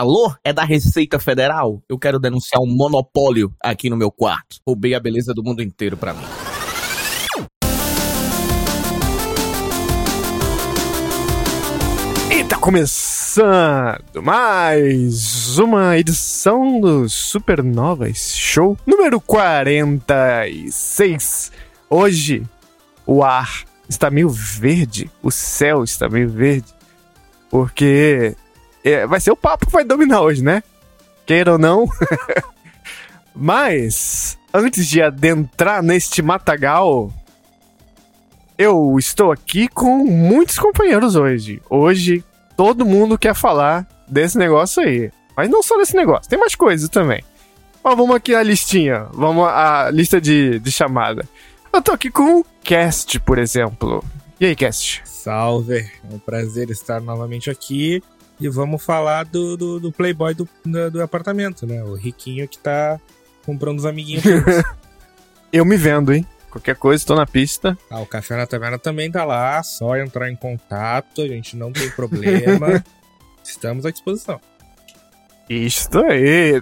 Alô? É da Receita Federal? Eu quero denunciar um monopólio aqui no meu quarto. Roubei a beleza do mundo inteiro pra mim. E tá começando mais uma edição do Supernovas Show número 46. Hoje o ar está meio verde, o céu está meio verde, porque é, vai ser o papo que vai dominar hoje, né? Queira ou não. Mas, antes de adentrar neste matagal, eu estou aqui com muitos companheiros hoje. Hoje, todo mundo quer falar desse negócio aí. Mas não só desse negócio, tem mais coisas também. Ó, vamos aqui a listinha. Vamos à lista de, de chamada. Eu tô aqui com o Cast, por exemplo. E aí, Cast? Salve, é um prazer estar novamente aqui. E vamos falar do, do, do playboy do, do, do apartamento, né? O riquinho que tá comprando os amiguinhos. Eu me vendo, hein? Qualquer coisa, tô na pista. ah, o Café na Taverna também tá lá, só entrar em contato, a gente não tem problema. Estamos à disposição. Isto aí.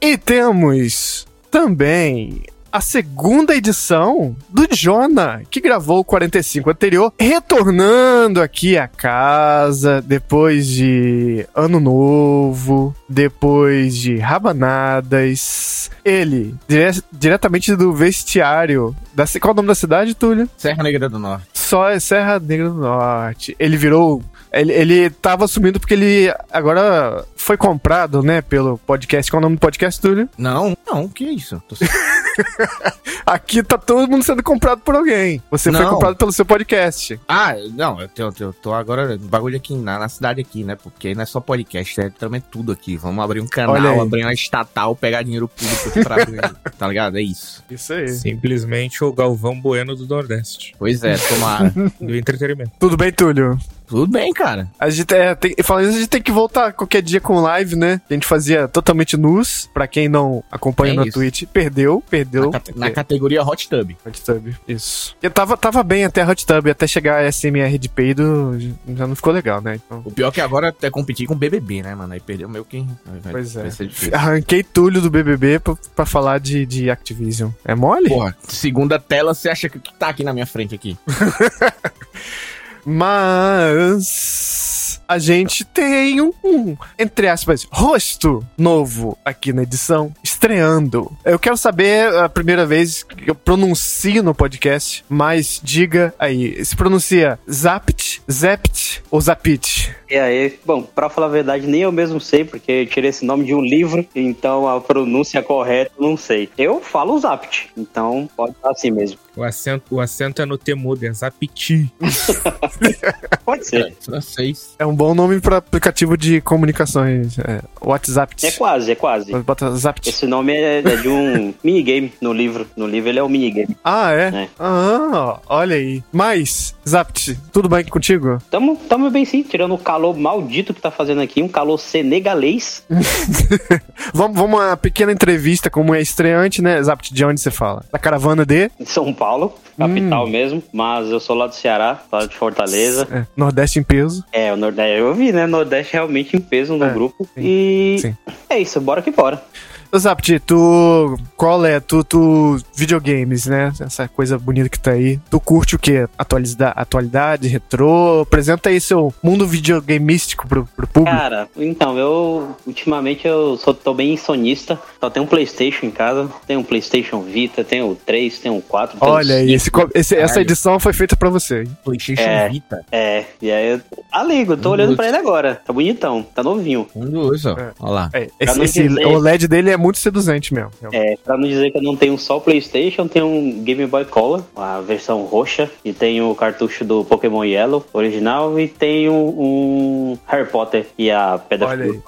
E temos também a segunda edição do Jonah, que gravou o 45 anterior, retornando aqui à casa depois de Ano Novo, depois de Rabanadas. Ele, dire- diretamente do vestiário. Da, qual é o nome da cidade, Túlio? Serra Negra do Norte. Só é Serra Negra do Norte. Ele virou. Ele, ele tava assumindo porque ele agora foi comprado, né, pelo podcast. Qual é o nome do podcast, Túlio? Não, não, que isso? Tô... Aqui tá todo mundo sendo comprado por alguém. Você foi Não. comprado pelo seu podcast. Ah, não, eu, tenho, eu tô agora bagulho aqui na, na cidade aqui, né? Porque não é só podcast, é literalmente tudo aqui. Vamos abrir um canal, abrir uma estatal, pegar dinheiro público aqui pra abrir, tá ligado? É isso. Isso aí. Simplesmente o Galvão Bueno do Nordeste, Pois é, tomara. do entretenimento. Tudo bem, Túlio? Tudo bem, cara. A gente, é, tem, falando isso, a gente tem que voltar qualquer dia com live, né? A gente fazia totalmente nus. Pra quem não acompanha É isso. Twitch, perdeu, perdeu. Na, na categoria Hot Tub. Hot Tub, isso. Eu tava, tava bem até Hot Tub, até chegar a SMR de peido, já não ficou legal, né? Então, O pior é que agora é competir com o BBB, né, mano? Aí perdeu meio que. vai- Pois é. Vai ser difícil. arranquei Túlio do BBB pra, pra falar de, de Activision. É mole? Porra, segunda tela, você acha que tá aqui na minha frente aqui? Mas a gente tem um, um, entre aspas, rosto novo aqui na edição, estreando. Eu quero saber a primeira vez que eu pronuncio no podcast, mas diga aí, se pronuncia Zapt, Zept ou Zapit? E aí, bom, pra falar a verdade, nem eu mesmo sei, porque eu tirei esse nome de um livro, então a pronúncia correta não sei. Eu falo Zapt, então pode estar assim mesmo. O acento, o acento é no temudo, é Zapiti. Pode ser. Francês. É um bom nome para aplicativo de comunicações, é, WhatsApp. É quase, é quase. Bota Zapt. Esse nome é, é de um minigame no livro. No livro ele é um minigame. Ah, é? É. Ah, olha aí. Mas, Zapt, tudo bem contigo? Tamo, tamo bem sim, tirando o calor maldito que tá fazendo aqui, um calor senegalês. Vamos, vamos a uma pequena entrevista, como é estreante, né? Zapt, de onde você fala? Da caravana de São Paulo, capital mesmo, mas eu sou lá do Ceará, lá de Fortaleza. é, Nordeste em peso. É, o Nordeste, eu vi, né? Nordeste realmente em peso no É, grupo. sim, e sim. é isso, bora que bora. Ô, Zapt, tu. Qual é? Tu, tu. Videogames, né? Essa coisa bonita que tá aí. Tu curte o quê? Atualiza, atualidade, retrô? Apresenta aí seu mundo videogameístico pro, pro público. Cara, então, eu ultimamente eu só tô bem sonista. Só tenho um Playstation em casa. Tenho um Playstation Vita, tenho o 3, tenho o 4, tenho o Olha aí, 5. esse, esse- essa edição foi feita pra você. hein? PlayStation É. Vita. É, e aí eu. Ligo, tô Um olhando dos- pra ele agora. Tá bonitão, tá novinho. Um dos, ó. É. Olha lá. É, esse, esse dizer- OLED dele é muito seduzente mesmo. É, pra não dizer que eu não tenho só o Playstation, tenho um Game Boy Color, a versão roxa, e tenho o cartucho do Pokémon Yellow original, e tenho um Harry Potter e a Pedra Olha aí.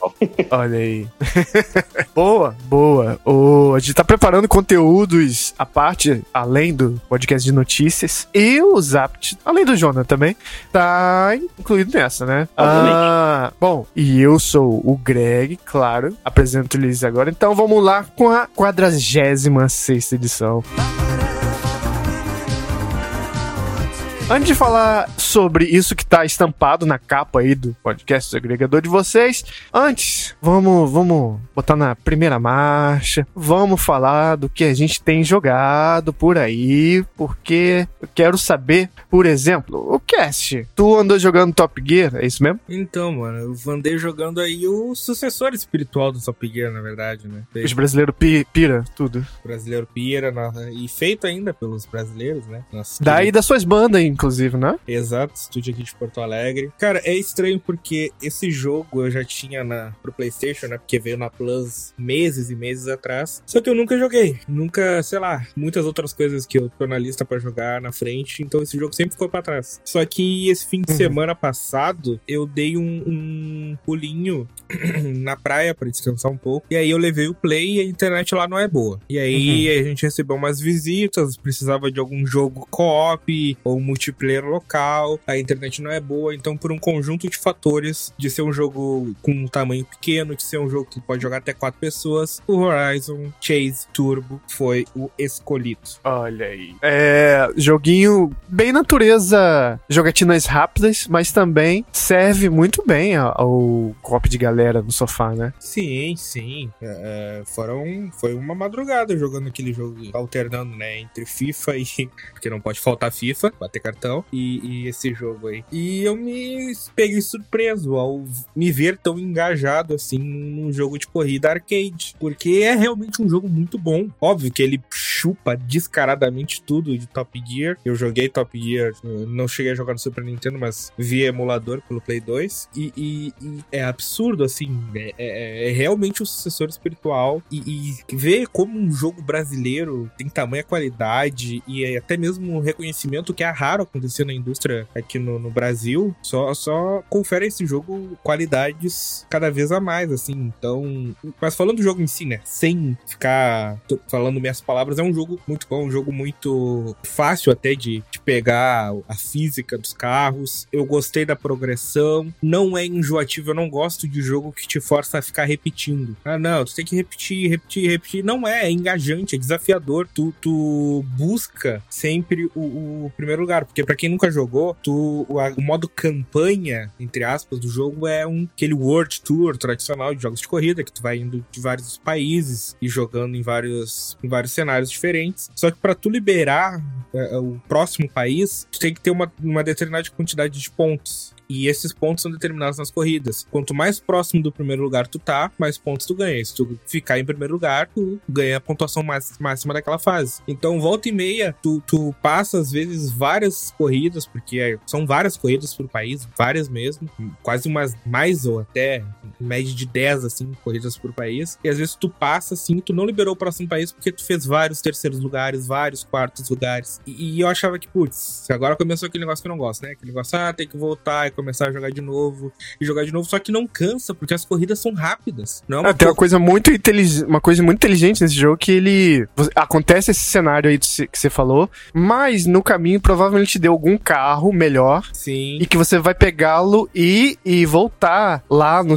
Olha aí. boa, boa. O, a gente tá preparando conteúdos à parte, além do podcast de notícias. E o Zapt, além do Jonah também, tá incluído nessa, né? Obviamente. Ah, bom, e eu sou o Greg, claro. Apresento-lhes agora. Então vamos lá com a 46 edição. Antes de falar sobre isso que tá estampado na capa aí do podcast do agregador de vocês, antes, vamos, vamos botar na primeira marcha, vamos falar do que a gente tem jogado por aí, porque eu quero saber, por exemplo, o Cast, tu andou jogando Top Gear, é isso mesmo? Então, mano, eu andei jogando aí o sucessor espiritual do Top Gear, na verdade, né? Os brasileiros pi pira tudo. Brasileiro pira, na- e feito ainda pelos brasileiros, né? Nossa, Daí das suas bandas, inclusive, né? Exato, estúdio aqui de Porto Alegre. Cara, é estranho porque esse jogo eu já tinha na, pro PlayStation, né? Porque veio na Plus meses e meses atrás. Só que eu nunca joguei. Nunca, sei lá, muitas outras coisas que eu tô na lista pra jogar na frente. Então esse jogo sempre ficou pra trás. Só que esse fim de Uhum. semana passado eu dei um, um pulinho na praia pra descansar um pouco. E aí eu levei o Play e a internet lá não é boa. E aí a gente recebeu umas visitas, precisava de algum jogo co-op ou multiplayer local. A internet não é boa, então por um conjunto de fatores, de ser um jogo com um tamanho pequeno, de ser um jogo que pode jogar até quatro pessoas, o Horizon Chase Turbo foi o escolhido. Olha aí. É, joguinho bem natureza, jogatinas rápidas, mas também serve muito bem ao, copo de galera no sofá, né? Sim, sim. É, é, foram, foi uma madrugada jogando aquele jogo, alternando, né, entre FIFA e. Porque não pode faltar FIFA, bater cartão, e, e esse jogo aí. E eu me peguei surpreso ao me ver tão engajado assim num jogo de corrida arcade. Porque é realmente um jogo muito bom. Óbvio que ele chupa descaradamente tudo de Top Gear. Eu joguei Top Gear, não cheguei a jogar no Super Nintendo, mas vi emulador pelo Play 2. E, e- e é absurdo, assim. É, é- é realmente o sucessor espiritual. E, e ver como um jogo brasileiro tem tamanha qualidade e é até mesmo um reconhecimento que é raro acontecer na indústria aqui no, no Brasil, só, só confere a esse jogo qualidades cada vez a mais, assim. Então. Mas falando do jogo em si, né? Sem ficar falando minhas palavras, é um jogo muito bom, um jogo muito fácil até de, de pegar a física dos carros. Eu gostei da progressão. Não é enjoativo, eu não gosto de jogo que te força a ficar repetindo. Ah, não, tu tem que repetir, repetir, repetir. Não é, é engajante, é desafiador. Tu, tu busca sempre o, o primeiro lugar. Porque pra quem nunca jogou, tu, o, o modo campanha, entre aspas, do jogo é um aquele World Tour tradicional de jogos de corrida, que tu vai indo de vários países e jogando em vários, em vários cenários diferentes. Só que pra tu liberar é, o próximo país, tu tem que ter uma, uma determinada quantidade de pontos. E esses pontos são determinados nas corridas. Quanto mais próximo do primeiro lugar tu tá, mais pontos tu ganha. Se tu ficar em primeiro lugar, tu ganha a pontuação máxima daquela fase. Então, volta e meia, tu, tu passa, às vezes, várias corridas, porque é- são várias corridas por país, várias mesmo. Quase umas mais ou até média de 10, assim, corridas por país. E às vezes tu passa, assim, tu não liberou o próximo país porque tu fez vários terceiros lugares, vários quartos lugares. E, e eu achava que, putz, agora começou aquele negócio que eu não gosto, né? Aquele negócio, ah, tem que voltar e começar a jogar de novo. E jogar de novo, só que não cansa, porque as corridas são rápidas. Não é uma Ah, tem uma coisa muito inteligente, uma coisa muito inteligente nesse jogo que ele acontece esse cenário aí que você falou, mas no caminho provavelmente te deu algum carro melhor Sim. e que você vai pegá-lo e, e voltar lá no,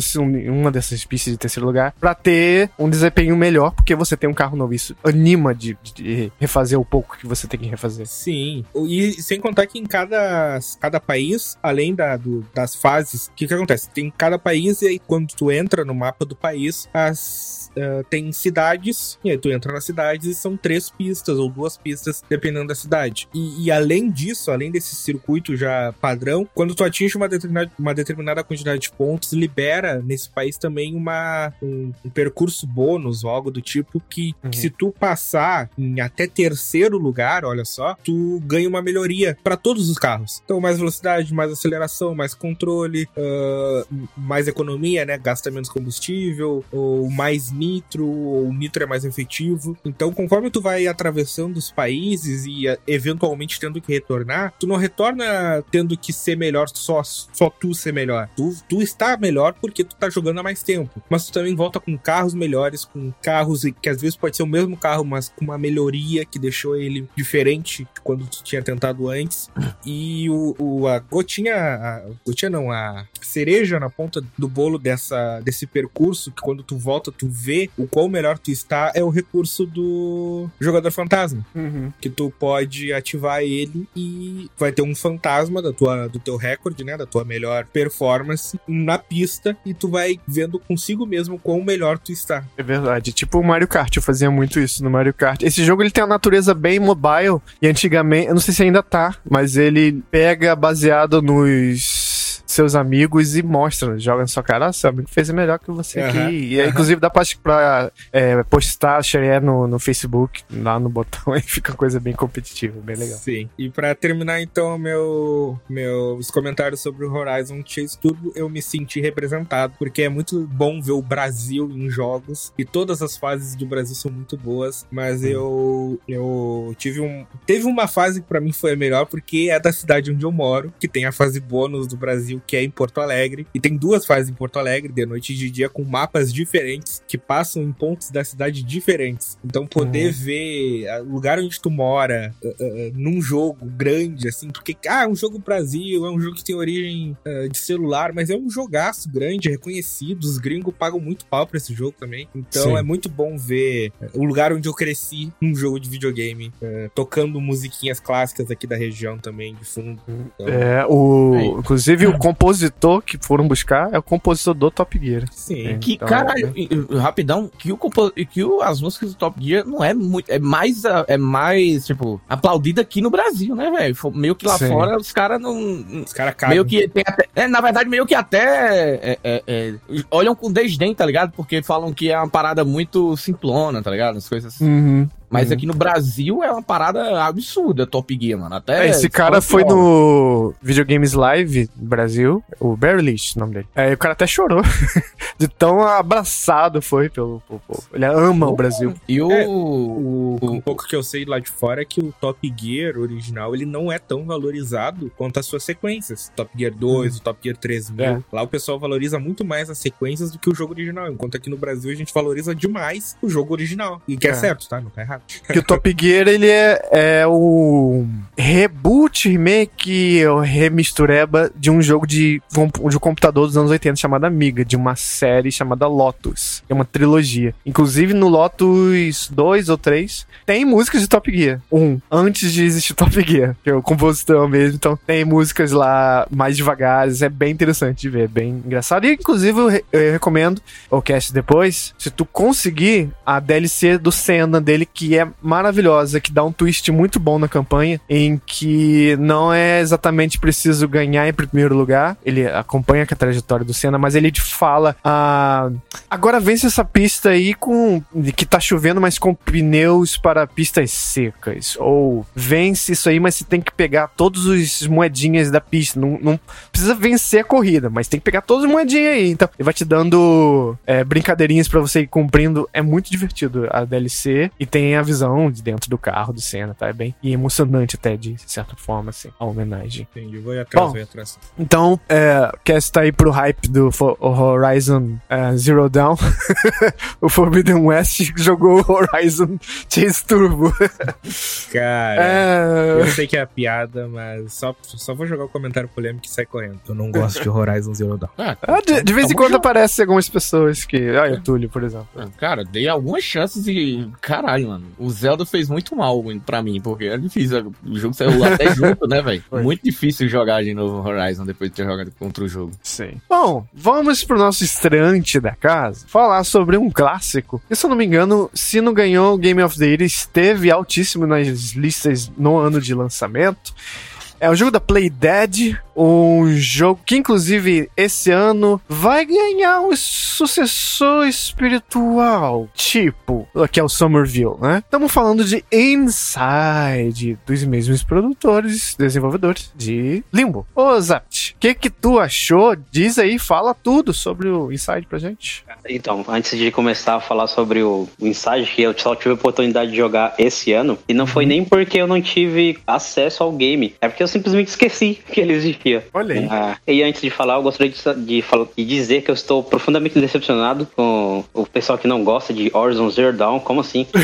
uma dessas pistas de terceiro lugar pra ter um desempenho melhor, porque você tem um carro novo. Isso anima de, de refazer o pouco que você tem que refazer. Sim. E sem contar que em cada, cada país, além da, do- das fases, o que, que acontece? Tem cada país e aí quando tu entra no mapa do país, as. Ah, tem cidades, e aí tu entra nas cidades e são três pistas ou duas pistas, dependendo da cidade. E, e além disso, além desse circuito já padrão, quando tu atinge uma determinada, uma determinada quantidade de pontos, libera nesse país também uma, um, um percurso bônus ou algo do tipo que, Uhum. que se tu passar em até terceiro lugar, olha só, tu ganha uma melhoria para todos os carros. Então, mais velocidade, mais aceleração, mais controle, ah, mais economia, né? Gasta menos combustível, ou mais nitro, ou o nitro é mais efetivo. Então, conforme tu vai atravessando os países e ah, eventualmente tendo que retornar, tu não retorna tendo que ser melhor só, só tu ser melhor. Tu, tu está melhor porque tu tá jogando há mais tempo. Mas tu também volta com carros melhores, com carros que às vezes pode ser o mesmo carro, mas com uma melhoria que deixou ele diferente de quando tu tinha tentado antes. E o, o- a gotinha. A gotinha não, a, cereja na ponta do bolo dessa, desse percurso, que quando tu volta, tu vê o quão melhor tu está, é o recurso do jogador fantasma. Uhum. Que tu pode ativar ele e vai ter um fantasma da tua, do teu recorde, né? Da tua melhor performance na pista e tu vai vendo consigo mesmo quão melhor tu está. É verdade. Tipo o Mario Kart, eu fazia muito isso no Mario Kart. Esse jogo ele tem uma natureza bem mobile e antigamente, eu não sei se ainda tá, mas ele pega baseado nos seus amigos e mostra, joga na sua cara, ah, seu amigo fez melhor que você Aham, aqui. E aí, aham. inclusive dá pra, pra é, postar share no, no Facebook, lá no botão, e fica uma coisa bem competitiva, bem legal. Sim. E pra terminar, então, meu, meus comentários sobre o Horizon Chase Turbo, eu me senti representado, porque é muito bom ver o Brasil em jogos, e todas as fases do Brasil são muito boas, mas eu, eu tive um... Teve uma fase que pra mim foi a melhor, porque é da cidade onde eu moro, que tem a fase bônus do Brasil, que é em Porto Alegre, e tem duas fases em Porto Alegre, de noite e de dia, com mapas diferentes, que passam em pontos da cidade diferentes. Então, poder ver ah, o lugar onde tu mora, ah, ah, num jogo grande, assim, porque, ah, é um jogo Brasil, é um jogo que tem origem ah, de celular, mas é um jogaço grande, reconhecido, os gringos pagam muito pau pra esse jogo também. Então Sim. é muito bom ver o lugar onde eu cresci num jogo de videogame, tocando musiquinhas clássicas aqui da região também, de fundo. Então, É, o, Aí. inclusive o compositor que foram buscar é o compositor do Top Gear. sim. É. Que, Então, caralho, e- e- rapidão, que, o, compo- que o, as músicas do Top Gear não é muito. É mais, é mais, tipo, aplaudida aqui no Brasil, né, velho? Meio que lá Sim. fora os caras não. Os caras cagam. Meio que tem até. É, na verdade, meio que até. é, é, é, olham com desdém, tá ligado? Porque falam que é uma parada muito simplona, tá ligado? As coisas. Uhum. Mas Uhum. aqui no Brasil é uma parada absurda, Top Gear, mano. Até. É, esse cara foi no Videogames Live no Brasil, o Barry Leach, o nome dele. É, o cara até chorou de tão abraçado foi pelo, pelo povo. Ele ama o Brasil. E o. É, o- Um pouco que eu sei lá de fora é que o Top Gear original ele não é tão valorizado quanto as suas sequências. Top Gear 2, o Top Gear 3000. É. Lá o pessoal valoriza muito mais as sequências do que o jogo original. Enquanto aqui no Brasil a gente valoriza demais o jogo original. E que é, É. certo, tá? Não tá errado. Que o Top Gear, ele é, é o reboot, remake, ou remistureba de um jogo de, de um computador dos anos 80 chamado Amiga, de uma série chamada Lotus. É uma trilogia. Inclusive no Lotus 2 ou 3 tem músicas de Top Gear. Um, antes de existir Top Gear, que é o compositor mesmo. Então tem músicas lá mais devagares. É bem interessante de ver, bem engraçado. E inclusive eu, re- eu recomendo o cast depois, se tu conseguir a DLC do Senna dele, que é maravilhosa, que dá um twist muito bom na campanha, em que não é exatamente preciso ganhar em primeiro lugar, ele acompanha a trajetória do Senna, mas ele te fala, ah, agora vence essa pista aí com que tá chovendo, mas com pneus para pistas secas, ou vence isso aí, mas você tem que pegar todos os moedinhas da pista, não, não precisa vencer a corrida, mas tem que pegar todas as moedinhas aí. Então, ele vai te dando é, brincadeirinhas pra você ir cumprindo. É muito divertido a DLC. E tem a visão de dentro do carro, do Senna, tá? É bem e emocionante até, de certa forma, assim, a homenagem. Entendi. Vou ir atrás, Bom. vou ir atrás. Então, é, cast tá aí pro hype do Horizon é, Zero Dawn. o Forbidden West jogou o Horizon Chase Turbo. Cara. É, Eu sei que é piada, mas só, só vou jogar o comentário polêmico e sai correndo. Eu não gosto de Horizon Zero Dawn. Ah, ah, de, de vez em Tamo quando junto. aparecem algumas pessoas que. Ah, o Túlio, por exemplo. Cara, dei algumas chances e. Caralho, mano. O Zelda fez muito mal pra mim, porque é difícil. O jogo saiu até junto, né, velho? Muito difícil jogar de novo Horizon depois de ter jogado contra o jogo. Sim. Bom, vamos pro nosso estreante da casa falar sobre um clássico. Que, se eu não me engano, se não ganhou o Game of the Year, esteve altíssimo nas listas no ano de lançamento. É o jogo da Play Dead, um jogo que, inclusive, esse ano vai ganhar um sucessor espiritual, tipo, que é o Somerville, né? Estamos falando de Inside, dos mesmos produtores, desenvolvedores de Limbo. Ô, Zapt, o que que tu achou? Diz aí, fala tudo sobre o Inside pra gente. Então, antes de começar a falar sobre o, o Inside, que eu só tive a oportunidade de jogar esse ano, e não foi nem porque eu não tive acesso ao game, é porque eu simplesmente esqueci que ele existia. Olha aí. Ah, e antes de falar, eu gostaria de, de, de dizer que eu estou profundamente decepcionado com o pessoal que não gosta de Horizon Zero Dawn. Como assim?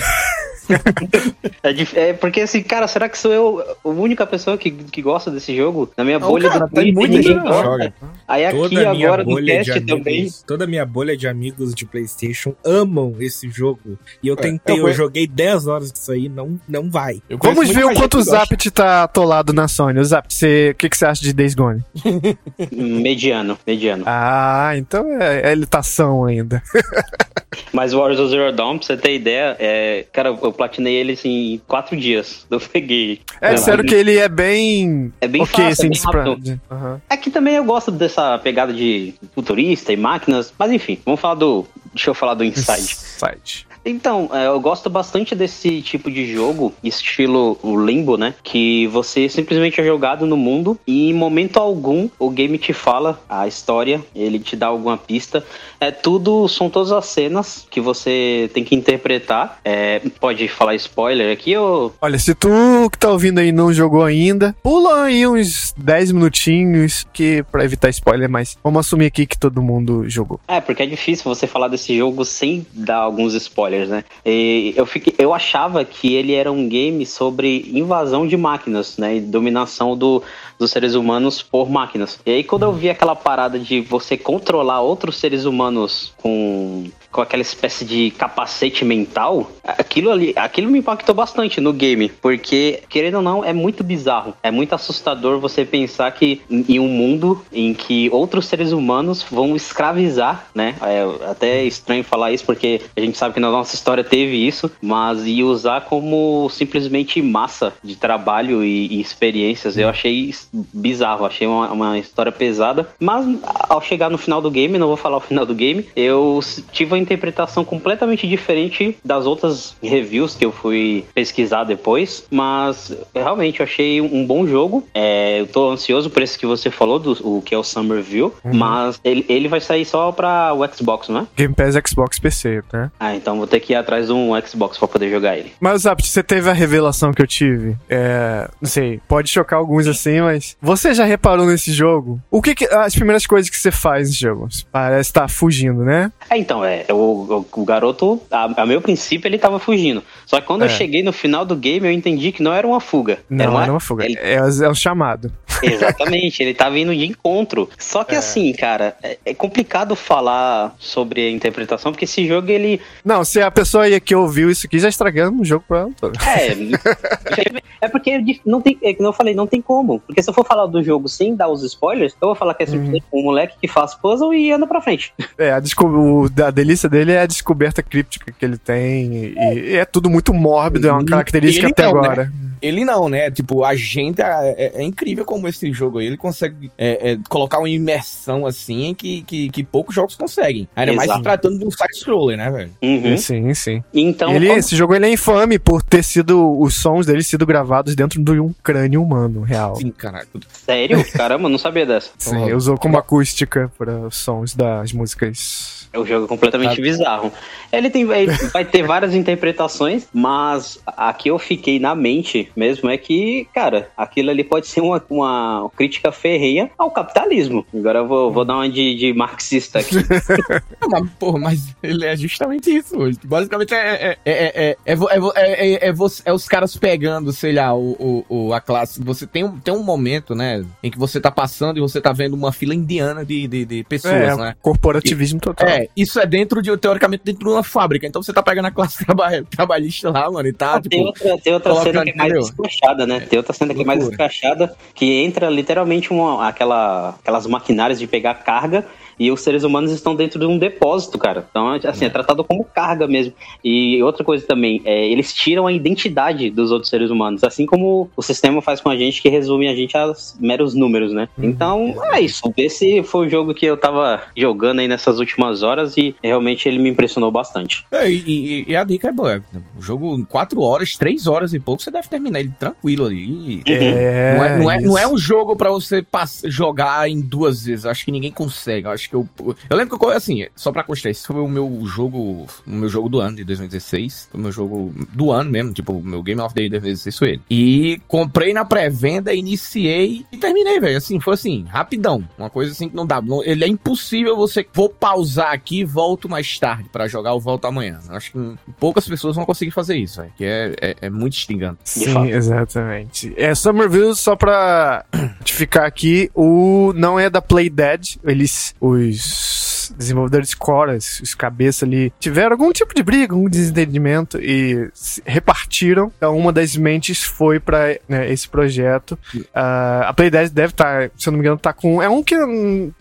É, é porque assim, cara, será que sou eu a única pessoa que, que gosta desse jogo? Na minha Não, bolha cara, do tem Twitter, muita ninguém gente que gosta. joga. Aí aqui Toda a minha agora no bolha de cast também. amigos, toda a minha bolha de amigos de PlayStation amam esse jogo. E eu tentei, eu eu, conhe- joguei 10 horas disso aí, não, não vai. Eu Vamos ver o quanto o. Zapt tá atolado na Sony. O Zapt, você- o que, que você acha de Days Gone? Mediano, mediano. Ah, então é, é elitação ainda. Mas o Warzone Zero Dawn, pra você ter ideia, é, cara, eu platinei ele assim, em quatro dias. Eu peguei. É, disseram que ele é bem. É bem ok, fácil, é assim, pra- rápido. Aham. Aqui também eu gosto dessa pegada de futurista e máquinas, mas enfim, vamos falar do. Deixa eu falar do Inside. Site. Então, é, eu gosto bastante desse tipo de jogo, estilo Limbo, né? Que você simplesmente é jogado no mundo e em momento algum o game te fala a história, ele te dá alguma pista. É tudo, são todas as cenas que você tem que interpretar. É, pode falar spoiler aqui ou Olha, se tu que tá ouvindo aí não jogou ainda, pula aí uns 10 minutinhos que pra evitar spoiler, mas vamos assumir aqui que todo mundo jogou. É, porque é difícil você falar desse jogo sem dar alguns spoilers, né? E eu, fiquei, eu achava que ele era um game sobre invasão de máquinas, né? E dominação do, dos seres humanos por máquinas. E aí, quando eu vi aquela parada de você controlar outros seres humanos com, com aquela espécie de capacete mental, aquilo ali, aquilo me impactou bastante no game. Porque, querendo ou não, é muito bizarro. É muito assustador você pensar que em um mundo em que outros seres humanos vão escravizar, né? É até estranho falar isso porque a gente sabe que na nossa história teve isso, mas e usar como simplesmente massa de trabalho e, e experiências. Eu achei bizarro, achei uma, uma história pesada, mas ao chegar no final do game, não vou falar o final do game, eu tive uma interpretação completamente diferente das outras reviews que eu fui pesquisar depois, mas realmente eu achei um bom jogo. É, eu tô ansioso por esse que você falou, do, o que é o Summer View, mas ele, ele vai sair só pra o Xbox, não é? Game Pass Xbox PC, né? Ah, então vou ter que ir atrás de um Xbox pra poder jogar ele. Mas, Zapt, você teve a revelação que eu tive. É. Não sei, pode chocar alguns assim, mas. Você já reparou nesse jogo? O que, que As primeiras coisas que você faz nesse jogo? Parece estar fugindo, né? É, então, é, o, o, o garoto, a, a meu princípio, ele tava fugindo. Só que quando eu É. cheguei no final do game, eu entendi que não era uma fuga. Não, era uma fuga. ele- É, é um chamado. Exatamente, ele tava indo de encontro. Só que assim, cara, é, é complicado falar sobre a interpretação, porque esse jogo, ele. Não, se a pessoa aí que ouviu isso aqui já estragamos o jogo pra ela. É. é porque é não tem. É não eu falei, não tem como. Porque se eu for falar do jogo sem dar os spoilers, eu vou falar que é simplesmente um moleque que faz puzzle e anda pra frente. É, a, desco- o- a delícia dele é a descoberta críptica que ele tem. E, e é tudo muito mórbido, é uma característica até não, né? Ele não, né? Tipo, a gente é, é- é incrível como esse jogo aí. Ele consegue é, é, colocar uma imersão assim que, que, que poucos jogos conseguem. Ainda mais Exato. se tratando de um side-scroller, né, velho? Uhum. Sim, sim. Então. ele, como- esse jogo ele é infame por ter sido os sons dele sido gravados dentro de um crânio humano real. Sim, caralho. Sério? Caramba, não sabia dessa. Sim, usou como acústica para os sons das músicas. É um jogo completamente bizarro. Ele tem, ele vai ter várias interpretações, mas aqui eu fiquei na mente mesmo é que, cara, aquilo ali pode ser uma, uma crítica ferreia ao capitalismo. Agora eu vou, vou dar uma de, de marxista aqui. Mas, porra, mas ele é justamente isso. hoje. Basicamente é, é, é, é, é, é, é, é, é você- é os caras pegando, sei lá, o, o, o- a classe. Você tem um, tem um momento, né, em que você tá passando e você tá vendo uma fila indiana de, de, de pessoas, é, né? corporativismo total. É, isso é dentro de, teoricamente, dentro de uma fábrica. Então você tá pegando a classe traba- trabalhista lá, mano, e tá, tem tipo. outra, tem outra cena que é mais entendeu? descachada, né? Tem outra cena que é mais descachada, que entra literalmente uma, aquela, aquelas maquinárias de pegar carga e os seres humanos estão dentro de um depósito, cara. Então, assim, é tratado como carga mesmo. E outra coisa também, é, eles tiram a identidade dos outros seres humanos, assim como o sistema faz com a gente, que resume a gente a meros números, né? Então, é isso. Esse foi o jogo que eu tava jogando aí nessas últimas horas e realmente ele me impressionou bastante. É, e, e- e a dica é boa. O jogo, 4 horas, 3 horas e pouco, você deve terminar ele tranquilo ali. É, não, é, não, é, não é um jogo pra você jogar em duas vezes. Acho que ninguém consegue. Acho que eu. Eu lembro que eu, assim, só pra constar, esse foi o meu jogo. O meu jogo do ano de 2016. O meu jogo do ano mesmo, tipo, o meu Game of the Year 2016 foi ele. E comprei na pré-venda, iniciei e terminei, velho. Assim, foi assim, rapidão. Uma coisa assim que não dá. Não, ele é impossível você. Vou pausar aqui e volto mais tarde pra jogar ou volto amanhã. Acho que poucas pessoas vão conseguir fazer isso, velho. Que é, é, é, muito instigante. Sim, exatamente. É, Somerville, só pra ficar aqui, o não é da Play Dead. Eles. Os desenvolvedores Chorus, os cabeças ali, tiveram algum tipo de briga, algum desentendimento e repartiram. Então, uma das mentes foi para né, esse projeto. Uh, a Play Dead deve estar, tá, se eu não me engano, tá com. É um que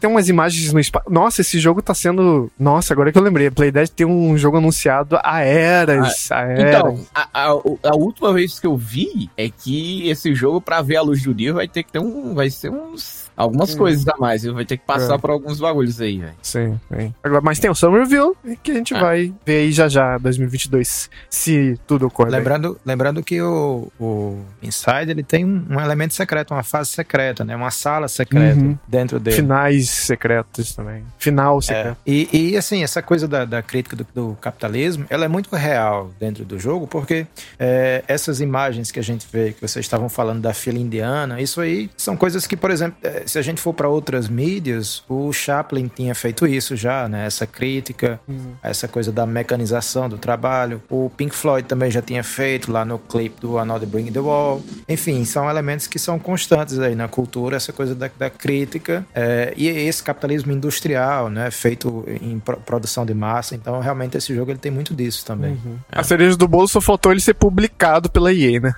tem umas imagens no espaço. Nossa, esse jogo tá sendo. Nossa, agora que eu lembrei. A Play Dead tem um jogo anunciado há eras. Ah, há eras. Então, a, a, a, última vez que eu vi é que esse jogo, para ver a luz do dia, vai ter que ter um. Vai ser uns algumas hum. coisas a mais. Vai ter que passar é. por alguns bagulhos aí, velho. Sim, sim. Agora, mas tem o Summer Review que a gente é. vai ver aí já já, 2022, se tudo ocorrer. Lembrando, lembrando que o, o Inside ele tem um elemento secreto, uma fase secreta, né? Uma sala secreta uhum. dentro dele. Finais secretos também. Final é. secreto. É. E, e, assim, essa coisa da, da crítica do, do, capitalismo, ela é muito real dentro do jogo, porque é, essas imagens que a gente vê, que vocês estavam falando da fila indiana, isso aí são coisas que, por exemplo, é, se a gente for para outras mídias, o Chaplin tinha feito isso já, né? Essa crítica, uhum. essa coisa da mecanização do trabalho. O Pink Floyd também já tinha feito lá no clipe do Another Bring the Wall. Enfim, são elementos que são constantes aí na cultura, essa coisa da, da crítica é, e esse capitalismo industrial, né? Feito em pro, produção de massa. Então, realmente, esse jogo ele tem muito disso também. Uhum. É. A cereja do bolo só faltou ele ser publicado pela EA, né?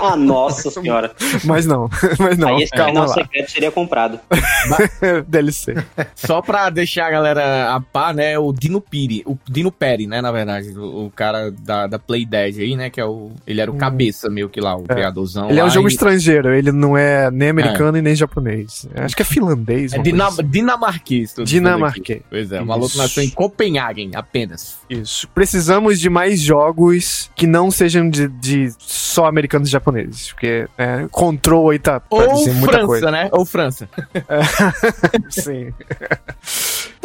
Ah, nossa senhora. mas não, mas não. Aí esse calma lá. secreto seria comprado. DLC. Só pra deixar a galera a par, né? O Dino Piri, o Dino Peri, né? Na verdade, o, o, cara da, da Play Dead aí, né? Que é o. Ele era o hum. cabeça meio que lá, o é. criadorzão. Ele é um jogo e... estrangeiro, ele não é nem americano é. e nem japonês. Acho que é finlandês. É dinam assim. dinamarquês. Dinamarquês. Pois é, o maluco nasceu em Copenhagen apenas. Isso. Precisamos de mais jogos que não sejam de, de só americanos e japoneses. Porque é, Control aí tá pra Ou França, coisa. né? Ou França. É. Sim.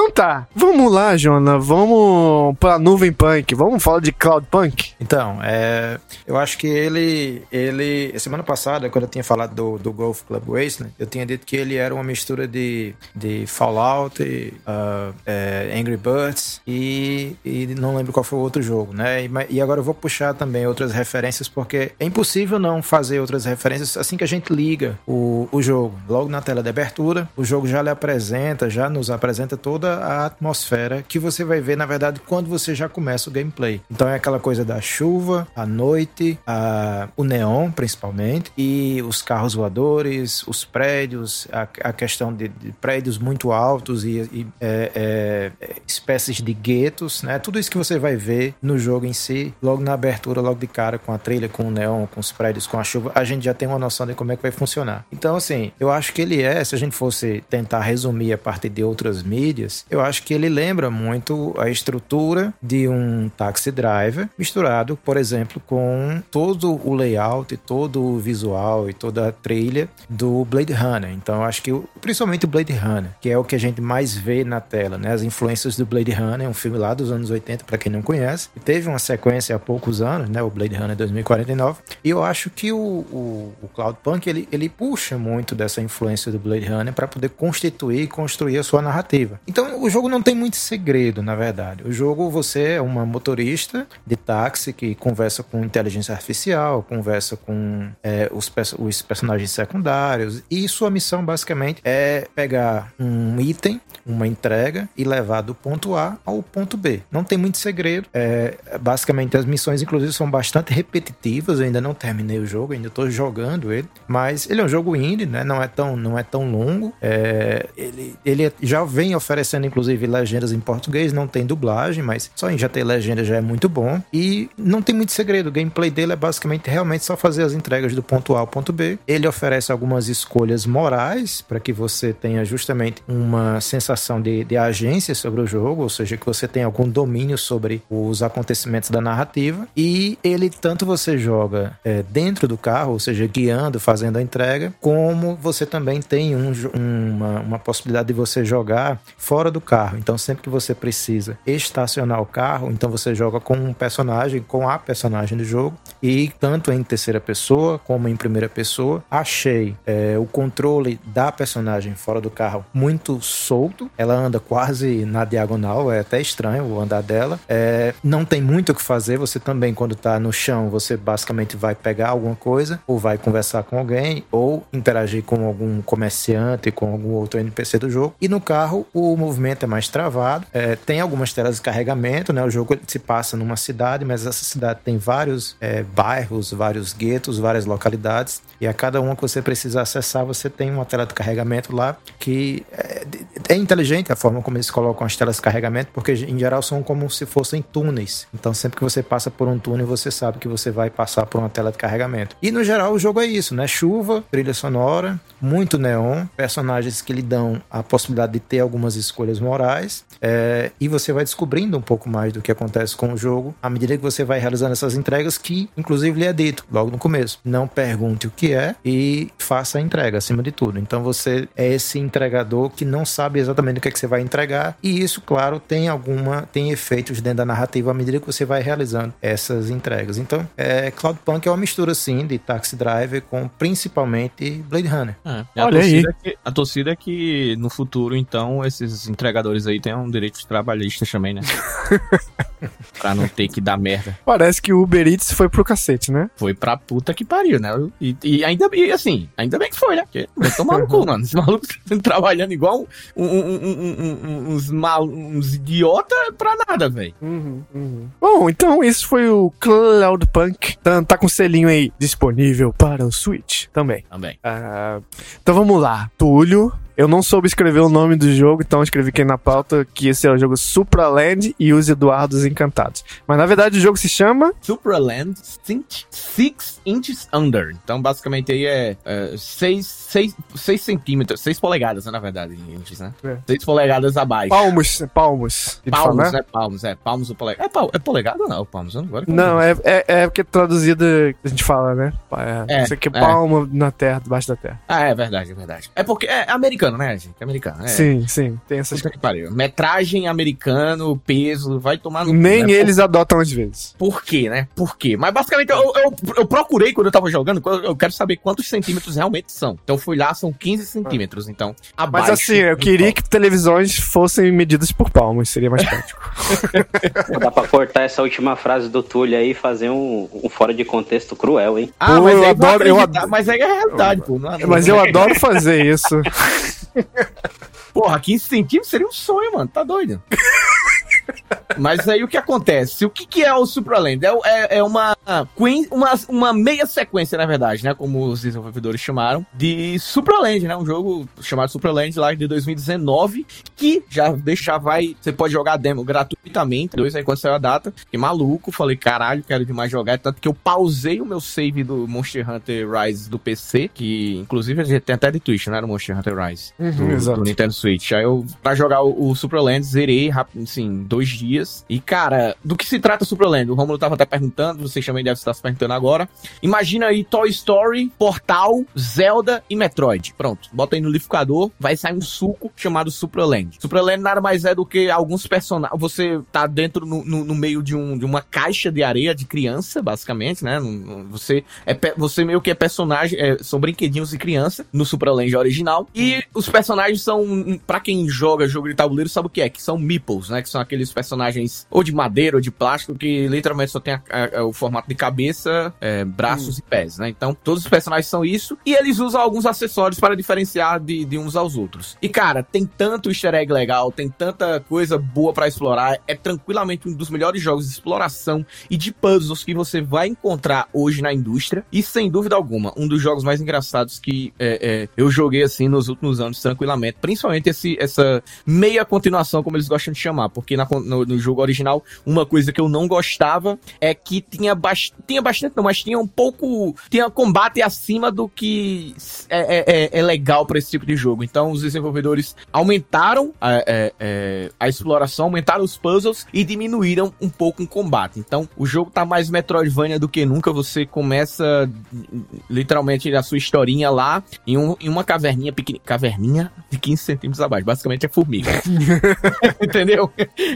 Então tá, vamos lá, Jona, vamos pra nuvem punk, vamos falar de cloud punk? Então, é, eu acho que ele, ele, semana passada, quando eu tinha falado do, do Golf Club Wasteland, eu tinha dito que ele era uma mistura de, de Fallout, e, uh, é, Angry Birds e, e não lembro qual foi o outro jogo, né? E, e agora eu vou puxar também outras referências, porque é impossível não fazer outras referências assim que a gente liga o, o jogo. Logo na tela de abertura, o jogo já lhe apresenta, já nos apresenta toda a atmosfera que você vai ver, na verdade, quando você já começa o gameplay. Então é aquela coisa da chuva, a noite, a, o neon, principalmente, e os carros voadores, os prédios, a, a questão de, de, prédios muito altos e, e é, é, espécies de guetos, né? Tudo isso que você vai ver no jogo em si, logo na abertura, logo de cara, com a trilha, com o neon, com os prédios, com a chuva, a gente já tem uma noção de como é que vai funcionar. Então, assim, eu acho que ele é, se a gente fosse tentar resumir a partir de outras mídias, eu acho que ele lembra muito a estrutura de um taxi driver misturado, por exemplo, com todo o layout, todo o visual e toda a trilha do Blade Runner. Então, eu acho que principalmente o Blade Runner, que é o que a gente mais vê na tela, né? As influências do Blade Runner, um filme lá dos anos 80, para quem não conhece, e teve uma sequência há poucos anos, né? O Blade Runner 2049. E eu acho que o, o, o Cloudpunk ele, ele puxa muito dessa influência do Blade Runner para poder constituir e construir a sua narrativa. Então, o jogo não tem muito segredo, na verdade. O jogo você é uma motorista de táxi que conversa com inteligência artificial, conversa com é, os, os personagens secundários e sua missão basicamente é pegar um item, uma entrega e levar do ponto A ao ponto B. Não tem muito segredo. É, basicamente as missões, inclusive, são bastante repetitivas. Eu ainda não terminei o jogo, ainda estou jogando ele, mas ele é um jogo indie, né? Não é tão, não é tão longo. É, ele, ele já vem oferecendo inclusive legendas em português, não tem dublagem, mas só em já ter legenda já é muito bom. E não tem muito segredo, o gameplay dele é basicamente realmente só fazer as entregas do ponto A ao ponto B. Ele oferece algumas escolhas morais para que você tenha justamente uma sensação de, de agência sobre o jogo, ou seja, que você tenha algum domínio sobre os acontecimentos da narrativa. E ele tanto você joga é, dentro do carro, ou seja, guiando, fazendo a entrega, como você também tem um, uma, uma possibilidade de você jogar fora fora do carro. Então, sempre que você precisa estacionar o carro, então você joga com um personagem, com a personagem do jogo, e tanto em terceira pessoa como em primeira pessoa. Achei é, o controle da personagem fora do carro muito solto, ela anda quase na diagonal, é até estranho o andar dela. É, não tem muito o que fazer, você também, quando tá no chão, você basicamente vai pegar alguma coisa, ou vai conversar com alguém, ou interagir com algum comerciante, com algum outro NPC do jogo. E no carro, o movimento é mais travado, é, tem algumas telas de carregamento, né? O jogo se passa numa cidade, mas essa cidade tem vários é, bairros, vários guetos, várias localidades, e a cada uma que você precisa acessar, você tem uma tela de carregamento lá que é, é inteligente a forma como eles colocam as telas de carregamento, porque em geral são como se fossem túneis. Então sempre que você passa por um túnel, você sabe que você vai passar por uma tela de carregamento. E no geral o jogo é isso, né? Chuva, trilha sonora, muito neon, personagens que lhe dão a possibilidade de ter algumas escolhas morais, é, e você vai descobrindo um pouco mais do que acontece com o jogo à medida que você vai realizando essas entregas, que inclusive lhe é dito logo no começo. Não pergunte o que é e faça a entrega acima de tudo. Então você é esse entregador que não sabe exatamente o que, é que você vai entregar, e isso, claro, tem alguma tem efeitos dentro da narrativa à medida que você vai realizando essas entregas. Então, é, Cloudpunk é uma mistura sim de Taxi Driver com principalmente Blade Runner. É. A, Olha torcida é que, a torcida é que no futuro, então, esses entregadores aí tenham direitos trabalhistas também, né? pra não ter que dar merda. Parece que o Uber Eats foi pro cacete, né? Foi pra puta que pariu, né? E, e ainda bem, assim, ainda bem que foi, né? Porque vai tomar no cu, mano. Malucos trabalhando igual um, um, um, uns, mal, uns idiota pra nada, velho. Uhum, uhum. Bom, então esse foi o Cloudpunk. Tá, tá com selinho aí disponível para o Switch também. Também. Ah, então vamos lá. Túlio, eu não soube escrever o nome do jogo, então eu escrevi aqui na pauta que esse é o jogo Supraland e os Eduardos Encantados. Mas na verdade o jogo se chama Supraland 6 Inches Under. Então, basicamente, aí é 6 centímetros, 6 polegadas, né, na verdade, em inches, né? É. 6 polegadas abaixo. Palmos. Palmos. de Palmos, falar. né? Palmos, é. Palmos ou polegada. É, pal- é polegada ou não? Palmos, agora Não, é, é, é porque traduzido a gente fala, né? É, É, isso aqui é é. palma na terra, debaixo da terra. Ah, é verdade, é verdade. É porque é americano, né, gente? É americano. É. Sim, sim. Tem essas pariu. Metragem americano, peso, vai tomar no. cu, Nem né? eles adotam às vezes. Por quê, né? Por quê? Mas basicamente eu, eu, eu procurei quando eu tava jogando, eu eu quero saber quantos centímetros realmente são. Então fui lá, são 15 centímetros. Então, Mas abaixo. assim, eu queria que televisões fossem medidas por palmos, seria mais prático. Dá pra cortar essa última frase do Túlio aí e fazer um, um fora de contexto cruel, hein? Ah, Pô, mas eu aí vou adoro- eu adoro- Mas é a realidade, pô. Não, Mas eu adoro fazer isso. Porra, 15 centímetros seria um sonho, mano. Tá doido? Mas aí o que acontece? O que, que é o Supraland? É, é, é uma, uma, uma meia sequência, na verdade, né? Como os desenvolvedores chamaram, de Supraland, né? Um jogo chamado Supraland lá de 2019, que já, deixa, já vai. Você pode jogar a demo gratuitamente, dois aí quando saiu a data. Que maluco, falei, caralho, quero demais jogar. Tanto que eu pausei o meu save do Monster Hunter Rise do PC, que inclusive a gente tem até de Twitch, né? No Monster Hunter Rise do, Uhum, exato. do Nintendo Switch. Aí eu, pra jogar o, o Supraland, zerei rápido, assim, dois dias. E, cara, do que se trata Supraland? O Romulo tava até perguntando, vocês também devem estar se perguntando agora. Imagina aí Toy Story, Portal, Zelda e Metroid. Pronto, bota aí no liquidificador, vai sair um suco chamado Supraland. Supraland nada mais é do que alguns personagens. Você tá dentro no, no- no meio de, um, de uma caixa de areia de criança, basicamente, né? Você, é, você meio que é personagem, é, são brinquedinhos de criança no Supraland original. E os personagens são, pra quem joga jogo de tabuleiro, sabe o que é? Que são meeples, né? Que são aqueles personagens ou de madeira ou de plástico que literalmente só tem a- a- o formato de cabeça, é, braços e pés, né? Então, todos os personagens são isso. E eles usam alguns acessórios para diferenciar de, de uns aos outros. E, cara, tem tanto easter egg legal, tem tanta coisa boa pra explorar. É tranquilamente um dos melhores jogos de exploração e de puzzles que você vai encontrar hoje na indústria. E, sem dúvida alguma, um dos jogos mais engraçados que é, é, eu joguei, assim, nos últimos anos, tranquilamente. Principalmente esse, essa meia continuação, como eles gostam de chamar. Porque na no, no, jogo original, uma coisa que eu não gostava é que tinha, tinha bastante, não, mas tinha um pouco. Tinha combate acima do que é, é, é, é legal para esse tipo de jogo. Então, os desenvolvedores aumentaram a, é, é, a exploração, aumentaram os puzzles e diminuíram um pouco o combate. Então, o jogo tá mais Metroidvania do que nunca. Você começa literalmente a sua historinha lá em, um, em uma caverninha pequena. Caverninha de 15 centímetros abaixo. Basicamente é formiga. Entendeu?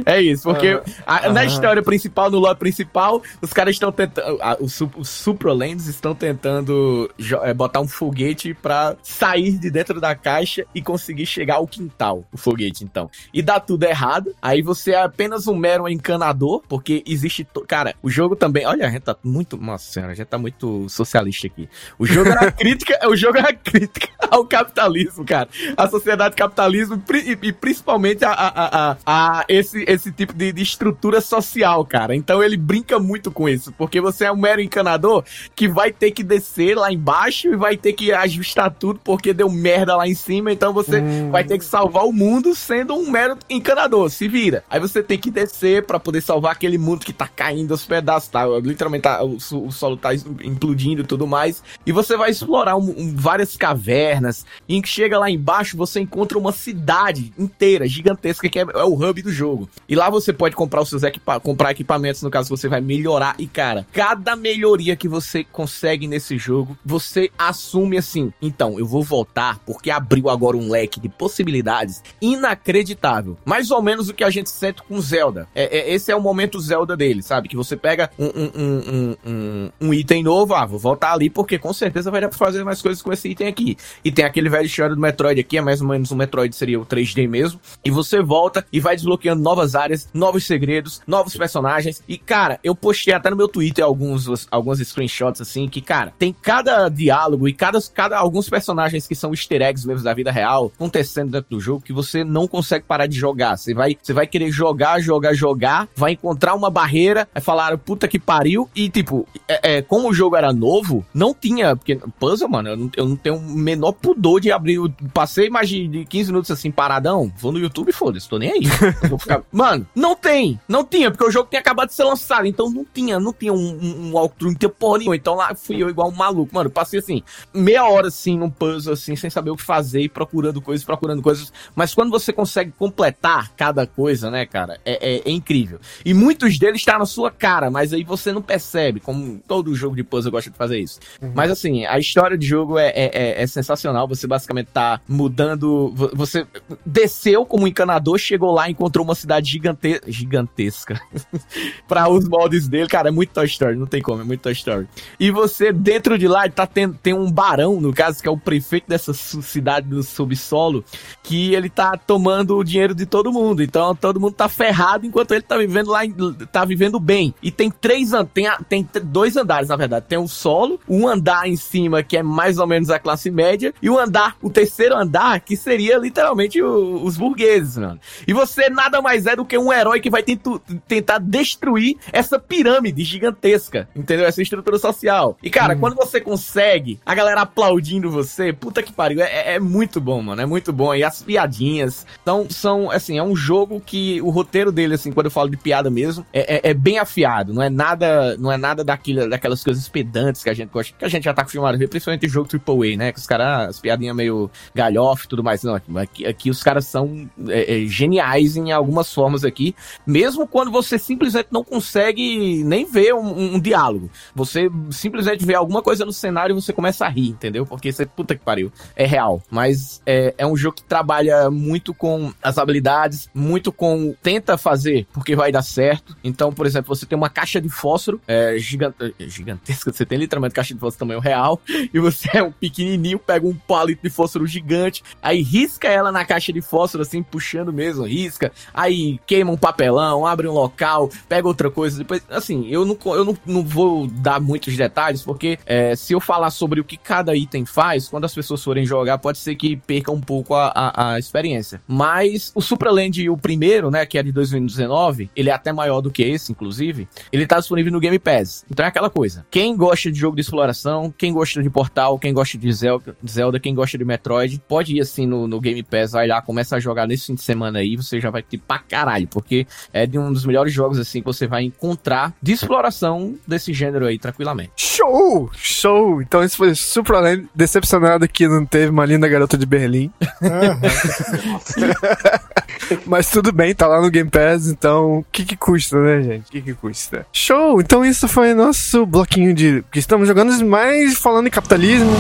É isso. Porque a, na história principal, no lore principal, os caras estão tentando. Os, os Suprolands estão tentando é, botar um foguete para sair de dentro da caixa e conseguir chegar ao quintal. O foguete, então. E dá tudo errado. Aí você é apenas um mero encanador, porque existe. Cara, o jogo também. Olha, a gente tá muito. Nossa senhora, a gente tá muito socialista aqui. O jogo era crítica. o jogo era crítica ao capitalismo, cara. A sociedade capitalismo e, e principalmente a, a, a, a, esse, esse tipo de, de estrutura social, cara. Então ele brinca muito com isso, porque você é um mero encanador que vai ter que descer lá embaixo e vai ter que ajustar tudo porque deu merda lá em cima. Então você hum. vai ter que salvar o mundo sendo um mero encanador. Se vira. Aí você tem que descer para poder salvar aquele mundo que tá caindo aos pedaços, tá? Literalmente tá, o, o, solo tá implodindo e tudo mais. E você vai explorar um, um, várias cavernas. E que chega lá embaixo, você encontra uma cidade inteira, gigantesca, que é, é, o hub do jogo. E lá você pode comprar os seus equipa comprar equipamentos, no caso você vai melhorar. E cara, cada melhoria que você consegue nesse jogo, você assume assim: então, eu vou voltar porque abriu agora um leque de possibilidades inacreditável. Mais ou menos o que a gente sente com Zelda. É, é esse é o momento Zelda dele, sabe? Que você pega um, um, um, um, item novo, ah, vou voltar ali porque com certeza vai dar pra fazer mais coisas com esse item aqui. E tem aquele velho história do Metroid aqui, é mais ou menos o Metroid seria o 3D mesmo. E você volta e vai desbloqueando novas áreas, novos segredos, novos personagens. E, cara, eu postei até no meu Twitter alguns, alguns screenshots assim, que, cara, tem cada diálogo e cada, cada alguns personagens que são easter eggs mesmo da vida real acontecendo dentro do jogo que você não consegue parar de jogar. Você vai, você vai querer jogar, jogar, jogar, vai encontrar uma barreira, vai falar, puta que pariu. E, tipo, é, é, como o jogo era novo, não tinha. Porque puzzle, mano, eu não, eu não tenho o menor pudor de abrir. Eu passei mais de, de 15 minutos assim, paradão. Vou no YouTube foda-se, tô nem aí. vou ficar... Mano, não tem. Não tinha, porque o jogo tinha acabado de ser lançado. Então não tinha, não tinha um, um, um walkthrough, nenhuma. Então lá fui eu igual um maluco. Mano, passei assim, meia hora assim num puzzle, assim, sem saber o que fazer e procurando coisas, procurando coisas. Mas quando você consegue completar cada coisa, né, cara, é, é, é incrível. E muitos deles estão tá na sua cara, mas aí você não percebe, como todo jogo de puzzle gosta de fazer isso. Uhum. Mas assim, a história de jogo é, é, é, é sensacional. Você basicamente tá mudando. Você desceu como encanador, chegou lá, encontrou uma cidade gigante... gigantesca para os moldes dele. Cara, é muito Toy Story, não tem como, é muito Toy Story. E você, dentro de lá, tá tendo, tem um barão, no caso, que é o prefeito dessa cidade do subsolo, que ele tá tomando o dinheiro de todo mundo. Então todo mundo tá ferrado enquanto ele tá vivendo lá, tá vivendo bem. E tem três, tem, tem dois andares, na verdade. Tem o solo, um andar em cima, que é mais ou menos a classe média, e o andar, o terceiro andar, que seria literalmente o, os burgueses, mano. E você nada mais é do que um herói que vai tento, tentar destruir essa pirâmide gigantesca, entendeu? Essa estrutura social. E, cara, hum. quando você consegue, a galera aplaudindo você, puta que pariu, é, é, muito bom, mano, é muito bom. E as piadinhas, então, são, assim, é um jogo que o roteiro dele, assim, quando eu falo de piada mesmo, é, é, é bem afiado, não é nada, não é nada daquilo, daquelas coisas pedantes que a gente gosta, que a gente já tá acostumado a ver, principalmente em jogo AAA, né, que os caras, as piadinhas meio galhofe e tudo mais, não, aqui, aqui os caras são é, é, geniais em algumas formas aqui, mesmo quando você simplesmente não consegue nem ver um, um, diálogo, você simplesmente vê alguma coisa no cenário e você começa a rir, entendeu? Porque você, puta que pariu, é real, mas é, é um jogo que trabalha muito com as habilidades, muito com tenta fazer porque vai dar certo, então, por exemplo, você tem uma caixa de fósforo é, gigante, gigantesca, você tem literalmente caixa de fósforo tamanho real, e você é um pequenininho, pega um palito de fósforo gigante, aí risca ela na caixa de fósforo, assim, puxando mesmo, risca, aí queima um papelão, abre um local, pega outra coisa, depois, assim, eu não, eu não, não vou dar muitos detalhes, porque é, se eu falar sobre o que cada item faz, quando as pessoas forem jogar, pode ser que perca um pouco a, a, a experiência. Mas o Supraland, o primeiro, né, que é de 2019, ele é até maior do que esse, inclusive, ele tá disponível no Game Pass. Então é aquela coisa, quem gosta de jogo de exploração, quem gosta de Portal, quem gosta de Zelda, quem gosta de Metroid, pode ir assim no, no Game Pass, vai lá, começa a jogar nesse fim de semana aí, você já vai ter pra caralho caralho, porque é de um dos melhores jogos assim que você vai encontrar de exploração desse gênero aí tranquilamente. Show! Show! Então isso foi super além, decepcionado que não teve uma linda garota de Berlim. Mas tudo bem, tá lá no Game Pass, então o que que custa, né, gente? O que que custa? Show! Então isso foi nosso bloquinho de que estamos jogando, mas falando em capitalismo.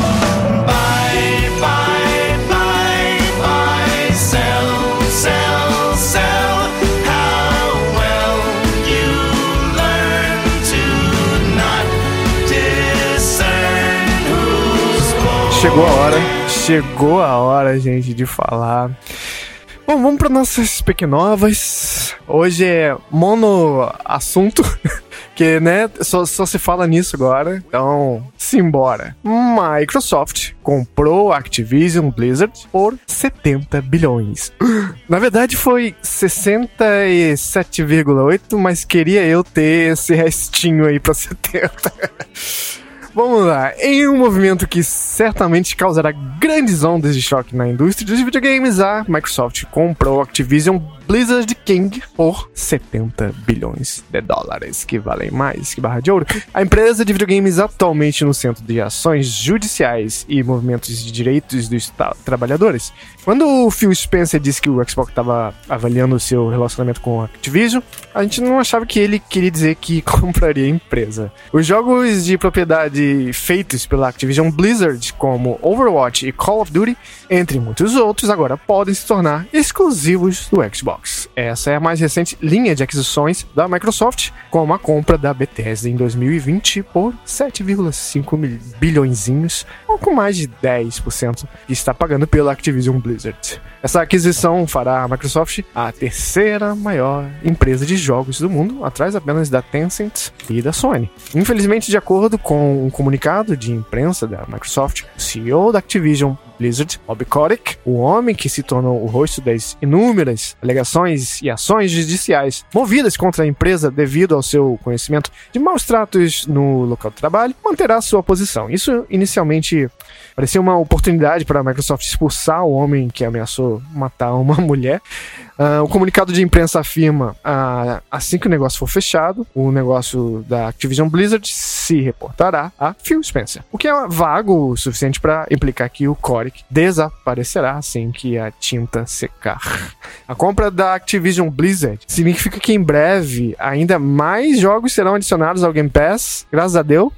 Chegou a hora, chegou a hora, gente, de falar. Bom, vamos para nossas pequenovas. Hoje é mono assunto, que né, só, só se fala nisso agora. Então, simbora. Microsoft comprou Activision Blizzard por 70 bilhões. Na verdade foi 67,8, mas queria eu ter esse restinho aí para 70. Vamos lá. Em um movimento que certamente causará grandes ondas de choque na indústria dos videogames, a Microsoft comprou Activision Blizzard King por 70 bilhões de dólares, que valem mais que barra de ouro. A empresa de videogames atualmente no centro de ações judiciais e movimentos de direitos dos trabalhadores. Quando o Phil Spencer disse que o Xbox estava avaliando o seu relacionamento com a Activision, a gente não achava que ele queria dizer que compraria a empresa. Os jogos de propriedade feitos pela Activision Blizzard, como Overwatch e Call of Duty, entre muitos outros, agora podem se tornar exclusivos do Xbox. Essa é a mais recente linha de aquisições da Microsoft, com a compra da Bethesda em 2020 por 7,5 bilhões, ou com mais de 10% que está pagando pela Activision Blizzard. Essa aquisição fará a Microsoft a terceira maior empresa de jogos do mundo, atrás apenas da Tencent e da Sony. Infelizmente, de acordo com um comunicado de imprensa da Microsoft, o CEO da Activision Blizzard, Bob Kotick, o homem que se tornou o rosto das inúmeras alegações e ações judiciais movidas contra a empresa devido ao seu conhecimento de maus tratos no local de trabalho, manterá sua posição. Isso inicialmente parecia uma oportunidade para a Microsoft expulsar o homem que ameaçou matar uma mulher. Uh, o comunicado de imprensa afirma, uh, assim que o negócio for fechado, o negócio da Activision Blizzard se reportará a Phil Spencer, o que é vago o suficiente para implicar que o Coric desaparecerá assim que a tinta secar. A compra da Activision Blizzard significa que em breve ainda mais jogos serão adicionados ao Game Pass, graças a Deus,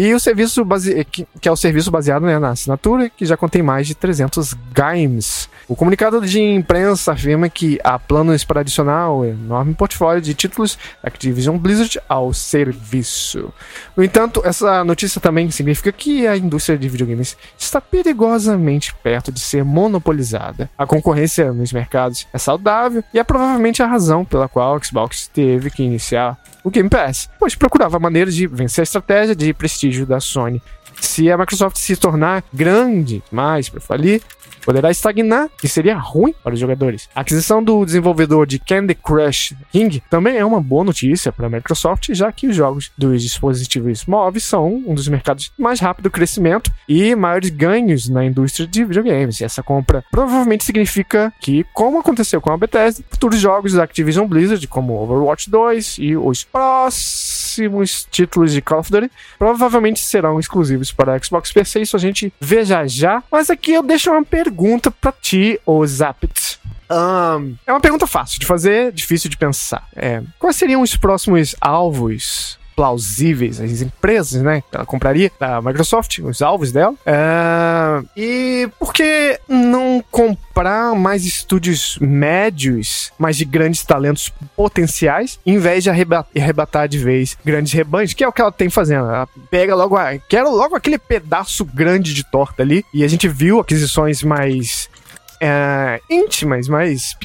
e o serviço base... que, é o serviço baseado né, na assinatura, que já contém mais de 300 games. O comunicado de imprensa afirma que há planos para adicionar o enorme portfólio de títulos Activision Blizzard ao serviço. No entanto, essa notícia também significa que a indústria de videogames está perigosamente perto de ser monopolizada. A concorrência nos mercados é saudável e é provavelmente a razão pela qual o Xbox teve que iniciar o Game Pass, pois procurava maneiras de vencer a estratégia de prestígio da Sony. Se a Microsoft se tornar grande mais para falir, poderá estagnar e seria ruim para os jogadores. A aquisição do desenvolvedor de Candy Crush King também é uma boa notícia para a Microsoft, já que os jogos dos dispositivos móveis são um dos mercados mais rápido crescimento e maiores ganhos na indústria de videogames. E essa compra provavelmente significa que, como aconteceu com a Bethesda, futuros jogos da Activision Blizzard, como Overwatch 2 e os próximos títulos de Call of Duty, provavelmente serão exclusivos para Xbox PC. Isso a gente vê já já. Mas aqui eu deixo uma pergunta pergunta para ti, ô Zapit. Um, é uma pergunta fácil de fazer, difícil de pensar. É, quais seriam os próximos alvos plausíveis, as empresas, né? Ela compraria da Microsoft, os alvos dela. Uh, e por que não comprar mais estúdios médios, mas de grandes talentos potenciais, em vez de arrebatar de vez grandes rebanhos, que é o que ela tem fazendo. Ela pega logo, a, quero logo aquele pedaço grande de torta ali, e a gente viu aquisições mais é, íntimas, mas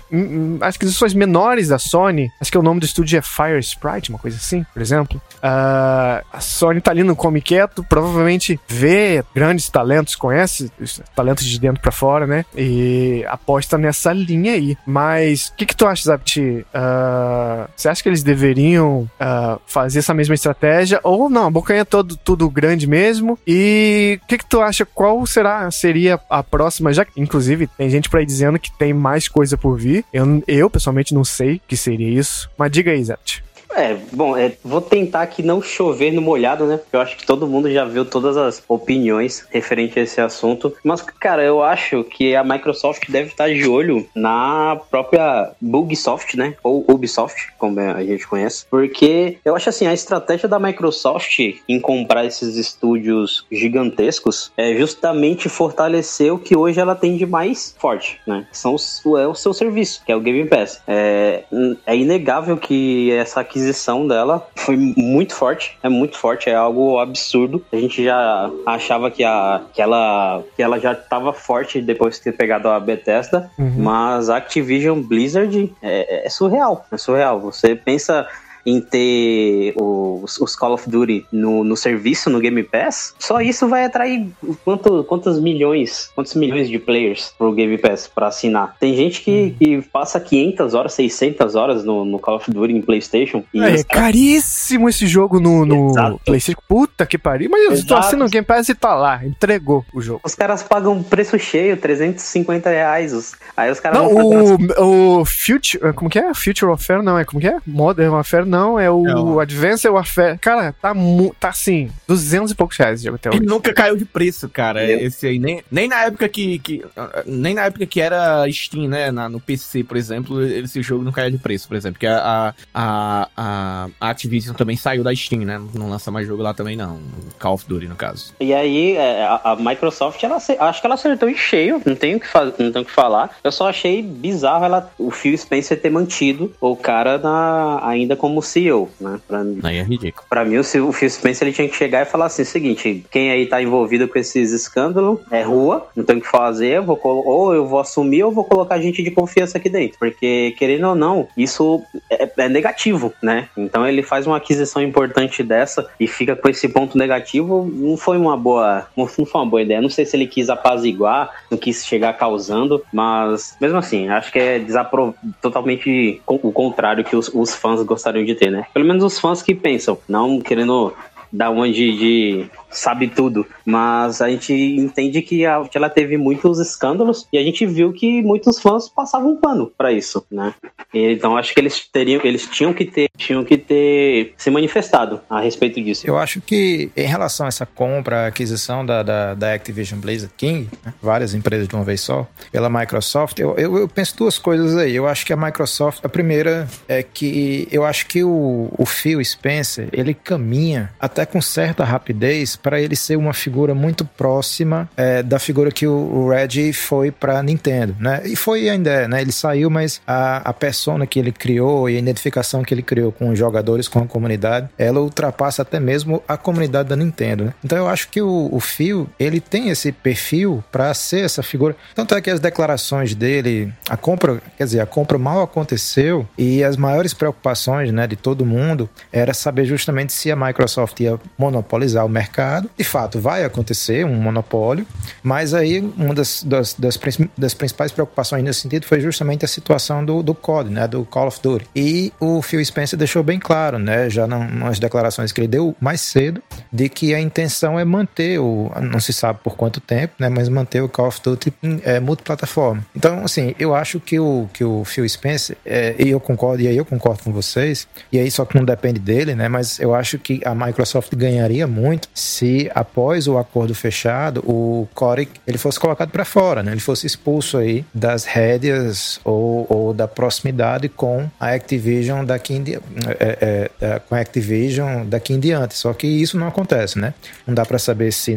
as aquisições menores da Sony, acho que o nome do estúdio é Fire Sprite, uma coisa assim, por exemplo. Uh, a Sony tá ali no come quieto, provavelmente vê grandes talentos, conhece os talentos de dentro para fora, né? E aposta nessa linha aí. Mas o que, que tu acha, Zapt? Uh, você acha que eles deveriam uh, fazer essa mesma estratégia? Ou não, a bocanha é todo, tudo grande mesmo? E o que, que tu acha? Qual será seria a próxima? Já inclusive tem gente gente por aí dizendo que tem mais coisa por vir. Eu, eu pessoalmente não sei o que seria isso. Mas diga aí, Zet. É, bom, é, vou tentar aqui não chover no molhado, né? Eu acho que todo mundo já viu todas as opiniões referente a esse assunto. Mas, cara, eu acho que a Microsoft deve estar de olho na própria Bugsoft, né? Ou Ubisoft, como a gente conhece. Porque eu acho assim, a estratégia da Microsoft em comprar esses estúdios gigantescos é justamente fortalecer o que hoje ela tem de mais forte, né? São é o seu serviço, que é o Game Pass. É, é inegável que essa aquisição aquisição dela foi muito forte, é muito forte, é algo absurdo. A gente já achava que, a, que, ela, que ela já estava forte depois de ter pegado a Bethesda, uhum. mas a Activision Blizzard é, é surreal, é surreal. Você pensa em ter os, os Call of Duty no, no serviço, no Game Pass, só isso vai atrair quanto, quantos milhões, quantos milhões de players pro Game Pass para assinar. Tem gente que, hum. que passa 500 horas, 600 horas no, no Call of Duty em PlayStation. é, é caríssimo esse jogo no, no PlayStation. Puta que pariu. Mas eu tô assinando o Game Pass e tá lá, entregou o jogo. Os caras pagam preço cheio, 350 reais. Os, aí os caras Não, o, o Future, como que é? Future Warfare não, é como que é? Modern Warfare não, é o, é o... Advance Warfare. Cara, tá, tá assim, 200 e poucos reais o jogo até hoje. Ele nunca caiu de preço, cara. Esse aí, nem, nem na época que, que. Nem na época que era Steam, né? Na, no PC, por exemplo, esse jogo não caiu de preço, por exemplo. Porque a, a, a, a Activision também saiu da Steam, né? Não lança mais jogo lá também, não. Call of Duty, no caso. E aí, é, a, a Microsoft, ela, acho que ela acertou em cheio, não tenho que, não tenho que falar. Eu só achei bizarro ela, o Phil Spencer ter mantido o cara na, ainda como CEO né? Pra, aí é ridículo. Pra mim, o Phil Spencer ele tinha que chegar e falar assim: seguinte, quem aí tá envolvido com esses escândalos é rua, não tem o que fazer, vou ou eu vou assumir ou vou colocar gente de confiança aqui dentro. Porque, querendo ou não, isso é, é negativo, né? Então ele faz uma aquisição importante dessa e fica com esse ponto negativo, não foi uma boa. Não foi uma boa ideia. Não sei se ele quis apaziguar, não quis chegar causando, mas mesmo assim, acho que é desaprov... totalmente o contrário que os, os fãs gostariam de ter, né? Pelo menos os fãs que pensam, não querendo dar uma de, de sabe tudo. Mas a gente entende que, a, ela teve muitos escândalos e a gente viu que muitos fãs passavam pano para isso, né? Então acho que eles teriam, eles tinham que ter, tinham que ter se manifestado a respeito disso. Eu acho que em relação a essa compra, aquisição da, da, da Activision Blizzard King, né? várias empresas de uma vez só, pela Microsoft, eu, eu, eu, penso duas coisas aí. Eu acho que a Microsoft, a primeira é que eu acho que o, o Phil Spencer, ele caminha até com certa rapidez para ele ser uma figura muito próxima é, da figura que o, o Reggie foi para Nintendo, né? E foi ainda, é, né? Ele saiu, mas a, a persona que ele criou e a identificação que ele criou com os jogadores, com a comunidade, ela ultrapassa até mesmo a comunidade da Nintendo, né? Então eu acho que o, o Phil, ele tem esse perfil para ser essa figura. Tanto é que as declarações dele, a compra, quer dizer, a compra mal aconteceu e as maiores preocupações, né, de todo mundo era saber justamente se a Microsoft ia monopolizar o mercado mercado. De fato, vai acontecer um monopólio, mas aí uma das, das, das, das principais preocupações nesse sentido foi justamente a situação do, do COD, né, do Call of Duty. E o Phil Spencer deixou bem claro, né, já nas declarações que ele deu mais cedo, de que a intenção é manter o, não se sabe por quanto tempo, né, mas manter o Call of Duty é, multiplataforma. Então, assim, eu acho que o, que o Phil Spencer, é, e eu concordo, e aí eu concordo com vocês, e aí só que não depende dele, né, mas eu acho que a Microsoft ganharia muito se após o acordo fechado o Corey ele fosse colocado para fora, né? Ele fosse expulso aí das rédeas ou, ou da proximidade com a Activision daqui em diante, é, é, é, com a Activision daqui em diante. Só que isso não acontece, né? Não dá para saber se,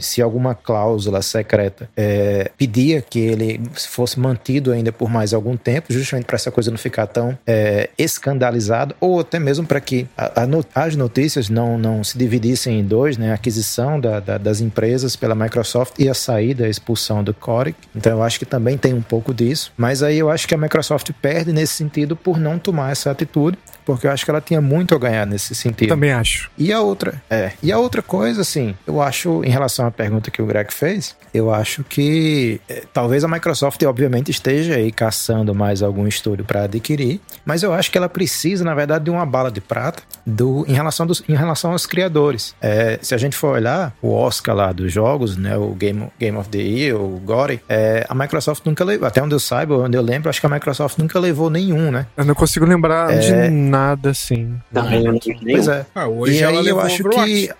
se alguma cláusula secreta é, pedia que ele fosse mantido ainda por mais algum tempo, justamente para essa coisa não ficar tão é, escandalizada ou até mesmo para que a, a, as notícias não, não se dividissem em dois, né? Aquisição da, da, das empresas pela Microsoft e a saída, a expulsão do Coric. Então eu acho que também tem um pouco disso. Mas aí eu acho que a Microsoft perde nesse sentido por não tomar essa atitude porque eu acho que ela tinha muito a ganhar nesse sentido. Também acho. E a outra, é. E a outra coisa, assim, eu acho, em relação à pergunta que o Greg fez, eu acho que é, talvez a Microsoft, obviamente, esteja aí caçando mais algum estúdio para adquirir, mas eu acho que ela precisa, na verdade, de uma bala de prata do, em, relação dos, em relação aos criadores. É, se a gente for olhar o Oscar lá dos jogos, né, o Game, Game of the Year, o Gore, é, a Microsoft nunca levou, até onde eu saiba, onde eu lembro, acho que a Microsoft nunca levou nenhum, né? Eu não consigo lembrar É. de nada assim. Não, não Pois é. Ah, hoje e ela aí eu acho Overwatch. que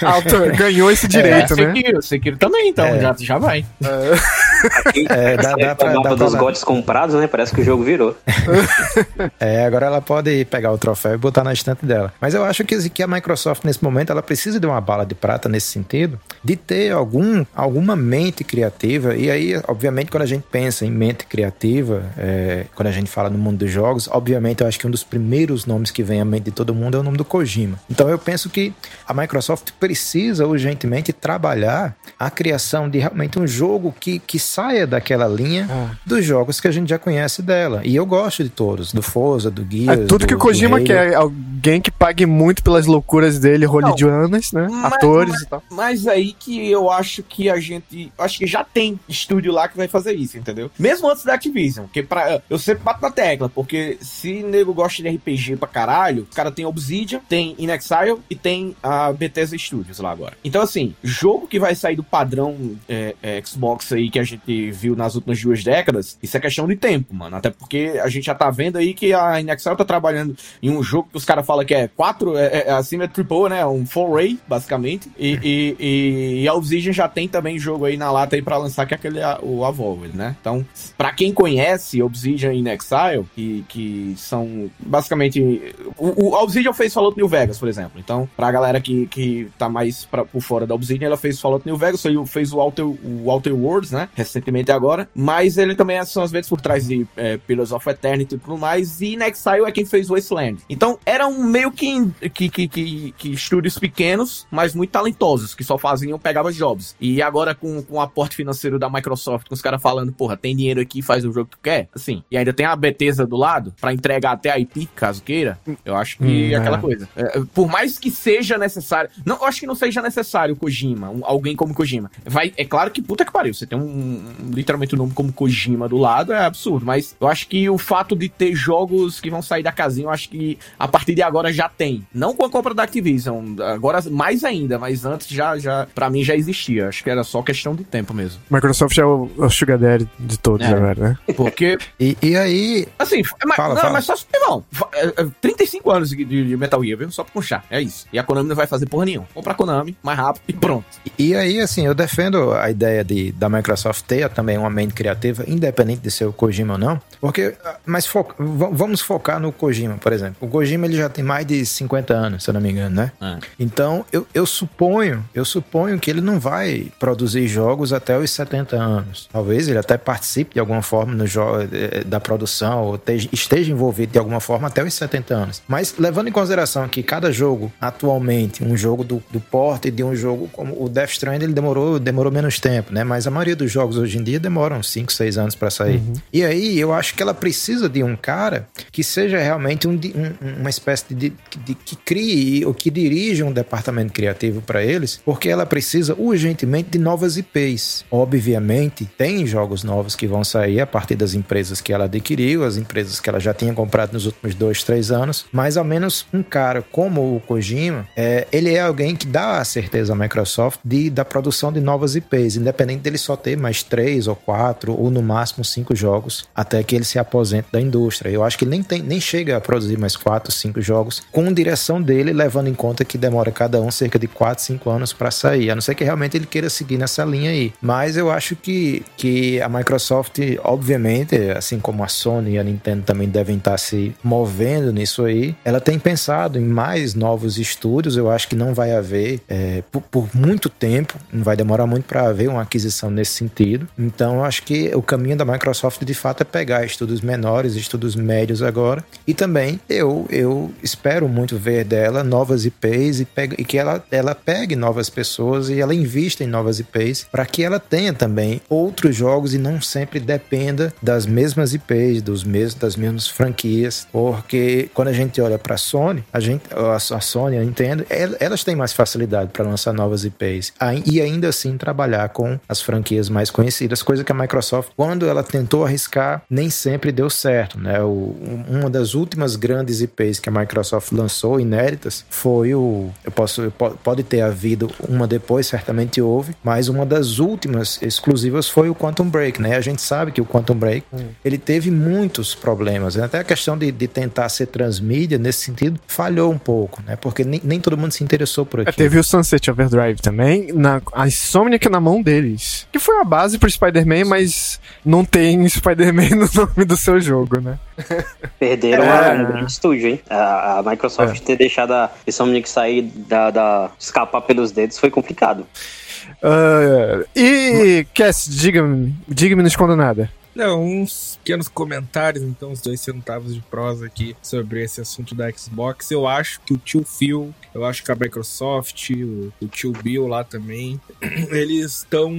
Autor, ganhou esse direito, né? Sekiro, Sekiro também, então, É. já, já vai. Aqui, É, dá- é dá pra- dá pra dos lá. gotes comprados, né? Parece que o jogo virou. É, agora ela pode pegar o troféu e botar na estante dela. Mas eu acho que, que a Microsoft, nesse momento, ela precisa de uma bala de prata nesse sentido, de ter algum, alguma mente criativa. E aí, obviamente, quando a gente pensa em mente criativa, é, quando a gente fala no mundo dos jogos, obviamente eu acho que um dos primeiros nomes que vem à mente de todo mundo é o nome do Kojima. Então eu penso que a Microsoft precisa urgentemente trabalhar a criação de realmente um jogo que, que saia daquela linha Ah. dos jogos que a gente já conhece dela. E eu gosto de todos, do Forza, do Gears, É tudo que o Kojima quer, alguém que pague muito pelas loucuras dele, hollywoodianas, né? Mas- Atores mas- e tal. Mas aí que eu acho que a gente. Acho que já tem estúdio lá que vai fazer isso, entendeu? Mesmo antes da Activision. Porque pra, eu sempre bato na tecla, porque se nego gosta de RPG pra caralho, o cara tem Obsidian, tem Inexile e tem a Bethesda Studios lá agora. Então, assim, jogo que vai sair do padrão é, é, Xbox aí que a gente viu nas últimas duas décadas, isso é questão de tempo, mano. Até porque a gente já tá vendo aí que a Inexile tá trabalhando em um jogo que os caras falam que é 4, é, é acima de triple, né? Um full ray, basicamente. E, e, e, e a Obsidian já tem também jogo aí na lata aí pra lançar, que é aquele o Evolved, né? Então, pra quem conhece Obsidian e Inexile, que, que são basicamente. O, o a Obsidian fez Fallout New Vegas, por exemplo. Então, pra galera que, que tá mais pra, por fora da Obsidian, ela fez Fallout New Vegas, fez o Outer, o Outer Worlds, né? Recentemente agora. Mas ele também são às vezes por trás de é, Pillars of Eternity e tudo mais. E Inexile é quem fez Wasteland. Então, eram meio que, que, que, que, que estúdios pequenos, mas muito talentosos, que só faziam, pegava jobs. E agora com, com o aporte financeiro da Microsoft, com os caras falando, porra, tem dinheiro aqui, faz o jogo que tu quer, assim. E ainda tem a Bethesda do lado, pra entregar até a IP, caso queira. Eu acho que Hum, é aquela é. coisa. É, por mais que seja necessário. Não, eu acho que não seja necessário Kojima, um- alguém como Kojima. Vai, é claro que puta que pariu. Você tem um, um- literalmente um nome como Kojima do lado, é absurdo. Mas eu acho que o fato de ter jogos que vão sair da casinha, eu acho que a partir de agora já tem. Não com a compra da Activision, agora mais ainda, mas antes já, já para mim já existia. Acho que era só questão de tempo mesmo. Microsoft é o, o Sugar Daddy de todos É. agora, né? Porque E, e aí, Assim, é, mas, Fala, não, fala. mas só, irmão, fa- é, é, 35 anos de, de Metal Gear, viu? Só pra puxar, é isso. E a Konami não vai fazer porra nenhuma. Compra a Konami, mais rápido e pronto. E aí, assim, eu defendo a ideia de, da Microsoft ter também uma mente criativa, independente de ser o Kojima ou não, porque, ah, mas fo- vamos focar no Kojima, por exemplo. O Kojima, ele já tem mais de 50 anos, se eu não me engano, né? É. Então, eu, eu suponho, eu suponho que ele não vai produzir jogos até os 70 anos. Talvez ele até participe de alguma forma no jo- eh, da produção, ou te- esteja envolvido de alguma forma até os 70 anos. Mas levando em consideração que cada jogo, atualmente, um jogo do, do porte de um jogo como o Death Stranding, ele demorou, demorou menos tempo, né? Mas a maioria dos jogos hoje em dia demoram 5, 6 anos para sair. E aí, eu acho que ela precisa de um cara que seja realmente um, um- uma espécie de, de- que crie ou que dirija um departamento criativo para eles, porque ela precisa urgentemente de novas IPs. Obviamente, tem jogos novos que vão sair a partir das empresas que ela adquiriu, as empresas que ela já tinha comprado nos últimos dois, três anos, mas ao menos um cara como o Kojima, é, ele é alguém que dá a certeza à Microsoft de, da produção de novas IPs, independente dele só ter mais três ou quatro, ou no máximo cinco jogos, até que ele se aposente da indústria. Eu acho que ele nem, tem, nem chega a produzir mais quatro, cinco jogos, com direção dele, levando em conta que demora cada um cerca de quatro, cinco anos para sair, a não ser que realmente ele queira seguir nessa linha aí. Mas eu acho que, que a Microsoft, obviamente, assim como a Sony e a Nintendo também devem estar se movendo nisso aí, ela tem pensado em mais novos estúdios. Eu acho que não vai haver é, por, por muito tempo, não vai demorar muito para haver uma aquisição nesse sentido. Então, eu acho que o caminho da Microsoft de fato é pegar estudos menores, estudos médios agora. E também eu, eu espero muito ver dela novas IPs e, pega, e que ela, ela pegue novas pessoas e ela invista em novas IPs para que ela tenha também outros jogos e não sempre dependa das mesmas IPs, dos mesmos, das mesmas franquias. Porque quando a gente olha para a Sony, a gente, a, Sony, a Nintendo, el- elas têm mais facilidade para lançar novas IPs e ainda assim trabalhar com as franquias mais conhecidas, coisa que a Microsoft, quando ela tentou arriscar, nem sempre deu certo, né? O, um- uma das das últimas grandes IPs que a Microsoft lançou, inéditas, foi o. Eu posso. eu po- Pode ter havido uma depois, certamente houve, mas uma das últimas exclusivas foi o Quantum Break, né? A gente sabe que o Quantum Break ele teve muitos problemas, né? até a questão de, de tentar ser transmídia nesse sentido falhou um pouco, né? Porque nem, nem todo mundo se interessou por É, aquilo. teve o Sunset Overdrive também, na, a Insomniac na mão deles. Que foi a base pro Spider-Man, mas não tem Spider-Man no nome do seu jogo, né? Perderam É. um grande estúdio, hein? A, a Microsoft ter deixado a Insomniac sair da, da. escapar pelos dedos foi complicado. Ah, e, Cass, diga-me, diga-me, não esconda nada. Não, uns pequenos comentários, então, uns dois centavos de prosa aqui sobre esse assunto da Xbox. Eu acho que o tio Phil, eu acho que a Microsoft, o, o tio Bill lá também, eles estão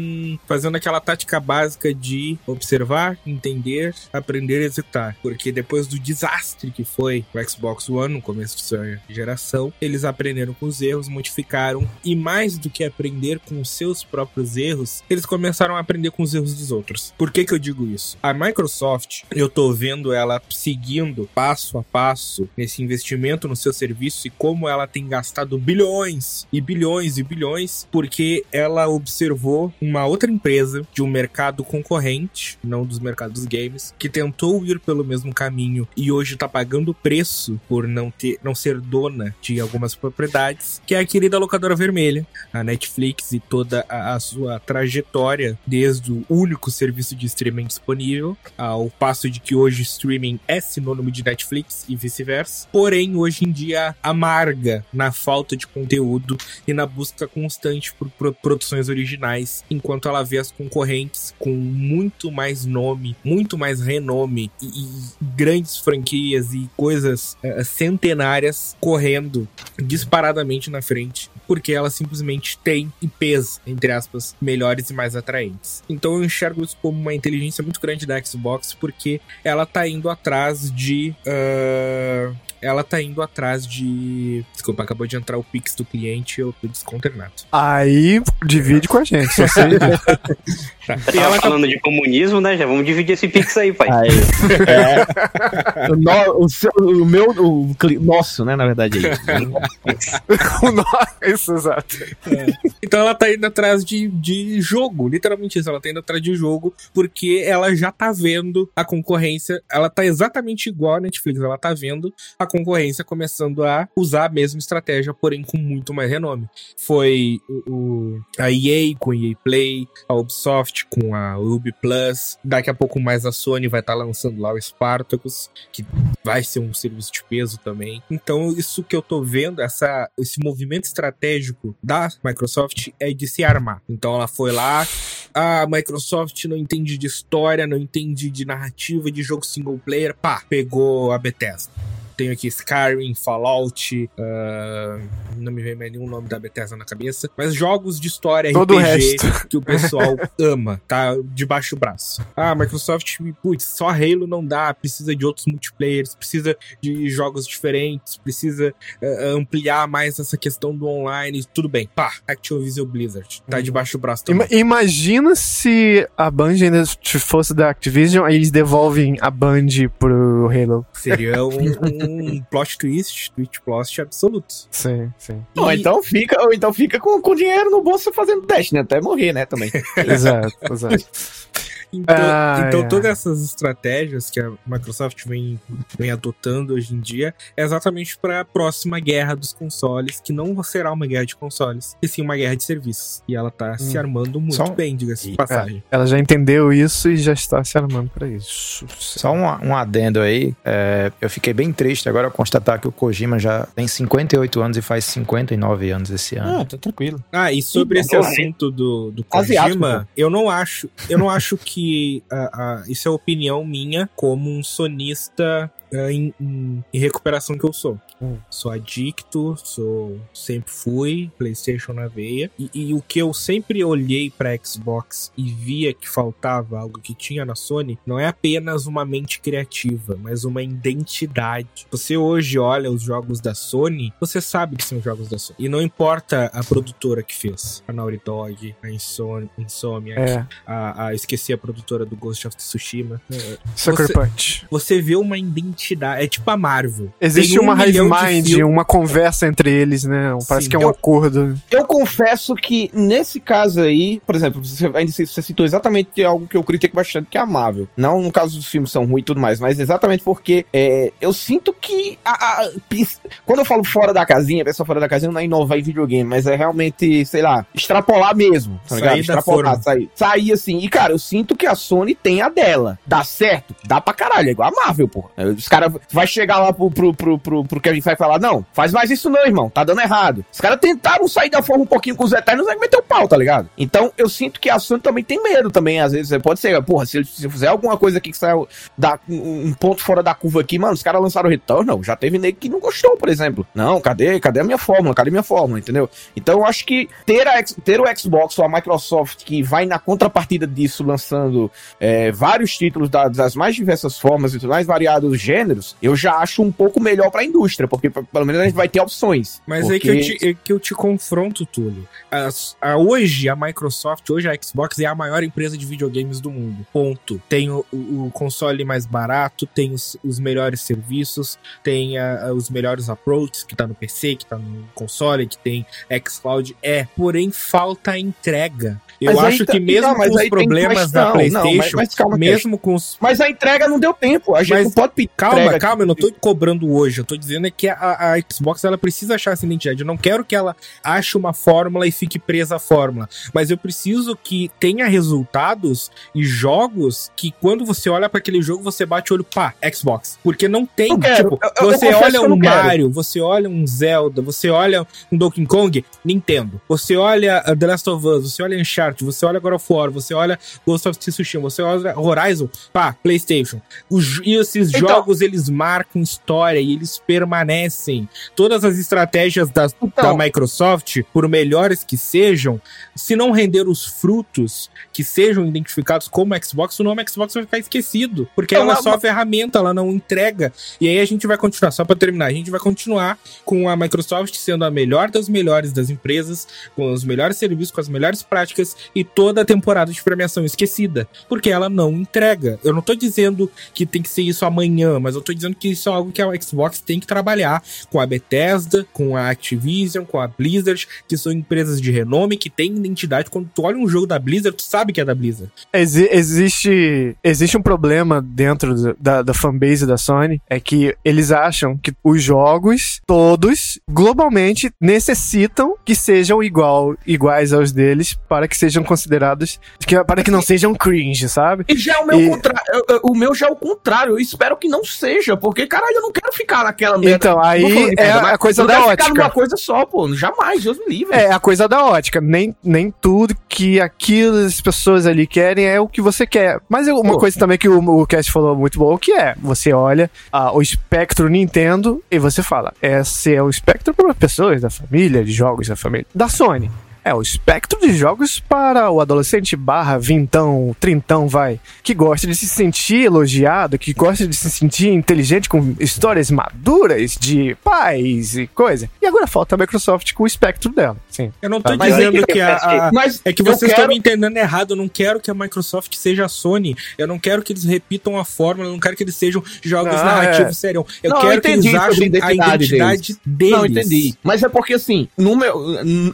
fazendo aquela tática básica de observar, entender, aprender e executar. Porque depois do desastre que foi o Xbox One no começo de sua geração, eles aprenderam com os erros, modificaram e mais do que aprender com os seus próprios erros, eles começaram a aprender com os erros dos outros. Por que que eu digo isso? A Microsoft, eu tô vendo ela seguindo passo a passo nesse investimento no seu serviço e como ela tem gastado bilhões e bilhões e bilhões porque ela observou uma outra empresa de um mercado concorrente, não dos mercados games, que tentou ir pelo mesmo caminho e hoje tá pagando preço por não ter não ser dona de algumas propriedades, que é a querida locadora vermelha, a Netflix e toda a, a sua trajetória desde o único serviço de streaming disponível, ao passo de que hoje streaming é sinônimo de Netflix e vice-versa. Porém, hoje em dia amarga na falta de conteúdo e na busca constante por pro- produções originais, enquanto ela vê as concorrentes com muito mais nome, muito mais renome e, e grandes franquias e coisas eh, centenárias correndo disparadamente na frente, porque ela simplesmente tem IPs, entre aspas, melhores e mais atraentes. Então eu enxergo isso como uma inteligência muito grande da Xbox, porque ela tá indo atrás de. ah, ela tá indo atrás de. Desculpa, acabou de entrar o Pix do cliente, eu tô desconternado. Aí divide com a gente, só sei. Tá. Você E ela tava tá falando de comunismo, né? Já vamos dividir esse Pix aí, pai. Aí, é. o, no- o seu- o meu, o nosso, né, na verdade. Aí. o nó- Isso, exato. Então ela tá indo atrás de, de jogo, literalmente isso. Ela tá indo atrás de jogo porque ela já tá vendo a concorrência. Ela tá exatamente igual a Netflix. Ela tá vendo a concorrência começando a usar a mesma estratégia, porém com muito mais renome. Foi o, o- a EA com EA Play, a Ubisoft com a Ubi Plus. Daqui a pouco mais a Sony vai estar lançando lá o Spartacus, que vai ser um serviço de peso também. Então, isso que eu tô vendo, essa, esse movimento estratégico da Microsoft é de se armar. Então, ela foi lá. A Microsoft não entende de história, não entende de narrativa, de jogo single player. Pá, pegou a Bethesda. Tenho aqui Skyrim, Fallout, ah, não me vem mais nenhum nome da Bethesda na cabeça, mas jogos de história Todo o RPG resto. que o pessoal ama, tá debaixo do braço. Ah, Microsoft, putz, só Halo não dá, precisa de outros multiplayers, precisa de jogos diferentes, precisa eh, ampliar mais essa questão do online, tudo bem. Pá, Activision Blizzard, tá debaixo do braço também. Ima- imagina se a Band ainda fosse da Activision, aí eles devolvem a Band pro Halo. Seria um, um plot twist, twist plot absoluto. Sim, sim. Ou E- então fica, ou então fica com, com dinheiro no bolso fazendo dash, né? Até morrer, né, também. Exato, exato. Então, Ah, então é. todas essas estratégias que a Microsoft vem, vem adotando hoje em dia é exatamente para a próxima guerra dos consoles, que não será uma guerra de consoles, e sim uma guerra de serviços. E ela tá se armando muito um- bem, diga-se de E- passagem. Ela já entendeu isso e já está se armando pra isso. Só um, um adendo aí, é, eu fiquei bem triste agora ao constatar que o Kojima já tem 58 anos e faz 59 anos esse ano. Ah, tá tranquilo. Ah, e sobre esse Porra, assunto do, do Asiático, Kojima, eu não acho, eu não acho que ah, ah, isso é opinião minha como um sonista em, em- em recuperação que eu sou. Hum. Sou adicto, sou sempre fui PlayStation na veia e, e o que eu sempre olhei pra Xbox e via que faltava algo que tinha na Sony não é apenas uma mente criativa, mas uma identidade. Você hoje olha os jogos da Sony, você sabe que são jogos da Sony e não importa a produtora que fez, a Naughty Dog, a Insom Insomniac, É, a, a esqueci a produtora do Ghost of Tsushima. Sucker Você- Punch. você vê uma identidade identidade. É tipo a Marvel. Existe um uma hive mind, uma conversa entre eles, né? Parece Sim. que é um Eu- acordo. Eu confesso que nesse caso aí, por exemplo, você, você você citou exatamente algo que eu critico bastante, que é a Marvel. Não no caso dos filmes são ruins e tudo mais, mas exatamente porque é, eu sinto que a- a- quando eu falo fora da casinha, a pessoa fora da casinha não é inovar em videogame, mas é realmente, sei lá, extrapolar mesmo, tá ligado? da Extrapolar, sair. Sair assim. E cara, eu sinto que a Sony tem a dela. Dá certo? Dá pra caralho, é igual a Marvel, porra. Os caras vai chegar lá pro, pro, pro, pro, pro Kevin Feige falar, não, faz mais isso não, irmão, tá dando errado. Os caras tentaram sair da forma um pouquinho com os Eternos, aí meteu o pau, tá ligado? Então, eu sinto que a Sony também tem medo também, às vezes, pode ser, porra, se, se fizer alguma coisa aqui que saiu da, um ponto fora da curva aqui, mano, os caras lançaram o Returnal, já teve nego que não gostou, por exemplo. Não, cadê, cadê a minha fórmula, cadê a minha fórmula, entendeu? Então, eu acho que ter, a, ter o Xbox ou a Microsoft que vai na contrapartida disso, lançando é, vários títulos da- das mais diversas formas e dos mais variados gêneros, eu já acho um pouco melhor pra indústria, porque pelo menos a gente vai ter opções. Mas porque... aí que eu, te, é que eu te confronto, Túlio. As- a- hoje, a Microsoft, hoje a Xbox é a maior empresa de videogames do mundo. Ponto. Tem o, o- console mais barato, tem os, os melhores serviços, tem a- a- os melhores approaches que tá no PC, que tá no console, que tem xCloud. É, porém falta a entrega. Eu Mas acho tá- que mesmo não, com os problemas da Não, mas- PlayStation, mas calma, mesmo com os Mas a entrega não deu tempo, a gente Mas não pode pedir Calma, calma, eu não tô cobrando hoje. Eu tô dizendo é que a, a Xbox ela precisa achar essa identidade. Eu não quero que ela ache uma fórmula e fique presa à fórmula. Mas eu preciso que tenha resultados e jogos que quando você olha pra aquele jogo, você bate o olho, pá, Xbox. Porque não tem, Não tipo, Eu- eu- eu você confesso olha eu um. Mario, você olha um Zelda, você olha um Donkey Kong, Nintendo. Você olha uh, The Last of Us, você olha Uncharted, você olha God of War, você olha Ghost of Tsushima, você olha Horizon, pá, PlayStation. Os- e esses Então- jogos, eles marcam história e eles permanecem. Todas as estratégias da, Então- da Microsoft, por melhores que sejam, se não render os frutos que sejam identificados como Xbox, o nome Xbox vai ficar esquecido. Porque Então, ela é mas- só ferramenta, ela não entrega. E aí a gente vai continuar, só pra terminar, a gente vai continuar com a Microsoft sendo a melhor das melhores das empresas, com os melhores serviços, com as melhores práticas e toda a temporada de premiação esquecida. Porque ela não entrega. Eu não tô dizendo que tem que ser isso amanhã, mas eu tô dizendo que isso é algo que a Xbox tem que trabalhar com a Bethesda, com a Activision, com a Blizzard, que são empresas de renome, que têm identidade. Quando tu olha um jogo da Blizzard, tu sabe que é da Blizzard. Exi- existe, existe um problema dentro da, da fanbase da Sony, é que eles acham que os jogos, todos, globalmente, necessitam que sejam igual, iguais aos deles para que sejam considerados, que, para que não sejam cringe, sabe? E já é o meu E- contrário. eu- eu- O meu já é o contrário. Eu espero que não seja, porque, caralho, eu não quero ficar naquela merda. Então, aí é merda, a coisa não da deve ficar ótica. numa coisa só, pô. Jamais, Deus me livre. É a coisa da ótica. Nem, nem tudo que aquilo as pessoas ali querem é o que você quer. Mas uma Pô. coisa também que o, o Cast falou muito bom, que é, você olha ah, o espectro Nintendo e você fala, esse é o espectro para pessoas da família, de jogos da família. Da Sony. É o espectro de jogos para o adolescente barra vintão, trintão, vai, que gosta de se sentir elogiado, que gosta de se sentir inteligente com histórias maduras de pais e coisa. E agora falta a Microsoft com o espectro dela, sim. Eu não tô Mas aí dizendo que que a, a- Mas É que eu vocês estão quero- me entendendo errado. Eu não quero que a Microsoft seja a Sony. Eu não quero que eles repitam a fórmula. Eu não quero que eles sejam jogos Não, narrativos é. serião. Eu Não, eu quero que entendi eles sobre ajam a identidade identidade deles. Não, entendi. Mas é porque, assim, no meu,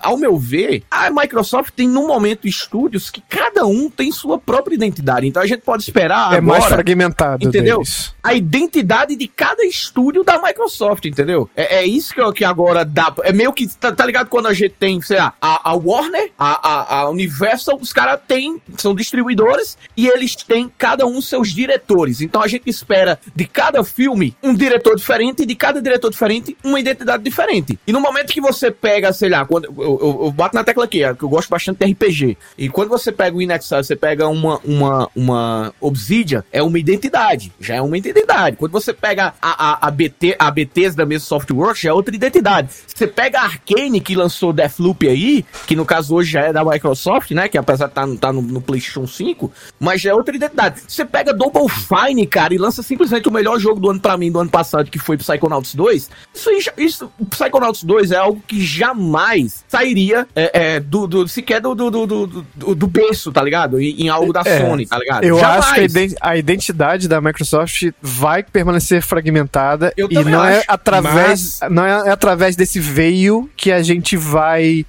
ao meu ver, a Microsoft tem, no momento, estúdios que cada um tem sua própria identidade. Então a gente pode esperar é mais agora fragmentado entendeu? deles. a identidade de cada estúdio da Microsoft, entendeu? É, é isso que, que agora dá. É meio que, tá, tá ligado? Quando a gente tem, sei lá, a, a Warner, a, a, a Universal, os caras têm, são distribuidores e eles têm cada um seus diretores. Então a gente espera de cada filme um diretor diferente e de cada diretor diferente uma identidade diferente. E no momento que você pega, sei lá, quando eu, eu- eu bato na tecla aqui, é que eu gosto bastante de RPG. E quando você pega o Inexile, você pega uma, uma, uma Obsidian, é uma identidade. Já é uma identidade. Quando você pega a, a, a, BT, a Bethesda mesmo Softworks, já é outra identidade. Você pega a Arkane, que lançou Deathloop aí, que no caso hoje já é da Microsoft, né? Que apesar de estar tá, tá no, no PlayStation 5, mas já é outra identidade. Você pega Double Fine, cara, e lança simplesmente o melhor jogo do ano pra mim, do ano passado, que foi Psychonauts 2. Isso, isso Psychonauts 2 é algo que jamais sairia é, é, do, do, sequer do, do, do, do, do, berço, tá ligado? Em, em algo da É, Sony, tá ligado? Eu Jamais. acho que a iden- a identidade da Microsoft vai permanecer fragmentada Eu e não é acho, através não é, é através desse veio que a gente vai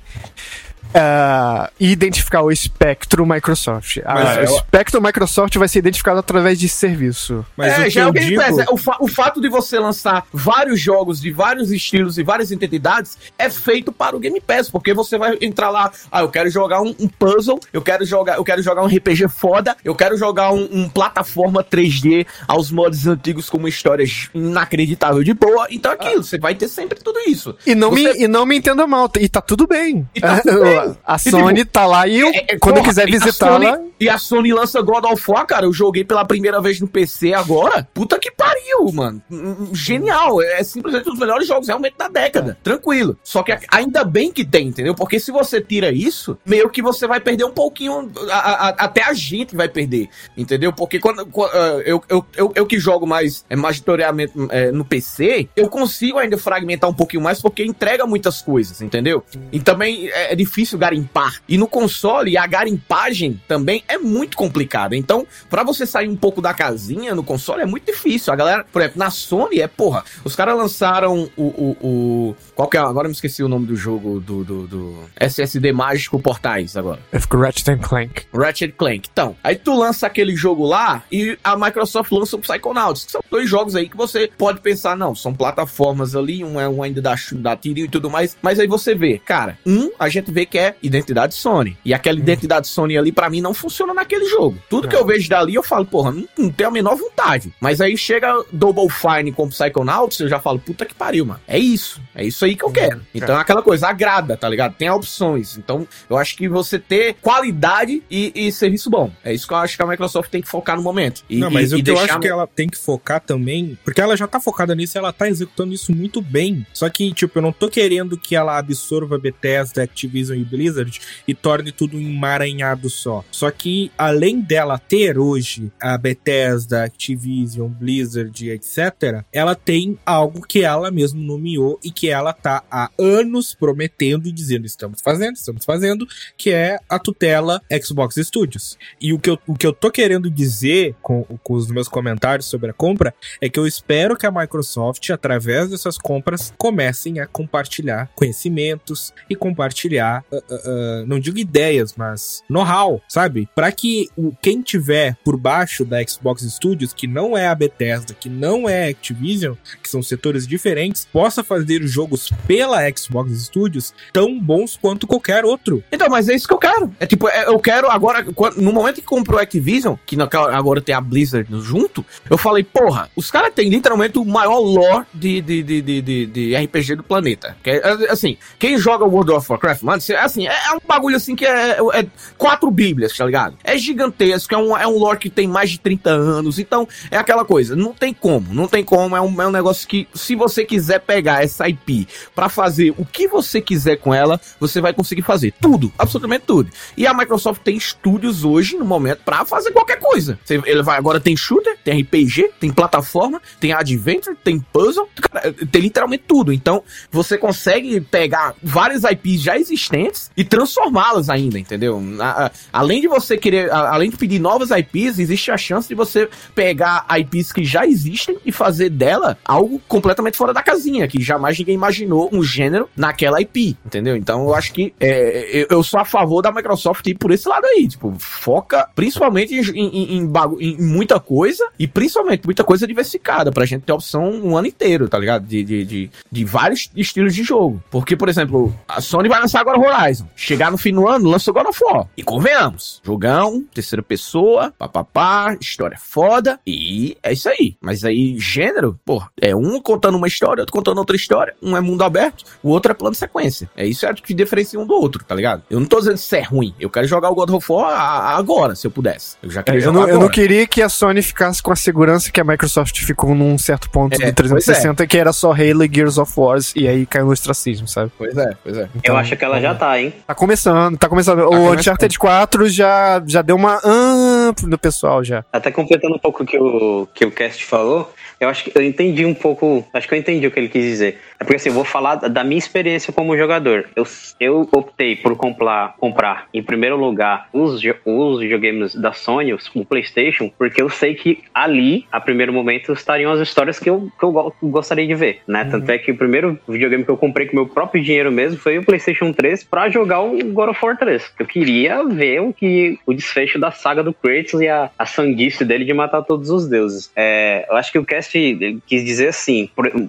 ah, identificar o espectro Microsoft. Ah, Mas o eu- espectro Microsoft vai ser identificado através de serviço. Mas é, o que já é o Game digo... Pass. É, O, fa- o fato de você lançar vários jogos de vários estilos e várias identidades é feito para o Game Pass, porque você vai entrar lá, ah, eu quero jogar um, um puzzle, eu quero jogar, eu quero jogar um RPG foda, eu quero jogar um, um plataforma 3D aos modos antigos com uma história inacreditável de boa. Então é aquilo, você vai ter sempre tudo isso. E não, Você- me, e não me entenda mal, e tá tudo bem. E tá tudo bem. A E, Sony tá lá e eu, É, é, quando eu porra, quiser visitá-la. Sony- E a Sony lança God of War, cara. Eu joguei pela primeira vez no PC agora. Puta que pariu, mano. Genial. É simplesmente um dos melhores jogos realmente da década. Tranquilo. Só que ainda bem que tem, entendeu? Porque se você tira isso, meio que você vai perder um pouquinho. a- a- até a gente vai perder. Entendeu? Porque quando. qu- ah, eu, eu, eu, eu que jogo mais é, majoritariamente é, no PC, eu consigo ainda fragmentar um pouquinho mais porque entrega muitas coisas, entendeu? E também é, é difícil garimpar. E no console, a garimpagem também é muito complicada. Então, pra você sair um pouco da casinha no console é muito difícil. A galera, por exemplo, na Sony é, porra, os caras lançaram o, o, o- Qual que é? Agora eu me esqueci o nome do jogo do, do, do SSD mágico Portais agora. Fico Ratchet Clank. Ratchet Clank. Então, aí tu lança aquele jogo lá e a Microsoft lança o Psychonauts, que são dois jogos aí que você pode pensar, não, são plataformas ali, um é um ainda da, da tirinho e tudo mais, mas aí você vê, cara, um, a gente vê que é identidade Sony, e aquela identidade Sony ali pra mim não funciona naquele jogo. Tudo que eu vejo dali eu falo, porra, não, não tenho a menor vontade. Mas aí chega Double Fine com Psychonauts, eu já falo, puta que pariu, mano. É isso, é isso aí que eu quero. Então é aquela coisa, agrada, tá ligado? Tem opções. Então eu acho que você ter qualidade e, e serviço bom. É isso que eu acho que a Microsoft tem que focar no momento. E, não, mas e, o que eu deixar acho que ela tem que focar também, porque ela já tá focada nisso e ela tá executando isso muito bem. Só que, tipo, eu não tô querendo que ela absorva Bethesda, Activision e Blizzard e torne tudo um emaranhado só. Só que, além dela ter hoje a Bethesda, Activision, Blizzard, etc., ela tem algo que ela mesmo nomeou e que ela tá há anos prometendo e dizendo: estamos fazendo, estamos fazendo, que é a tutela Xbox Studios. E o que eu, o que eu tô querendo dizer com, com os meus comentários sobre a compra é que eu espero que a Microsoft, através dessas compras, comecem a compartilhar conhecimentos e compartilhar, ah, não digo ideias, mas know-how, sabe? Para que o, quem tiver por baixo da Xbox Studios, que não é a Bethesda, que não é a Activision, que são setores diferentes, possa fazer jogos pela Xbox Studios tão bons quanto qualquer outro. Então, mas é isso que eu quero. É tipo, é- eu quero agora, no momento que comprou a Activision, que agora tem a Blizzard junto, eu falei, porra, os caras têm literalmente o maior lore de, de, de, de, de- RPG do planeta. É, assim, quem joga World of Warcraft, mano, cê- assim, é, é um bagulho assim que é, é quatro bíblias, tá ligado? É gigantesco, é um, é um lore que tem mais de 30 anos, então é aquela coisa, não tem como, não tem como, é um, é um negócio que, se você quiser pegar essa IP pra fazer o que você quiser com ela, você vai conseguir fazer tudo, absolutamente tudo. E a Microsoft tem estúdios hoje, no momento, pra fazer qualquer coisa. Você- ele vai agora tem shooter, tem RPG, tem plataforma, tem adventure, tem puzzle, cara, tem literalmente tudo. Então, você consegue pegar várias IPs já existentes e transformá-las ainda, entendeu? A- a- além de você querer, a- além de pedir novas IPs, existe a chance de você pegar IPs que já existem e fazer dela algo completamente fora da casinha, que jamais ninguém imaginou um gênero naquela IP, entendeu? Então eu acho que é, eu, eu sou a favor da Microsoft ir por esse lado aí, tipo, foca principalmente em, em, em em muita coisa e principalmente muita coisa diversificada pra gente ter opção um ano inteiro, tá ligado? De, de, de, de vários estilos de jogo. Porque, por exemplo, a Sony vai lançar agora. Chegar no fim do ano, lança o God of War. E convenhamos, jogão, terceira pessoa, papapá, história foda, e é isso aí. Mas aí, gênero, pô, é um contando uma história, outro contando outra história, um é mundo aberto, o outro é plano de sequência. É isso é que diferencia um do outro, tá ligado? Eu não tô dizendo que isso é ruim, eu quero jogar o God of War agora, se eu pudesse. Eu já queria Eu jogar não, eu não agora. queria que a Sony ficasse com a segurança que a Microsoft ficou num certo ponto É, do 360, que era só Halo e Gears of Wars, e aí caiu no ostracismo, sabe? Pois é, pois é. Eu Então, acho que ela já tá, hein? Tá começando, tá começando. o começando. Uncharted 4 já, já deu uma. Tanto do pessoal já. Até completando um pouco o que o, que o Cast falou, eu acho que eu entendi um pouco, acho que eu entendi o que ele quis dizer. É porque assim, eu vou falar da minha experiência como jogador. Eu, eu optei por comprar, comprar em primeiro lugar os, os videogames da Sony, o PlayStation, porque eu sei que ali, a primeiro momento, estariam as histórias que eu, que eu gostaria de ver, né? Uhum. Tanto é que o primeiro videogame que eu comprei com meu próprio dinheiro mesmo foi o PlayStation 3 para jogar o God of War 3. Eu queria ver o que o desfecho da saga do Kratos e a, a sanguice dele de matar todos os deuses. É, eu acho que o Cast quis dizer assim,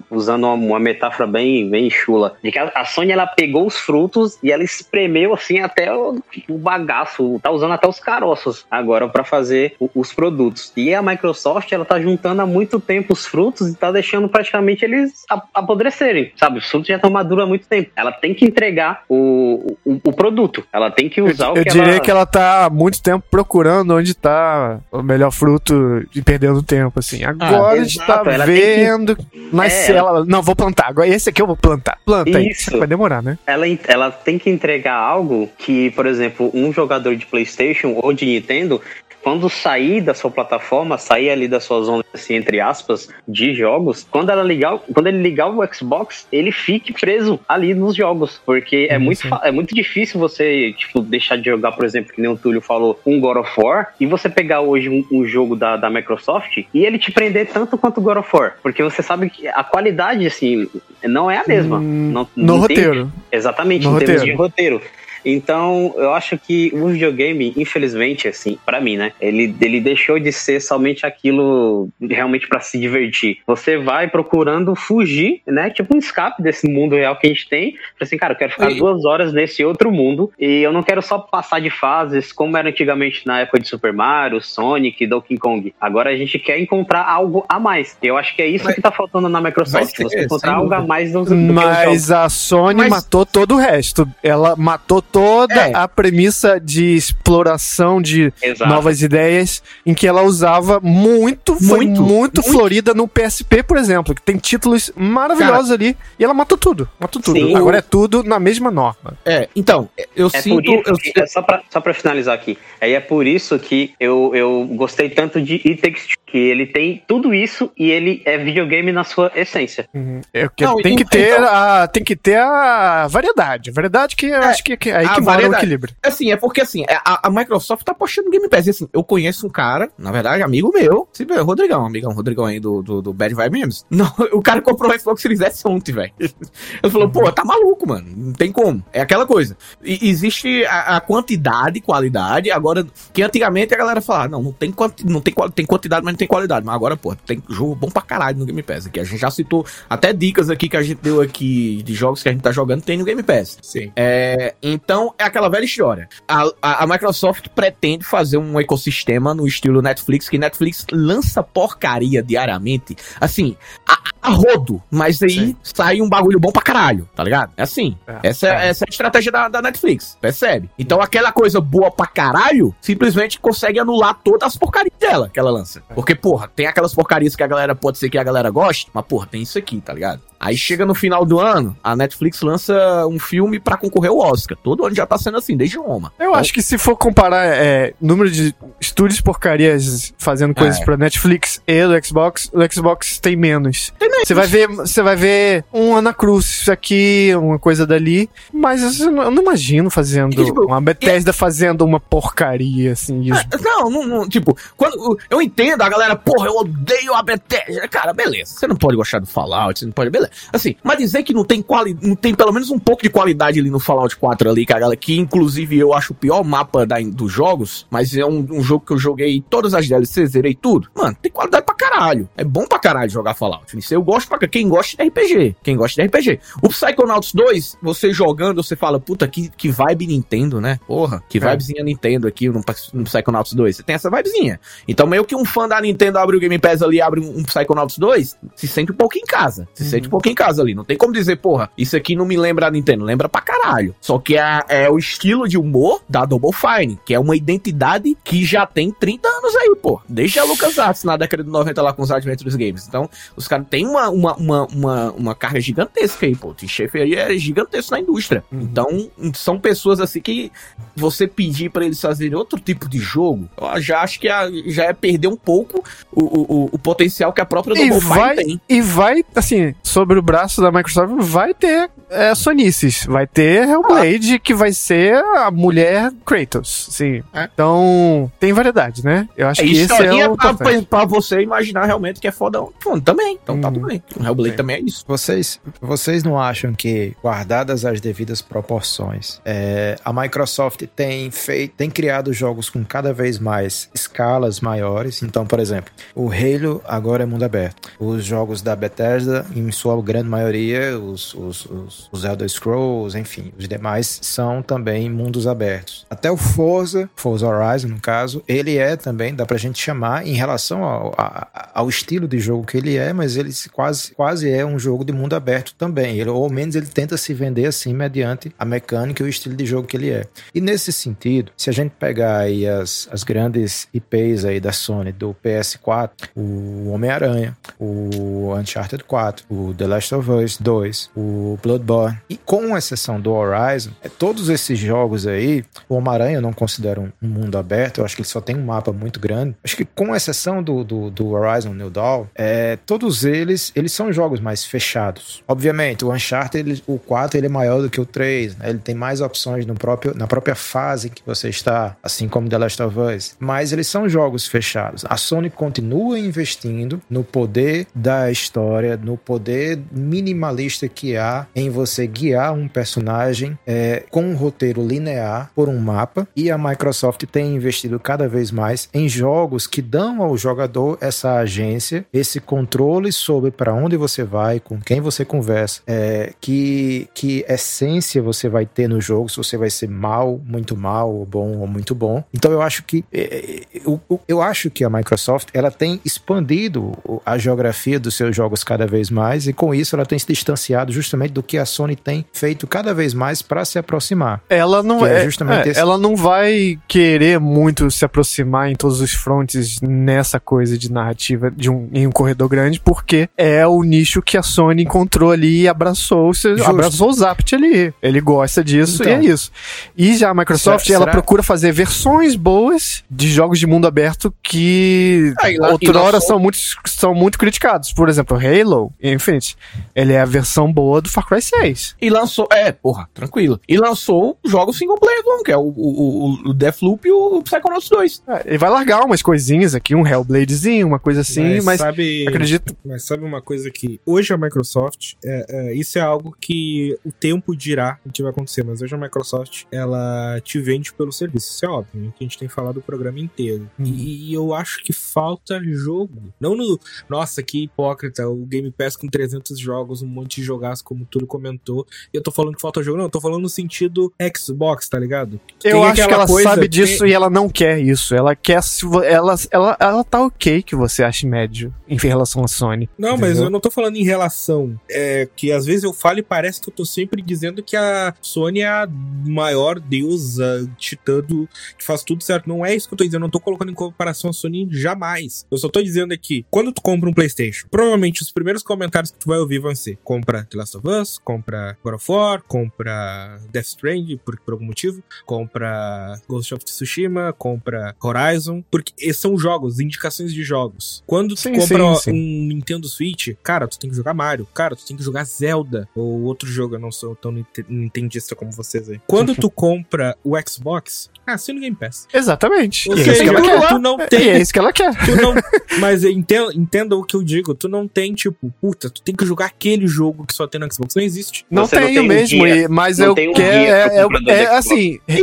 usando uma, metáfora bem, bem chula, de que a, a, Sony ela pegou os frutos e ela espremeu assim até o, o bagaço, tá usando até os caroços agora para fazer o, os produtos. E a Microsoft ela tá juntando há muito tempo os frutos e tá deixando praticamente eles apodrecerem, sabe? Os frutos já estão maduros há muito tempo. Ela tem que entregar o, o, o produto, ela tem que usar eu, o que Eu diria ela... que ela tá há muito tempo procurando onde tá o melhor fruto e perdendo tempo, assim. Agora ah, a gente tá vendo que... nas é, ela... Não, vou plantar. Agora esse aqui eu vou plantar. Planta Isso. aí. Vai demorar, né? Ela, ela tem que entregar algo que, por exemplo, um jogador de PlayStation ou de Nintendo quando sair da sua plataforma, sair ali da sua zona, assim, entre aspas, de jogos, quando ela ligar, quando ele ligar o Xbox, ele fique preso ali nos jogos, porque é muito, é muito difícil você, tipo, deixar de jogar, por exemplo, que nem o Túlio falou, um God of War, e você pegar hoje um, um jogo da, da Microsoft e ele te prender tanto quanto o God of War, porque você sabe que a qualidade, assim, não é a mesma. Hum, não, no roteiro. exatamente, no em roteiro. termos de roteiro. Então, eu acho que o videogame, infelizmente, assim, para mim, né? Ele, ele deixou de ser somente aquilo realmente para se divertir. Você vai procurando fugir, né? Tipo um escape desse mundo real que a gente tem. Assim, cara, eu quero ficar e... duas horas nesse outro mundo e eu não quero só passar de fases como era antigamente na época de Super Mario, Sonic, Donkey Kong. Agora a gente quer encontrar algo a mais. Eu acho que é isso Mas... que tá faltando na Microsoft. Ser, você encontrar algo a mais do, do Mas a Sony Mas... matou todo o resto. Ela matou toda é. a premissa de exploração de Exato. novas ideias, em que ela usava muito, foi muito, muito, florida no PSP, por exemplo, que tem títulos maravilhosos Cara, ali, e ela matou tudo. Matou tudo. Sim, Agora é tudo na mesma norma. É, então, eu é sinto. eu... Que, é só, pra, só pra finalizar aqui. Aí é por isso que eu, eu gostei tanto de It Takes Two, que ele tem tudo isso e ele é videogame na sua essência. Uhum. É, que Não, tem, que ter então, a, tem que ter a variedade. Variedade que eu é, acho que, que é aí que mora o equilíbrio. Assim, é porque assim, é, a, a Microsoft tá apostando no Game Pass. E, assim, eu conheço um cara, na verdade, amigo meu, se vê, Rodrigão, amigão, Rodrigão aí do, do, do Bad Vibe Memes. Não, o cara comprou o Xbox Series S ontem, velho. Ele falou, pô, tá maluco, mano. Não tem como. É aquela coisa. E, existe a, a, quantidade e qualidade. Agora, que antigamente a galera falava, não, não tem, quanti, não tem, tem quantidade, mas não tem qualidade. Mas agora, pô, tem jogo bom pra caralho no Game Pass aqui. A gente já citou até dicas aqui que a gente deu aqui de jogos que a gente tá jogando, tem no Game Pass. Sim. É, então, é aquela velha história. A, a, a, Microsoft pretende fazer um ecossistema no estilo Netflix, que Netflix lança porcaria diariamente. Assim, a, a rodo, mas aí Sim. sai um bagulho bom pra caralho, tá ligado? É assim. É, essa, é. essa é a estratégia da, da Netflix, percebe? Então, aquela coisa boa pra caralho, simplesmente consegue anular todas as porcarias dela que ela lança. É. Porque, porra, tem aquelas porcarias que a galera pode ser que a galera goste, mas porra, tem isso aqui, tá ligado? Aí chega no final do ano, a Netflix lança um filme para concorrer ao Oscar. Todo ano já tá sendo assim, desde Roma. Eu então, acho que se for comparar é, número de estúdios porcarias fazendo coisas é. pra Netflix e do Xbox, o Xbox tem menos. Você vai ver, você vai ver um Ana Cruz aqui, uma coisa dali, mas eu não, eu não imagino fazendo e, tipo, uma Bethesda e... fazendo uma porcaria assim. É, não, não, não, tipo, quando eu entendo a galera, porra, eu odeio a Bethesda. Cara, beleza. Você não pode gostar do Fallout, você não pode, beleza. Assim, mas dizer que não tem quali não tem pelo menos um pouco de qualidade ali no Fallout 4 ali, que a galera, que inclusive eu acho o pior mapa da, dos jogos, mas é um, um, jogo que eu joguei todas as DLCs, zerei tudo. Mano, tem qualidade pra caralho. É bom pra caralho jogar Fallout. Isso eu gosto pra quem gosta de RPG. Quem gosta de RPG. O Psychonauts 2, você jogando, você fala, puta, que, que vibe Nintendo, né? Porra, que é. vibezinha Nintendo aqui no, no Psychonauts 2. Você tem essa vibezinha. Então, meio que um fã da Nintendo abre o Game Pass ali, abre um, um Psychonauts 2, se sente um pouco em casa. Se uhum. sente um pouco em casa ali. Não tem como dizer, porra, isso aqui não me lembra a Nintendo. Lembra pra caralho. Só que é, é o estilo de humor da Double Fine, que é uma identidade que já tem 30 anos aí, pô. Desde a LucasArts na década de 90 lá, com os Adventures Games. Então, os caras têm uma, uma, uma, uma, uma carga gigantesca aí, pô. O Tim Schafer aí é gigantesco na indústria. Uhum. Então, são pessoas assim que você pedir pra eles fazerem outro tipo de jogo, eu já acho que já é perder um pouco o, o, o- potencial que a própria E Double Fine vai, tem. e vai, assim, sobre o braço da Microsoft, vai ter é, Sonices. Vai ter Hellblade, que vai ser a mulher Kratos. Sim. É. Então, tem variedade, né? Eu acho É que esse é o pra, pra você imaginar realmente que é foda. Pô, também. Então tá Hum. tudo bem. O Hellblade Sim. também é isso. Vocês, vocês não acham que, guardadas as devidas proporções, é, a Microsoft tem, feito, tem criado jogos com cada vez mais escalas maiores? Então, por exemplo, o Halo agora é mundo aberto. Os jogos da Bethesda, em sua grande maioria, os, os, os, os Elder Scrolls, enfim, os demais são também mundos abertos. Até o Forza, Forza Horizon no caso, ele é também, dá pra gente chamar, em relação ao, a- ao estilo de jogo que ele é, mas ele se- quase, quase é um jogo de mundo aberto também. Ele, ou ao menos ele tenta se vender assim mediante a mecânica e o estilo de jogo que ele é. E nesse sentido, se a gente pegar aí as, as grandes IPs aí da Sony, do PS4, o Homem-Aranha, o Uncharted 4, o The Last of Us 2, o Bloodborne, e com exceção do Horizon, é, todos esses jogos aí, o Homem-Aranha eu não considero um, mundo aberto, eu acho que ele só tem um mapa muito grande. Acho que com exceção do, do, do Horizon New Dawn, é, todos eles, eles são jogos mais fechados. Obviamente, o Uncharted, ele- o 4, ele é maior do que o 3, né? ele tem mais opções no próprio, na própria fase que você está, assim como The Last of Us. Mas eles são jogos fechados. A Sony continua investindo no poder da história, no poder minimalista que há em você guiar um personagem é, com um roteiro linear por um mapa. E a Microsoft tem investido cada vez mais em jogos que dão ao jogador essa agência, esse controle sobre para onde você vai, com quem você conversa, é, que, que essência você vai ter no jogo, se você vai ser mal, muito mal, ou bom ou muito bom. Então eu acho que é, é, eu, eu- eu acho que a Microsoft ela tem expandido a geografia dos seus jogos cada vez mais e com isso ela tem se distanciado justamente do que a Sony tem feito cada vez mais para se aproximar. Ela não é é, justamente é, esse- ela não vai querer muito se aproximar em todos os frontes nessa coisa de narrativa de um, em um corredor grande, porque é o nicho que a Sony encontrou ali e abraçou, Justo. abraçou o Zapt ali. Ele gosta disso Então. e é isso. E já a Microsoft, Será- ela será- procura fazer versões boas de jogos de mundo aberto que Ah, lá- outrora são muito, são muito criticados. Por exemplo, Halo Infinite, ele é a versão boa do Far Cry 6. E lançou. É, porra, tranquilo. E lançou jogos single player, bom, que é o, o, o, Deathloop e o Psychonauts 2. É, ele vai largar umas coisinhas aqui, um Hellbladezinho, uma coisa assim, mas, sabe, acredito. Mas sabe uma coisa que hoje a Microsoft, é, é, isso é algo que o tempo dirá o que vai acontecer, mas hoje a Microsoft, ela te vende pelo serviço, isso é óbvio, né, que a gente tem falado o programa inteiro. E, eu acho que falta jogo. Não no, nossa, que hipócrita, o Game Pass com 300 jogos, um monte de jogaço, como tudo comentou, e eu tô falando que falta jogo, não, eu tô falando no sentido Xbox, tá ligado? Eu Tem acho que ela sabe disso tem- e ela não quer isso. Ela quer. Ela, ela, ela tá ok que você ache médio em relação à Sony. Não, mas Entendeu? eu não tô falando em relação. É que às vezes eu falo e parece que eu tô sempre dizendo que a Sony é a maior deusa titã do, que faz tudo certo. Não é isso que eu tô dizendo. Eu não tô colocando em comparação a Sony jamais. Eu só tô dizendo aqui, quando tu compra um PlayStation, provavelmente os primeiros comentários que tu vai ouvir vão ser: compra The Last of Us, compra God of War, compra Death Stranding, por, por algum motivo, compra Ghost of Tsushima, compra Horizon, porque são jogos, indicações de jogos. Quando tu Sim, compra sim, sim. um Nintendo Switch, cara, tu tem que jogar Mario, cara, tu tem que jogar Zelda, ou outro jogo, eu não sou tão ninte- nintendista como vocês aí. Quando tu compra o Xbox, ah, assina o Game Pass. Exatamente. Ou E é isso que ela quer. tu não E tem é isso que ela quer. não. Mas entenda, entenda o que eu digo. Tu não tem, tipo, puta, tu tem que jogar aquele jogo que só tem no Xbox. Não existe. Não Você não tenho tem mesmo, guia. mas Não eu um quero. É, é- é assim, E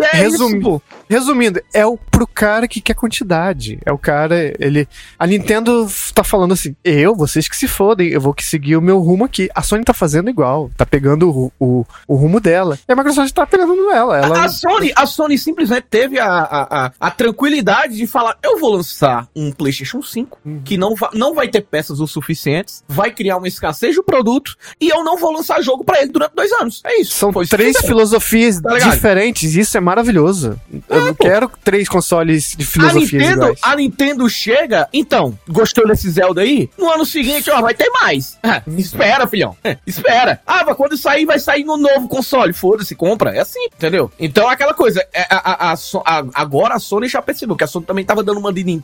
isso, resumindo, é o pro cara que quer quantidade. É o cara, ele. A Nintendo tá falando assim: eu, vocês que se fodem, eu vou que seguir o meu rumo aqui. A Sony tá fazendo igual, tá pegando o, o, o rumo dela. E a Microsoft tá pegando ela. ela A Sony, a Sony simplesmente teve a, a, a, a tranquilidade de falar: eu vou lançar um PlayStation 5 Uhum. que não, va não vai ter peças o suficientes, vai criar uma escassez do produto e eu não vou lançar jogo pra ele durante dois anos. É isso. São Foi isso três fizeram. filosofias Tá diferentes e isso é maravilhoso. É, eu não quero três consoles de A filosofias Nintendo, iguais. a Nintendo chega, então, gostou desse Zelda aí? No ano seguinte, ó, vai ter mais. Ah, espera, filhão. É, espera. Ah, mas quando sair, vai sair no novo console. Foda-se, compra. É assim, entendeu? Então, aquela coisa, é, a, a- a a- agora a Sony já percebeu que a Sony também tava dando uma de.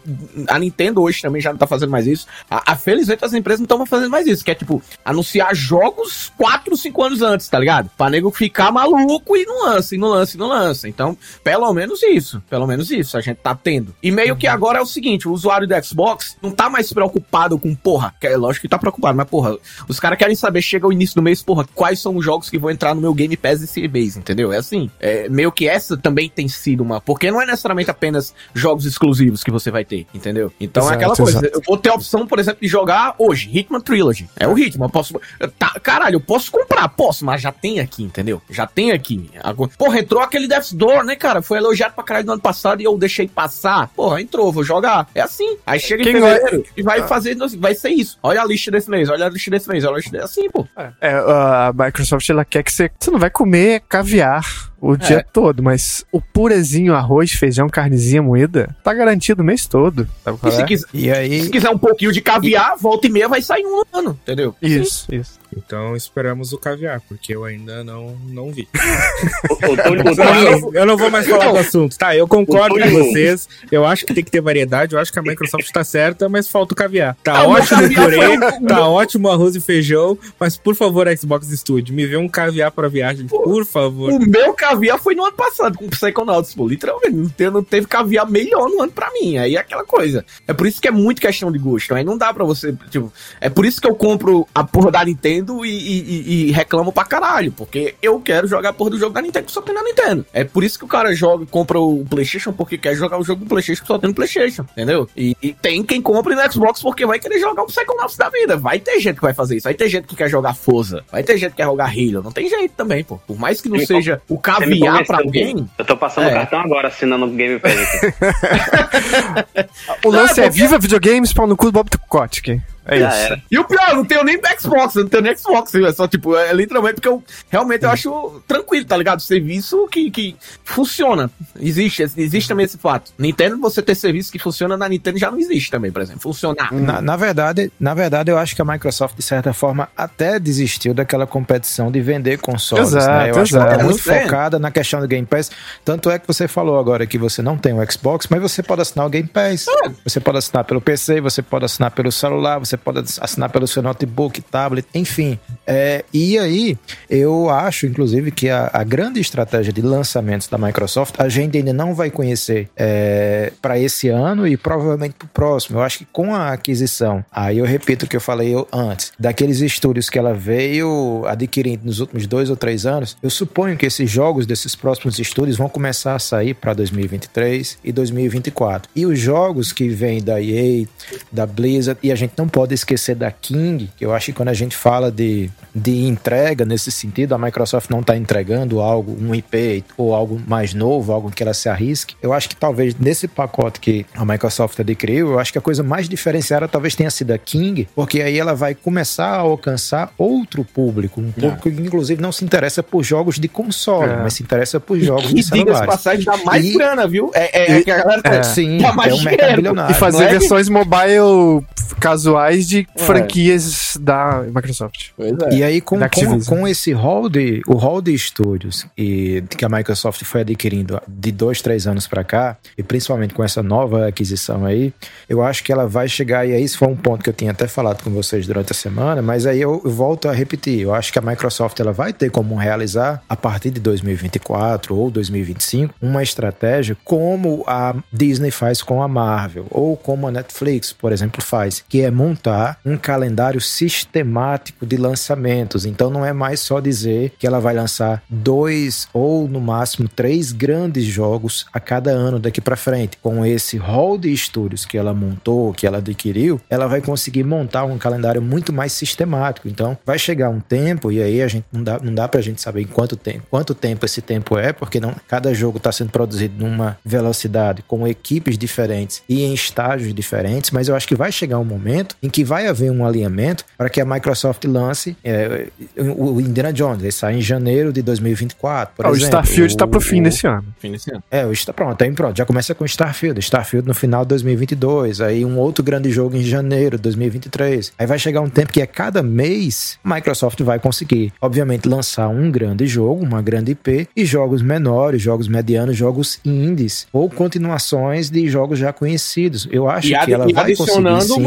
A Nintendo hoje também já não tá fazendo mais isso. A, a- felizmente as empresas não estão fazendo mais isso, que é tipo, anunciar jogos 4, 5 anos antes, tá ligado? Pra nego ficar maluco e não lança, e não lança, e não lança. Então, pelo menos isso. Pelo menos isso a gente tá tendo. E meio que agora é o seguinte: o usuário do Xbox não tá mais preocupado com, porra, que é lógico que tá preocupado, mas porra, os caras querem saber, chega o início do mês, porra, quais são os jogos que vão entrar no meu Game Pass esse mês, entendeu? É assim. É, meio que essa também tem sido uma. Porque não é necessariamente apenas jogos exclusivos que você vai ter, entendeu? Então é Exato, aquela coisa. exato. Eu vou ter a opção, por exemplo, de jogar hoje, Hitman Trilogy. É o Hitman, eu posso. Tá, caralho, eu posso comprar, posso, mas já tem aqui, entendeu? Já tem aqui. Porra, entrou aquele Death's Door, né, cara? Foi elogiado pra caralho no ano passado e eu deixei passar. Porra, entrou, vou jogar. É assim. Aí chega em Quem fevereiro e vai fazer, vai ser isso. Olha a lista desse mês, olha a lista desse mês, olha a lista desse... assim, pô. É, a Microsoft ela quer que você. Você não vai comer caviar o dia todo, mas o purezinho arroz, feijão, carnezinha moída, tá garantido o mês todo. Sabe E qual se, é? quiser, E se aí, quiser um pouquinho de caviar, volta e meia vai sair um no ano, entendeu? Isso, isso. Então esperamos o caviar, porque eu ainda não, não vi. Eu, não vou mais falar do assunto. Tá, eu concordo com vocês. Eu acho que tem que ter variedade. Eu acho que a Microsoft tá certa, mas falta o caviar. Tá Ah, ótimo o purê, tá ótimo arroz e feijão, mas por favor, Xbox Studio, me vê um caviar pra viagem, por favor. O meu caviar foi no ano passado com o Psychonauts, pô. Literalmente, não teve, não teve caviar melhor no ano pra mim. Aí é aquela coisa. É por isso que é muito questão de gosto. Aí não dá pra você, tipo... É por isso que eu compro a porra da Nintendo e, e- e- e reclamo pra caralho. Porque eu quero jogar a porra do jogo da Nintendo que só tem na Nintendo. É por isso que o cara joga e compra o Playstation porque quer jogar o jogo do Playstation que só tem no Playstation. Entendeu? E, e tem quem compre no Xbox porque vai querer jogar o Psychonauts da vida. Vai ter gente que vai fazer isso. Vai ter gente que quer jogar Forza. Vai ter gente que quer jogar Halo. Não tem jeito também, pô. Por mais que não Me seja o caviar pra alguém... Eu tô passando É. o cartão agora, assinando o Game Pass. O lance Não, é porque- Viva Videogames, pau no cu do Bob Kotick. É Já isso. era. E o pior, eu não tenho nem Xbox, eu não tenho nem Xbox, é só tipo, é literalmente porque eu realmente eu acho tranquilo, tá ligado? Serviço que, que funciona. Existe, existe também esse fato. Nintendo, você ter serviço que funciona na Nintendo já não existe também, por exemplo. Funcionar. na, na verdade, na verdade, eu acho que a Microsoft, de certa forma, até desistiu daquela competição de vender consoles. Exato, né? Eu acho que ela exato. tá muito É. focada na questão do Game Pass. Tanto é que você falou agora que você não tem o Xbox, mas você pode assinar o Game Pass. É. Você pode assinar pelo PC, você pode assinar pelo celular, você pode assinar pelo seu notebook, tablet, enfim. É, e aí, eu acho, inclusive, que a, a grande estratégia de lançamentos da Microsoft, a gente ainda não vai conhecer para esse ano e provavelmente para o próximo. Eu acho que com a aquisição, aí eu repito o que eu falei antes, daqueles estúdios que ela veio adquirindo nos últimos dois ou três anos, eu suponho que esses jogos desses próximos estúdios vão começar a sair para 2023 e 2024. E os jogos que vêm da EA, da Blizzard, e a gente não pode esquecer da King, que eu acho que quando a gente fala de, de entrega nesse sentido, a Microsoft não está entregando algo, um IP ou algo mais novo, algo que ela se arrisque. Eu acho que talvez nesse pacote que a Microsoft adquiriu, eu acho que a coisa mais diferenciada talvez tenha sido a King, porque aí ela vai começar a alcançar outro público, um público que inclusive não se interessa por jogos de console, É. mas se interessa por jogos E de celulares. passagem, dá mais E- grana, viu? É, é, é que a galera É. Sim, dá mais é um mercado bilionário. E fazer é versões mobile casuais de É. franquias da Microsoft. Pois é. E aí, com, com, com esse hall de, o hall de estúdios e que a Microsoft foi adquirindo de dois, três anos pra cá, e principalmente com essa nova aquisição aí, eu acho que ela vai chegar, e aí esse foi um ponto que eu tinha até falado com vocês durante a semana, mas aí eu, eu volto a repetir, eu acho que a Microsoft ela vai ter como realizar, a partir de 2024 ou 2025, uma estratégia como a Disney faz com a Marvel, ou como a Netflix, por exemplo, faz, que é montar um calendário sistemático de lançamentos. Então não é mais só dizer que ela vai lançar dois ou no máximo três grandes jogos a cada ano daqui para frente. Com esse hall de estúdios que ela montou, que ela adquiriu, ela vai conseguir montar um calendário muito mais sistemático. Então vai chegar um tempo e aí a gente não dá, não dá pra gente saber em quanto tempo, quanto tempo esse tempo é, porque não cada jogo está sendo produzido numa velocidade com equipes diferentes e em estágios diferentes, mas eu acho que vai chegar um momento em que vai haver um alinhamento para que a Microsoft lance é, o Indiana Jones. Ele sai em janeiro de 2024, por Ah, o exemplo. Starfield tá pro fim o- desse ano. Fim desse ano. É, hoje tá pronto, aí pronto, já começa com Starfield, Starfield no final de 2022, aí um outro grande jogo em janeiro de 2023. Aí vai chegar um tempo que a cada mês a Microsoft vai conseguir, obviamente, lançar um grande jogo, uma grande IP e jogos menores, jogos medianos, jogos indies ou continuações de jogos já conhecidos. Eu acho E, que ela e vai conseguir adicionando sim.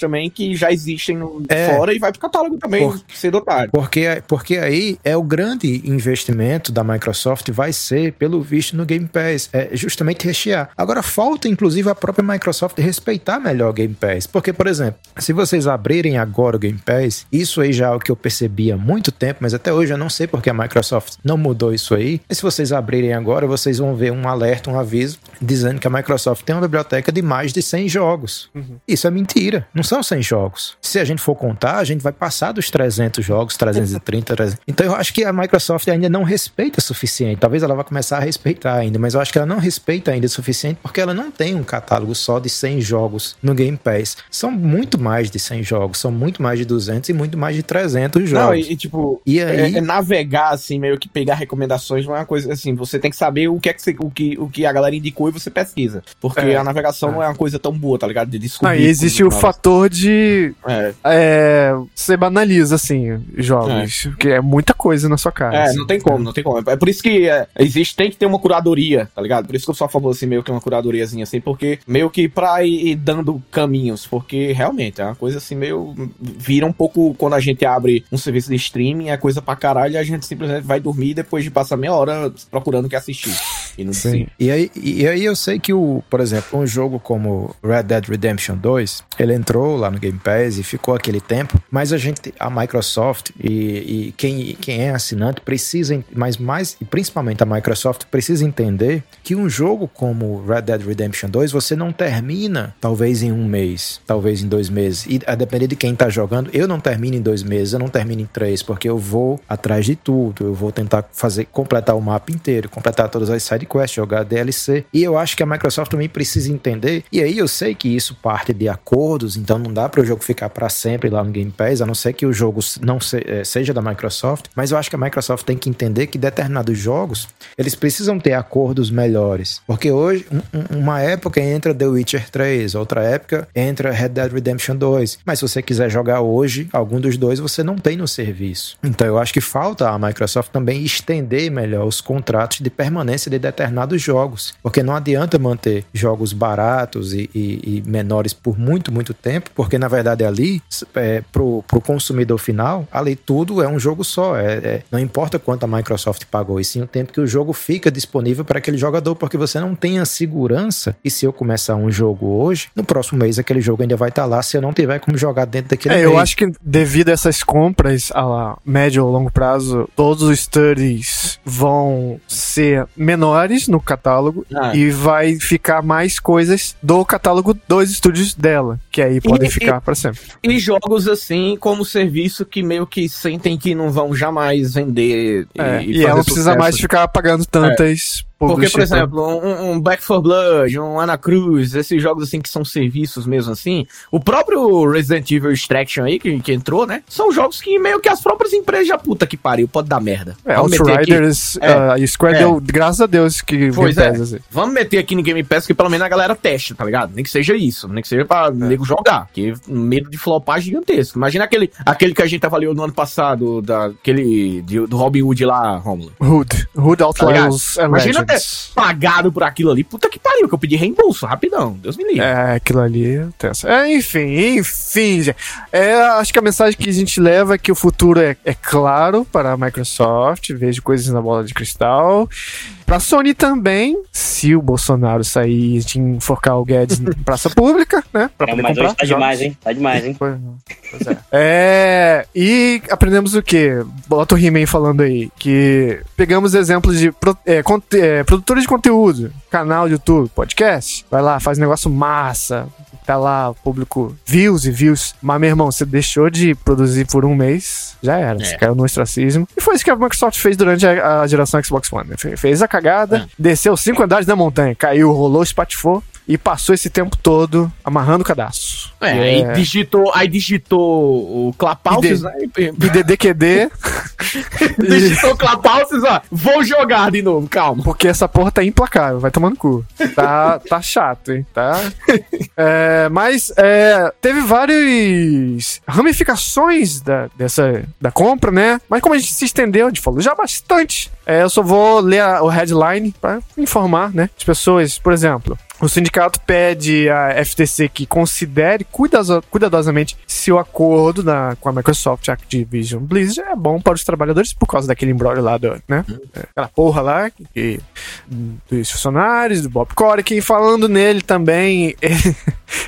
Também, que já existem no, É. fora e vai pro catálogo também, Por- cedo ou tarde. Porque, porque aí é o grande investimento da Microsoft vai ser, pelo visto, no Game Pass. É justamente rechear. Agora, falta, inclusive, a própria Microsoft respeitar melhor o Game Pass. Porque, por exemplo, se vocês abrirem agora o Game Pass, isso aí já é o que eu percebi há muito tempo, mas até hoje eu não sei porque a Microsoft não mudou isso aí. E se vocês abrirem agora, vocês vão ver um alerta, um aviso, dizendo que a Microsoft tem uma biblioteca de mais de 100 jogos. Isso é mentira. Não são 100 jogos. Se a gente for contar, a gente vai passar dos 300 jogos, 330, 300. Então eu acho que a Microsoft ainda não respeita o suficiente. Talvez ela vá começar a respeitar ainda, mas eu acho que ela não respeita ainda o suficiente porque ela não tem um catálogo só de 100 jogos no Game Pass. São muito mais de 100 jogos, são muito mais de 200 e muito mais de 300 jogos. Não, e, e, tipo, E é, aí, é navegar, assim, meio que pegar recomendações não é uma coisa assim. Você tem que saber o que é que, você- o que, o que a galera indicou e você pesquisa. Porque É. a navegação não é uma coisa tão boa, tá ligado? De descobrir. Ah, e existe o novas. Fator de. É, É, você banaliza, assim, jogos. Porque é muita coisa na sua cara. É, assim. não tem como, não tem como. É por isso que é, existe, tem que ter uma curadoria, tá ligado? Por isso que eu só falo assim, meio que uma curadoriazinha assim, porque meio que pra ir, dando caminhos, porque realmente é uma coisa assim, meio. Vira um pouco quando a gente abre um serviço de streaming, é coisa pra caralho, e a gente simplesmente vai dormir depois de passar meia hora procurando o que assistir. E não Sim. E aí, e aí eu sei que o, por exemplo, um jogo como Red Dead Redemption 2, ele entrou lá no Game Pass e ficou aquele tempo, mas a gente, a Microsoft e, e quem, quem é assinante precisa, mas mais, principalmente a Microsoft precisa entender que um jogo como Red Dead Redemption 2, você não termina talvez em um mês, talvez em dois meses, e a depender de quem tá jogando, eu não termino em dois meses, eu não termino em três, porque eu vou atrás de tudo, eu vou tentar fazer, completar o mapa inteiro, completar todas as side quests, jogar DLC, e eu acho que a Microsoft também precisa entender, e aí eu sei que isso parte de acordos, então não dá para o jogo ficar para sempre lá no Game Pass, a não ser que o jogo não eh, seja da Microsoft, mas eu acho que a Microsoft tem que entender que determinados jogos, eles precisam ter acordos melhores, porque hoje, um- uma época entra The Witcher 3, outra época entra Red Dead Redemption 2, mas se você quiser jogar hoje, algum dos dois você não tem no serviço. Então eu acho que falta a Microsoft também estender melhor os contratos de permanência de determinados jogos, porque não adianta manter jogos baratos e, e- e menores por muito, muito tempo, porque na verdade ali, é, pro, pro consumidor final, ali tudo é um jogo só. É, é- não importa quanto a Microsoft pagou, e sim o tempo que o jogo fica disponível para aquele jogador, porque você não tem a segurança. E se eu começar um jogo hoje, no próximo mês aquele jogo ainda vai estar lá se eu não tiver como jogar dentro daquele É, mês. eu acho que devido a essas compras a médio ou longo prazo, todos os studies vão ser menores no catálogo Ah, e vai ficar mais coisas do catálogo dos estúdios dela, que aí podem E- ficar pra sempre. E jogos assim, como serviço que meio que sentem que não vão jamais vender. É, e, fazer ela não precisa mais ficar pagando tantas Porque, por exemplo, um, um Back 4 Blood, um Ana Cruz, esses jogos assim que são serviços mesmo assim, o próprio Resident Evil Extraction aí, que, que entrou, né? São jogos que meio que as próprias empresas já puta que pariu, pode dar merda. É, Outriders, É. ah, Square É. deu, graças a Deus que Pois Game é. Pass, assim. Vamos meter aqui no Game Pass que pelo menos a galera teste, tá ligado? Nem que seja isso, nem que seja pra nego jogar, que medo de flopar gigantesco. Imagina aquele, aquele que a gente avaliou no ano passado, daquele do Robin Hood lá, Romulo. Hood. Hood Outlaws and Imagina. Pagado por aquilo ali, puta que pariu, que eu pedi reembolso, rapidão, Deus me livre. É, aquilo ali é tenso. É, enfim, enfim, gente. É, acho que a mensagem que a gente leva é que o futuro é, é claro para a Microsoft, vejo coisas na bola de cristal. Pra Sony também, se o Bolsonaro sair de enforcar o Guedes em praça pública, né? Pra É, poder mas comprar hoje tá jogos. demais, hein? Tá demais, hein? Pois, pois é. É, E aprendemos o quê? Bota o He-Man falando aí. Que pegamos exemplos de pro- é, é, produtores de conteúdo, canal de YouTube, podcast. Vai lá, faz um negócio massa. Tá lá, o público views e views. Mas, meu irmão, você deixou de produzir por um mês, já era. Você É. caiu no ostracismo. E foi isso que a Microsoft fez durante a, a geração Xbox One. né? Fe- Fez a cagada, É. desceu cinco andares da montanha, caiu, rolou, espatifou. E passou esse tempo todo amarrando o cadastro. É, aí digitou, aí digitou o Clapalces, né? E DDQD. digitou Clapalces, ó. Vou jogar de novo, calma. Porque essa porra tá implacável, vai tomando cu. Tá, tá chato, hein? Tá. É, mas é, teve várias ramificações da, dessa, da compra, né? Mas como a gente se estendeu, a gente falou já bastante. É, eu só vou ler a- o headline pra informar, né? As pessoas, por exemplo. O sindicato pede à FTC que considere cuidadosa- cuidadosamente se o acordo da, com a Microsoft Activision Blizzard é bom para os trabalhadores por causa daquele embrólio lá, do, né? Aquela porra lá que, dos funcionários, do Bob Corey, falando nele também.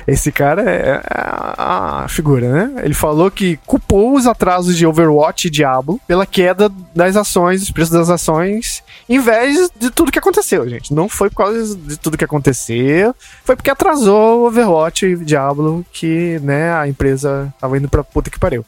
Esse cara é a, a figura, né? Ele falou que culpou os atrasos de Overwatch e Diablo pela queda das ações, dos preços das ações, em vez de tudo que aconteceu, gente. Não foi por causa de tudo que aconteceu, foi porque atrasou o Overwatch e Diablo que, né, a empresa tava indo pra puta que pariu.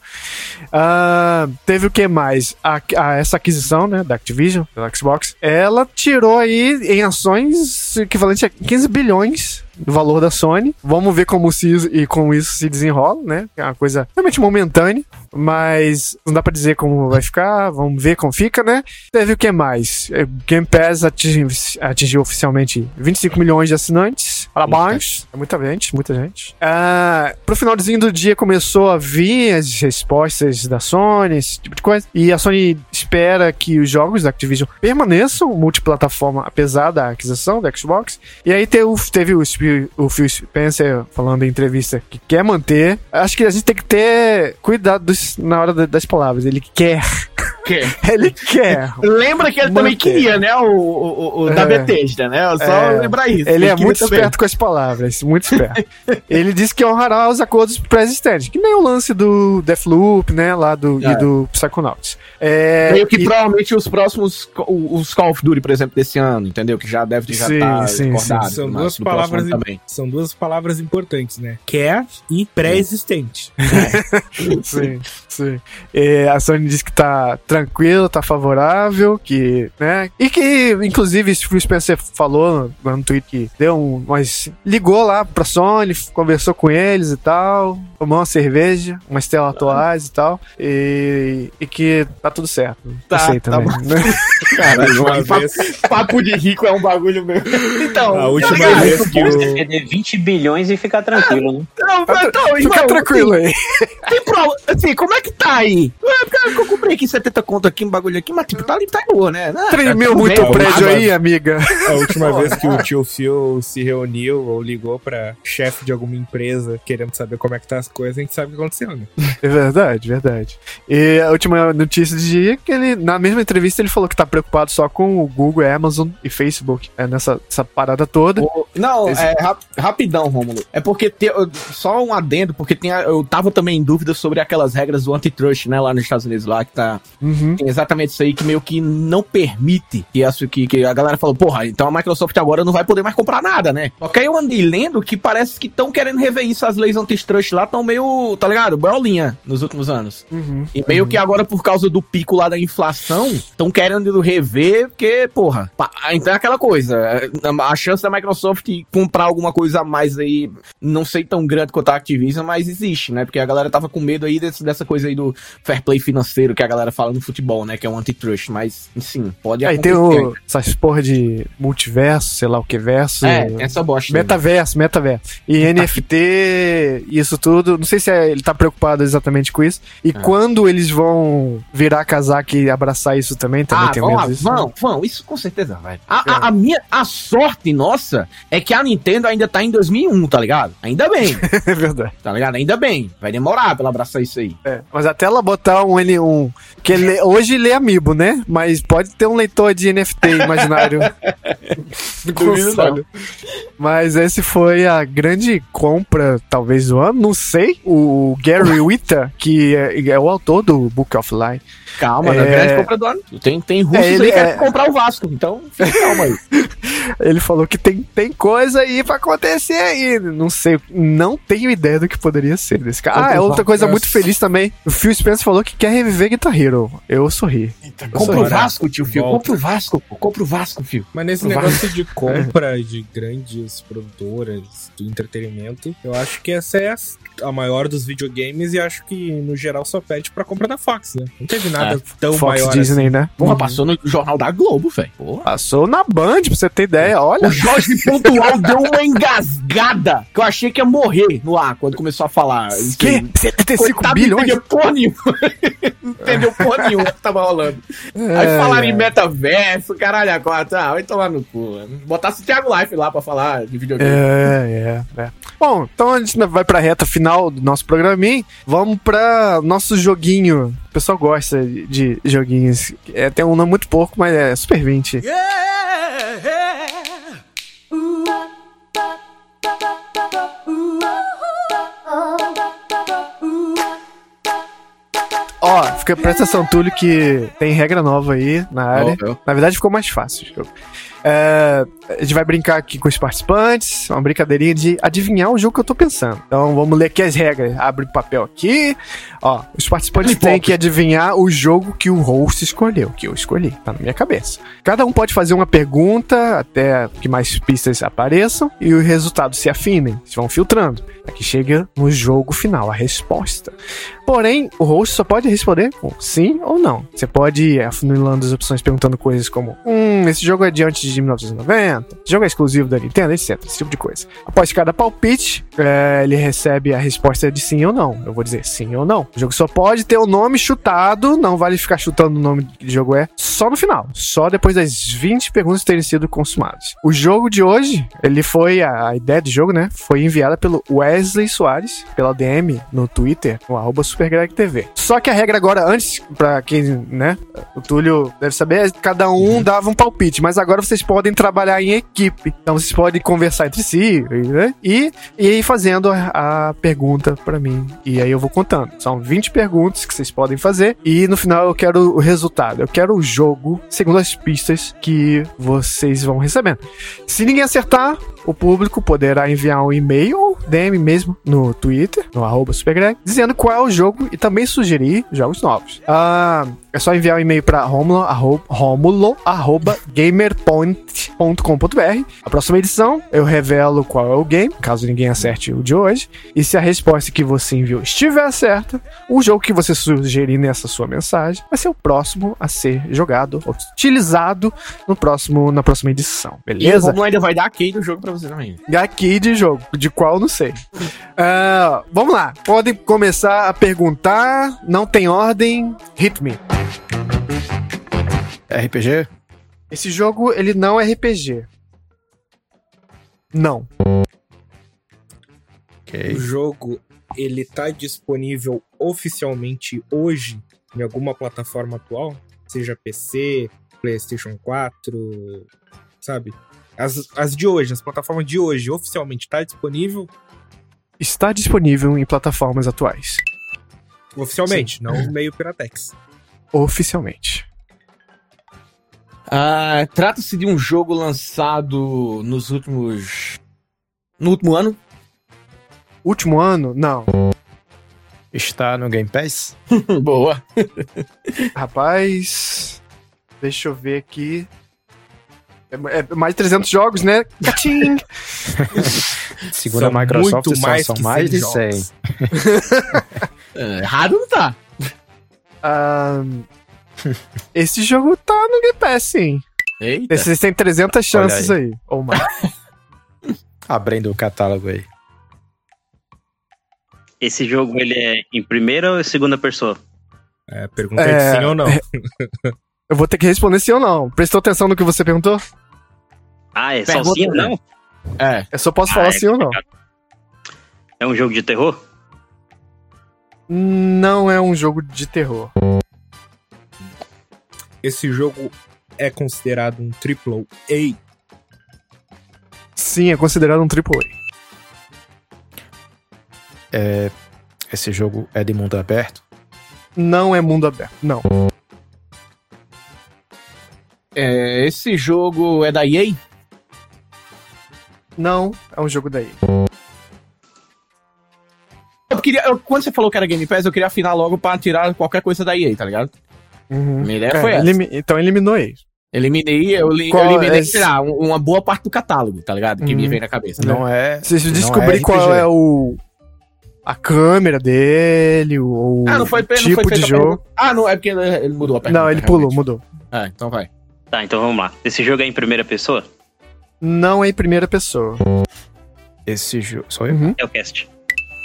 Ah, teve o que mais? A, a- essa aquisição, né, da Activision, pela Xbox, ela tirou aí em ações equivalente a 15 bilhões do valor da Sony. Vamos ver como se e como isso se desenrola, né? É uma coisa realmente momentânea, mas não dá pra dizer como vai ficar. Vamos ver como fica, né? Teve o que mais? É, Game Pass atingiu, atingiu oficialmente 25 milhões de assinantes. Parabéns. É muita gente, muita gente. Ah, pro finalzinho do dia começou a vir as respostas da Sony, esse tipo de coisa. E a Sony espera que os jogos da Activision permaneçam multiplataforma, apesar da aquisição da Xbox. E aí teve, o- teve o, o Phil Spencer falando em entrevista que quer manter. Acho que a gente tem que ter cuidado dos- na hora da- das palavras. Ele quer. Que? Ele quer. Lembra que ele também Manter. queria, né? O, o, o da É. Bethesda, né? Só É. lembrar isso. Ele é queria muito também. esperto com as palavras, muito esperto. ele disse que honrará os acordos pré-existentes, que nem o lance do Deathloop, né, lá do, É. e do Psychonauts. É, Meio que e- provavelmente os próximos, os Call of Duty, por exemplo, desse ano, entendeu? Que já deve já Sim, tá sim, acordado, São mas duas palavras também. São duas palavras importantes, né? Quer e pré-existente. sim, sim. É, a Sony disse que tá tranquilo, tá favorável, que, né, e que, inclusive, o Spencer falou no, no tweet que deu um, mas ligou lá pra Sony, conversou com eles e tal, tomou uma cerveja, umas telas atuais e tal, e, e que tá tudo certo. Tá, Eu sei tá também. bom. né? Caralho, Uma vez- papo de rico é um bagulho meu. Então, A última tá ligado? vez que Você o. perder 20 bilhões e ficar tranquilo, né? Não, Tá- então, Fica irmão, tranquilo aí. Tem prova, assim, como é que tá aí? É, eu comprei aqui 70 conto aqui, um bagulho aqui, mas tipo, tá ali, tá boa, né? Tremeu tá muito o prédio aí, amiga. A última vez que o tio Phil se reuniu ou ligou pra chefe de alguma empresa querendo saber como é que tá as coisas, a gente sabe o que aconteceu, né? É verdade, verdade. E a última notícia do dia é que ele, na mesma entrevista, ele falou que tá preocupado só com o Google, Amazon e Facebook. É nessa essa parada toda. O- Não, Esse- é rap- rapidão, Rômulo. É porque te- só um adendo, porque tem a- eu tava também em dúvida sobre aquelas regras do antitrust, né, lá nos Estados Unidos, lá que tá Uhum. tem exatamente isso aí que meio que não permite que, essa, que, que a galera falou, porra, então a Microsoft agora não vai poder mais comprar nada, né? Que aí eu andei lendo que parece que estão querendo rever isso, as leis antitrust lá estão meio, tá ligado? Bolinha nos últimos anos. Uhum. E meio que agora, por causa do pico lá da inflação, estão querendo rever, porque, porra, então é aquela coisa. é, A chance da Microsoft comprar alguma coisa a mais aí, não sei tão grande quanto a Activision, mas existe, né? Porque a galera tava com medo aí desse- dessa coisa aí do fair play financeiro que a galera fala no futebol, né? Que é o antitrust. Mas, sim, pode Aí tem acontecer. o, essas porra de multiverso, sei lá o que verso. É, tem essa bosta. Aí. Metaverso, metaverso. E NFT, isso tudo. Não sei se é- ele tá preocupado exatamente com isso. E quando eles vão virar casaca e abraçar isso também, também Ah, tem vão, medo disso. vão, vão, isso com certeza vai. A, a, a minha, a sorte nossa é que a Nintendo ainda tá em 2001, tá ligado? Ainda bem. É verdade. Tá ligado? Ainda bem. Vai demorar pra ela abraçar isso aí. É, mas até ela botar um N1. Que ele, hoje lê Amiibo, né? Mas pode ter um leitor de NFT imaginário. Duvido console. Mas esse foi a grande compra, talvez, do ano. Não sei. O Gary Witta, que é, é o autor do Book of Life. Calma, É. é... grande compra do ano. Tem, tem russos É, ele aí que é- querem comprar o Vasco, então fica calma aí. Ele falou que tem, tem coisa aí pra acontecer aí. Não sei, não tenho ideia do que poderia ser desse cara. Ah, é outra coisa muito feliz também. O Phil Spencer falou que quer reviver Guitar Hero. Eu sorri. Compra o Bora. Vasco, tio Fio. Volta. Compra o Vasco, pô. Compra o Vasco, Fio. Mas nesse Pro negócio de compra de grandes produtoras do entretenimento, eu acho que essa é a, maior dos videogames e acho que, no geral, só pede pra compra da Fox, né? Não teve nada É, tão Fox maior Disney, assim. né? Porra, passou no jornal da Globo, velho. Passou na Band, pra você ter ideia. Olha. O Jorge Pontual deu uma engasgada que eu achei que ia morrer no ar quando começou a falar. Que? aí. 75 Coitado, bilhões? Não entendeu porra nenhuma. não entendeu porra nenhuma que tava rolando. Aí É, falaram é. em metaverso, caralho, a quatro. Ah, vai tomar no cu. mano. Botasse o Thiago Life lá pra falar de videogame. É, é, é. Bom, então a gente vai pra reta final do nosso programinha. Vamos pra nosso joguinho. O pessoal gosta de, joguinhos. É, tem um nome muito pouco, mas é Super 20. Ó, fica, presta atenção, Túlio, que tem regra nova aí na área. Ó. Na verdade, ficou mais fácil. É, a gente vai brincar aqui com os participantes, uma brincadeirinha de adivinhar o jogo que eu tô pensando. Então vamos ler aqui as regras. Abre o papel aqui. Ó, os participantes têm que adivinhar o jogo que o host escolheu, que eu escolhi, tá na minha cabeça. Cada um pode fazer uma pergunta até que mais pistas apareçam e os resultados se afinem, se vão filtrando. Aqui chega no jogo final, a resposta. Porém, o host só pode responder com sim ou não. Você pode ir afunilando as opções perguntando coisas como: Hum, esse jogo é de antes de 1990, esse jogo é exclusivo da Nintendo, etc. Esse tipo de coisa. Após cada palpite, é, ele recebe a resposta de sim ou não. Eu vou dizer sim ou não. O jogo só pode ter o nome chutado, não vale ficar chutando o nome que jogo é, só no final. Só depois das 20 perguntas terem sido consumadas. O jogo de hoje, ele foi, a, ideia do jogo, né? Foi enviada pelo Wesley Soares, pela DM no Twitter, no arroba SuperGregTV. Só que a regra agora, antes, pra quem, né, o Túlio deve saber, cada um dava um palpite, mas agora vocês podem trabalhar em equipe. Então vocês podem conversar entre si, né? E, e ir fazendo a, a pergunta pra mim. E aí eu vou contando. São 20 perguntas que vocês podem fazer. E no final eu quero o resultado. Eu quero o jogo segundo as pistas que vocês vão recebendo. Se ninguém acertar, o público poderá enviar um e-mail ou DM mesmo no Twitter, no arroba supergreg, dizendo qual é o jogo e também sugerir jogos novos. Ah, é só enviar um e-mail para romulo, arroba, romulo, arroba gamerpoint.com.br. A próxima edição eu revelo qual é o game, caso ninguém acerte o de hoje. E se a resposta que você enviou estiver certa, o jogo que você sugerir nessa sua mensagem vai ser o próximo a ser jogado, ou utilizado no próximo, na próxima edição. E o Beleza? Romulo ainda vai dar aqui do jogo pra você também. Aqui de jogo, de qual não sei. Ah, vamos lá, podem começar a perguntar, não tem ordem, hit me. RPG? Esse jogo, ele não é RPG. Não. Ok. O jogo, ele tá disponível oficialmente hoje em alguma plataforma atual? Seja PC, PlayStation 4, sabe? As, as de hoje, as plataformas de hoje, oficialmente tá disponível? Está disponível em plataformas atuais. Oficialmente, não meio Piratex. Oficialmente. Ah, Trata-se de um jogo lançado nos últimos. No último ano? Último ano? Não. Está no Game Pass? Boa. Rapaz. Deixa eu ver aqui. É, é mais de 300 jogos, né? Catim! Segundo a São Microsoft, muito são, mais são que mais 100 de 100. jogos. É, errado não tá. Ahn, esse jogo tá no Game Pass, sim. Eita. Vocês têm 300 chances Olha aí. Ou mais. Abrindo o catálogo aí. Esse jogo, ele é em primeira ou em segunda pessoa? É, pergunta É, é sim ou não. Eu vou ter que responder sim ou não. Prestou atenção no que você perguntou? Ah, é Pergunta, só sim ou né? não? É. Eu só posso Ah, falar é sim ou não. É um jogo de terror? Não é um jogo de terror. Esse jogo é considerado um triple A. Sim, é considerado um AAA. Esse jogo é de mundo aberto? Não é mundo aberto. Não. É, Esse jogo é da EA? Não é um jogo daí. Eu queria, eu- quando você falou que era Game Pass, eu queria afinar logo pra tirar qualquer coisa da EA, tá ligado? Uhum. Minha ideia É, foi essa. elimi- Então eliminou ele. Eliminei, eu, li, eu Qual eliminei, é sei lá, um- uma boa parte do catálogo, tá ligado? Que me Uhum. vem na cabeça. Não é. Você não descobrir é qual é o. A câmera dele, ou Ah, não foi, o não tipo foi de feita a jogo. pergunta. Ah, não, é porque ele, ele mudou a pergunta. Não, ele pulou, realmente. mudou. Ah, então vai. Tá, então vamos lá. Esse jogo é em primeira pessoa? Não é em primeira pessoa. Esse jogo. Sou eu? Uhum. É o cast.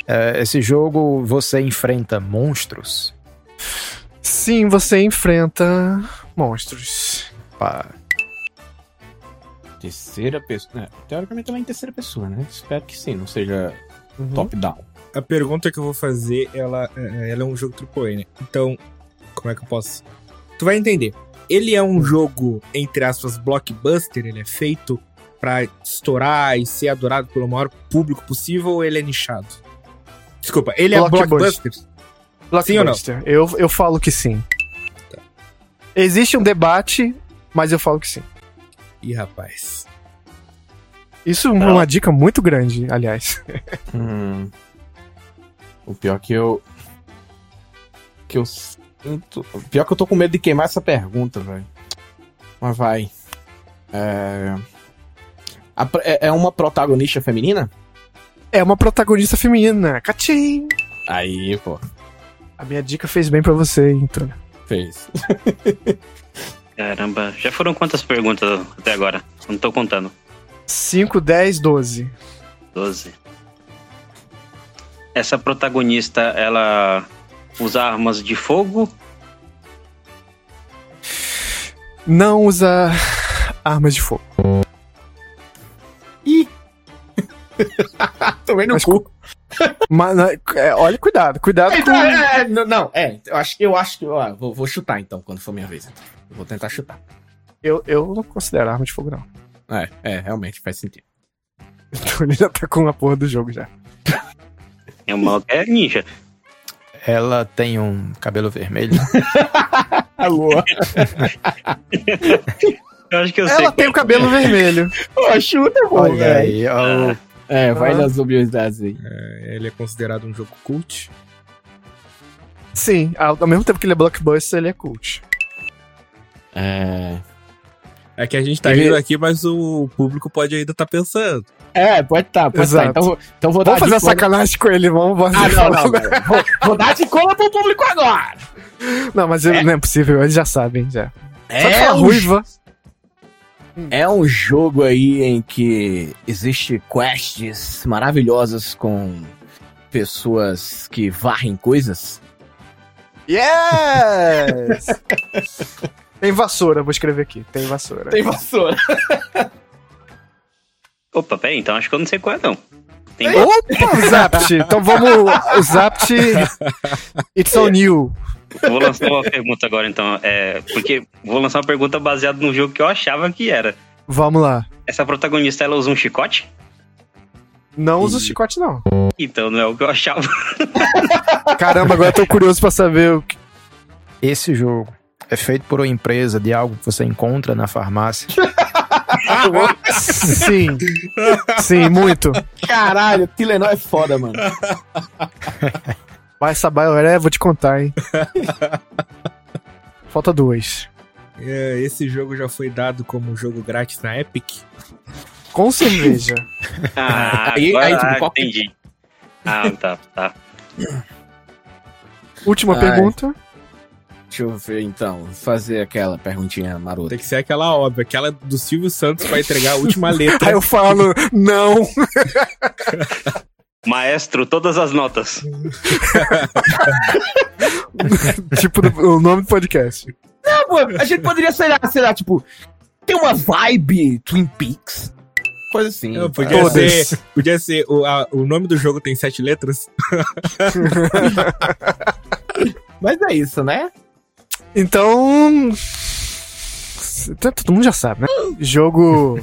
É, esse jogo você enfrenta monstros. Sim, você enfrenta monstros. Pá, Terceira pessoa. É, teoricamente ela é em terceira pessoa, né? Espero que sim, não seja Uhum. top-down. A pergunta que eu vou fazer, ela, é- ela é um jogo AAA, né? Então, como é que eu posso... Tu vai entender. Ele é um jogo, entre aspas, blockbuster, ele é feito pra estourar e ser adorado pelo maior público possível ou ele é nichado? Desculpa, ele é Blockbuster. blockbuster? Sim ou não? Eu, eu falo que sim. Existe um debate, mas eu falo que sim. Ih, rapaz. Isso é uma dica muito grande, aliás. Hum. O pior que eu. Que eu sinto. O pior que eu tô com medo de queimar essa pergunta, velho. Mas vai. É. a é- é uma protagonista feminina? É uma protagonista feminina. Catim! Aí, pô. A minha dica fez bem pra você, então. Fez. Caramba, já foram quantas perguntas até agora? Não tô contando. 5, 10, 12. 12. Essa protagonista, ela usa armas de fogo? Não usa armas de fogo. Tomei no Mas cu. Mas, é, olha, cuidado, cuidado Então, com. é, é, não, não, é. Eu acho, eu acho que. Ó, vou, vou chutar então, quando for minha vez. Eu vou tentar chutar. Eu, eu não considero arma de fogo, não. É, é, realmente faz sentido. Então ele já tá com a porra do jogo já. É uma é ninja. ela tem um cabelo vermelho. Alô? Eu acho que eu sei. Ela tem o cabelo vermelho. Pô, chuta, pô, Olha velho. aí, ó, o- É, vai Ah. nas obviedades aí. É, ele é considerado um jogo cult. Sim, ao, ao mesmo tempo que ele é blockbuster, ele é cult. É. É que a gente tá Ele- rindo aqui, mas o público pode ainda tá pensando. É, pode tá, pode Exato. tá. Então, então vou dar Vamos fazer sacanagem com ele, vamos fazer. Ah, não, não. não. Vou, vou dar de cola pro público agora. Não, mas eu- não é possível, eles já sabem, já. Só É falar um, ruiva. É um jogo aí em que existe quests maravilhosas com pessoas que varrem coisas. Yes! Tem vassoura, vou escrever aqui. Tem vassoura. Tem vassoura. Opa, peraí, então acho que eu não sei qual é, não. Tem Opa, Zapt! Então vamos. O Zapt. It's on you. Vou lançar uma pergunta agora, então. É, porque vou lançar uma pergunta baseada no jogo que eu achava que era. Vamos lá. Essa protagonista, ela usa um chicote? Não usa o chicote, não. Então não é o que eu achava. Caramba, agora eu tô curioso pra saber o que. esse jogo é feito por uma empresa de algo que você encontra na farmácia. Sim. Sim, muito. Caralho, Tilenol é foda, mano. Mas essa Bioware, vou te contar, hein. Falta duas. É, esse jogo já foi dado como jogo grátis na Epic. Com cerveja. Ah, Aí- agora, aí, tipo, ah, qual entendi. Ah, tá, tá. Última Ai. pergunta. Deixa eu ver então, fazer aquela perguntinha marota. Tem que ser aquela óbvia, aquela do Silvio Santos pra entregar a última letra. Aí eu falo, não. Maestro, todas as notas. tipo, do- o nome do podcast. Ah, pô, a gente poderia, sei lá, sei lá, tipo, tem uma vibe Twin Peaks. Coisa assim. Não, podia ser, podia ser o, a- o nome do jogo tem sete letras. Mas é isso, né? Então. Todo mundo já sabe, né? Jogo.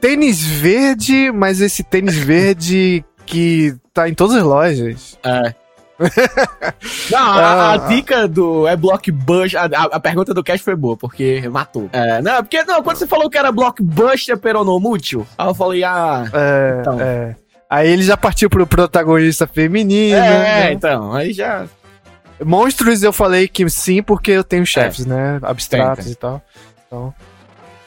Tênis verde, mas esse tênis verde que tá em todas as lojas. É. Não, a, a Ah. dica do é blockbuster. A, a, a pergunta do Cash foi boa, porque matou. É, não, porque não, quando você falou que era blockbuster peronomútil, aí eu falei, ah. É, Então. é. Aí ele já partiu pro protagonista feminino. É, né? então, aí já. Monstros eu falei que sim, porque eu tenho chefes, né? Abstratos Tem, tem. e tal. Então.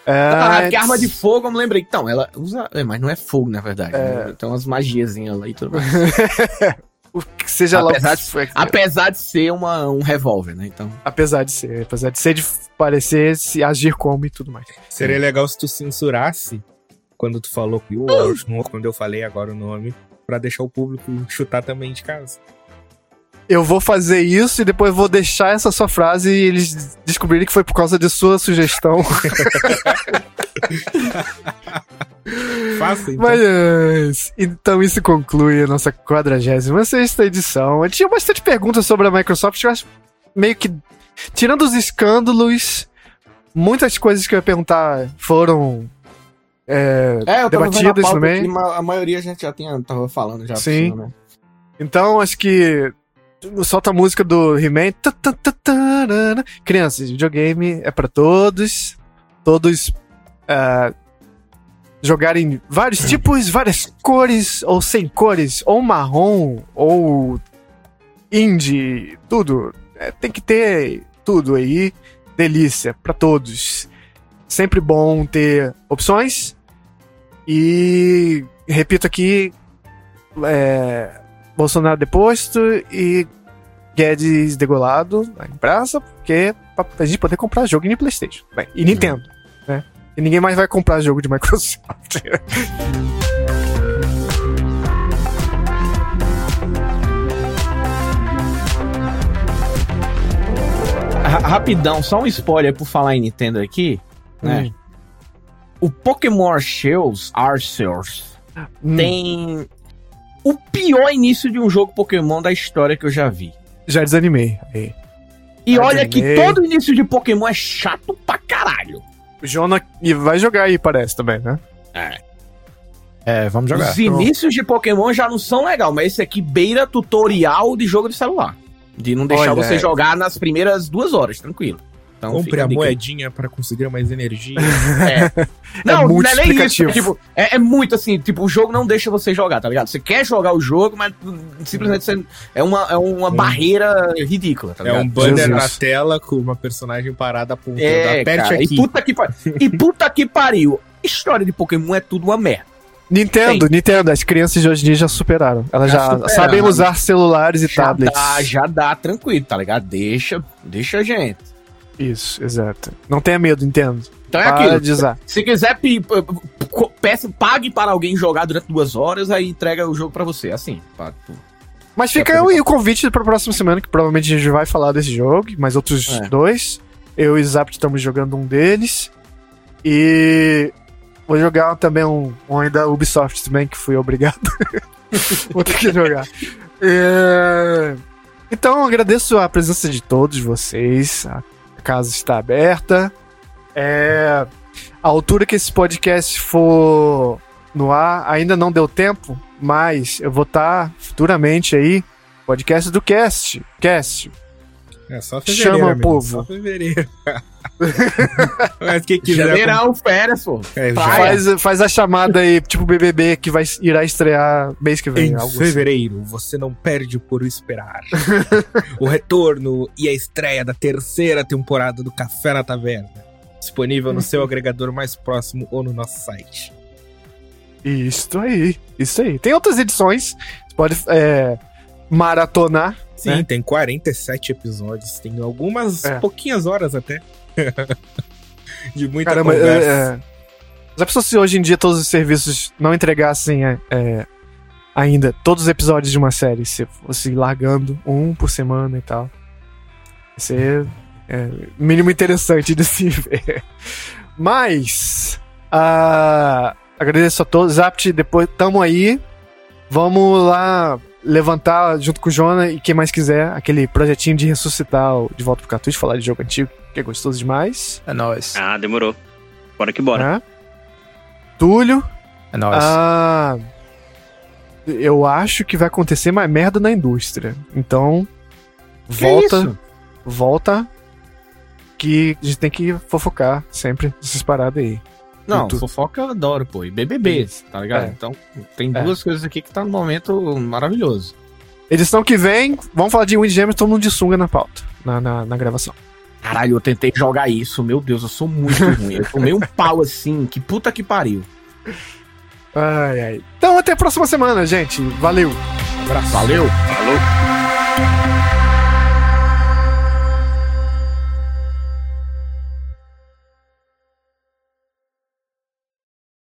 Ah, É, que arma de fogo, eu me lembrei. Então, ela usa. é, mas não é fogo, na verdade. né? Tem umas magiazinhas lá e tudo mais. o que seja lá. o Apesar que de- for- Apesar de ser uma, um revólver, né? Então. Apesar de ser, apesar de ser de parecer, se agir como e tudo mais. Seria legal se tu censurasse quando tu falou que no- quando eu falei agora o nome, pra deixar o público chutar também de casa. Eu vou fazer isso e depois vou deixar essa sua frase e eles descobrirem que foi por causa de sua sugestão. Faça, então. Mas, então isso conclui a nossa 46 edição. Eu tinha bastante perguntas sobre a Microsoft, eu acho meio que. Tirando os escândalos, muitas coisas que eu ia perguntar foram. É, É, eu Debatidas pauta também. a maioria a gente já tinha, tava falando já. Sim. cima, né? então, acho que. Solta a música do He-Man. Crianças, videogame é pra todos. Todos. ah, jogarem vários tipos, várias cores, ou sem cores, ou marrom, ou indie, tudo. É, tem que ter tudo aí. Delícia pra todos. Sempre bom ter opções. E repito aqui, é, Bolsonaro deposto e Guedes degolado em praça, porque pra, gente poder comprar jogo em Playstation. Bem, e Nintendo, né? E ninguém mais vai comprar jogo de Microsoft. Ra- Rapidão, só um spoiler por falar em Nintendo aqui, né? Hum. O Pokémon Arceus, Arceus Hum, tem o pior início de um jogo Pokémon da história que eu já vi. Já desanimei. Aí. E Já olha que desanimei. todo início de Pokémon é chato pra caralho. O Jonah e vai jogar aí, parece também, né? É, vamos jogar. Os inícios de Pokémon já não são legal, mas esse aqui beira tutorial de jogo de celular. De não deixar Olha, você é. jogar nas primeiras duas horas, tranquilo. Então, Compre a moedinha pra conseguir mais energia. É. Não, muito não é nem isso. explicativo. É, tipo, é, é muito assim, tipo, o jogo não deixa você jogar, tá ligado? Você quer jogar o jogo, mas simplesmente você, é uma, é uma barreira ridícula, tá é ligado? um banner Jesus. na tela com uma personagem parada apontando. É, Aperte cara, aqui. E puta que pariu. e puta que pariu. História de Pokémon é tudo uma merda. Nintendo, Nintendo, as crianças de hoje em dia já superaram. Elas Já já, superaram. sabem usar celulares e Já tablets. dá, já dá, tranquilo, tá ligado? Deixa, deixa a gente. Isso, exato. Não tenha medo, Nintendo. Então é Para aquilo. de usar. Se quiser, peça, pague para alguém jogar durante duas horas, aí entrega o jogo pra você. Assim, pra. Mas fica aí o convite pra próxima semana, que provavelmente a gente vai falar desse jogo, mas outros É. dois. Eu e o Zap estamos jogando um deles. E vou jogar também um, um aí da Ubisoft também, que fui obrigado. vou ter que jogar. É, Então, agradeço a presença de todos vocês. A casa está aberta. É... A altura que esse podcast for no ar, ainda não deu tempo, mas eu vou estar futuramente aí. Podcast do Cast. Cast. É só fevereiro. Chama o amigo, povo. Só fevereiro. Mas quem quiser. Janeirão, férias, pô. É. Faz, faz a chamada aí, tipo BBB, que vai, irá estrear mês que vem. Em algo assim. fevereiro, você não perde por esperar. o retorno e a estreia da terceira temporada do Café na Taverna. Disponível no seu agregador mais próximo ou no nosso site. Isso aí, isso aí. Tem outras edições, você pode é, maratonar. Sim, Né? tem 47 episódios. Tem algumas É. pouquinhas horas até. De muita Caramba, é, conversa. é, já pensou se hoje em dia todos os serviços não entregassem é, é, ainda todos os episódios de uma série, se fosse largando um por semana e tal? Ia ser é, mínimo interessante de se ver. Mas, ah, agradeço a todos. Zapt, depois tamo aí. Vamos lá levantar junto com o Jona e quem mais quiser aquele projetinho de ressuscitar De Volta pro Cartucho, falar de jogo antigo, que é gostoso demais. É nóis. Ah, demorou. Bora que bora. né? Túlio, É nóis. ah, eu acho que vai acontecer mais merda na indústria. Então, volta, isso? volta, que a gente tem que fofocar sempre essas paradas aí. Não, Tudo. fofoca eu adoro, pô. E BBB, tá ligado? É. Então, tem É. duas coisas aqui que tá no momento maravilhoso. Edição que vem, vamos falar de Windjammer, todo mundo de sunga na pauta, na, na, na gravação. Caralho, eu tentei jogar isso. Meu Deus, eu sou muito ruim. Eu tomei um pau assim, que puta que pariu. Ai, ai. Então até a próxima semana, gente. Valeu. Abraço. Valeu. Falou.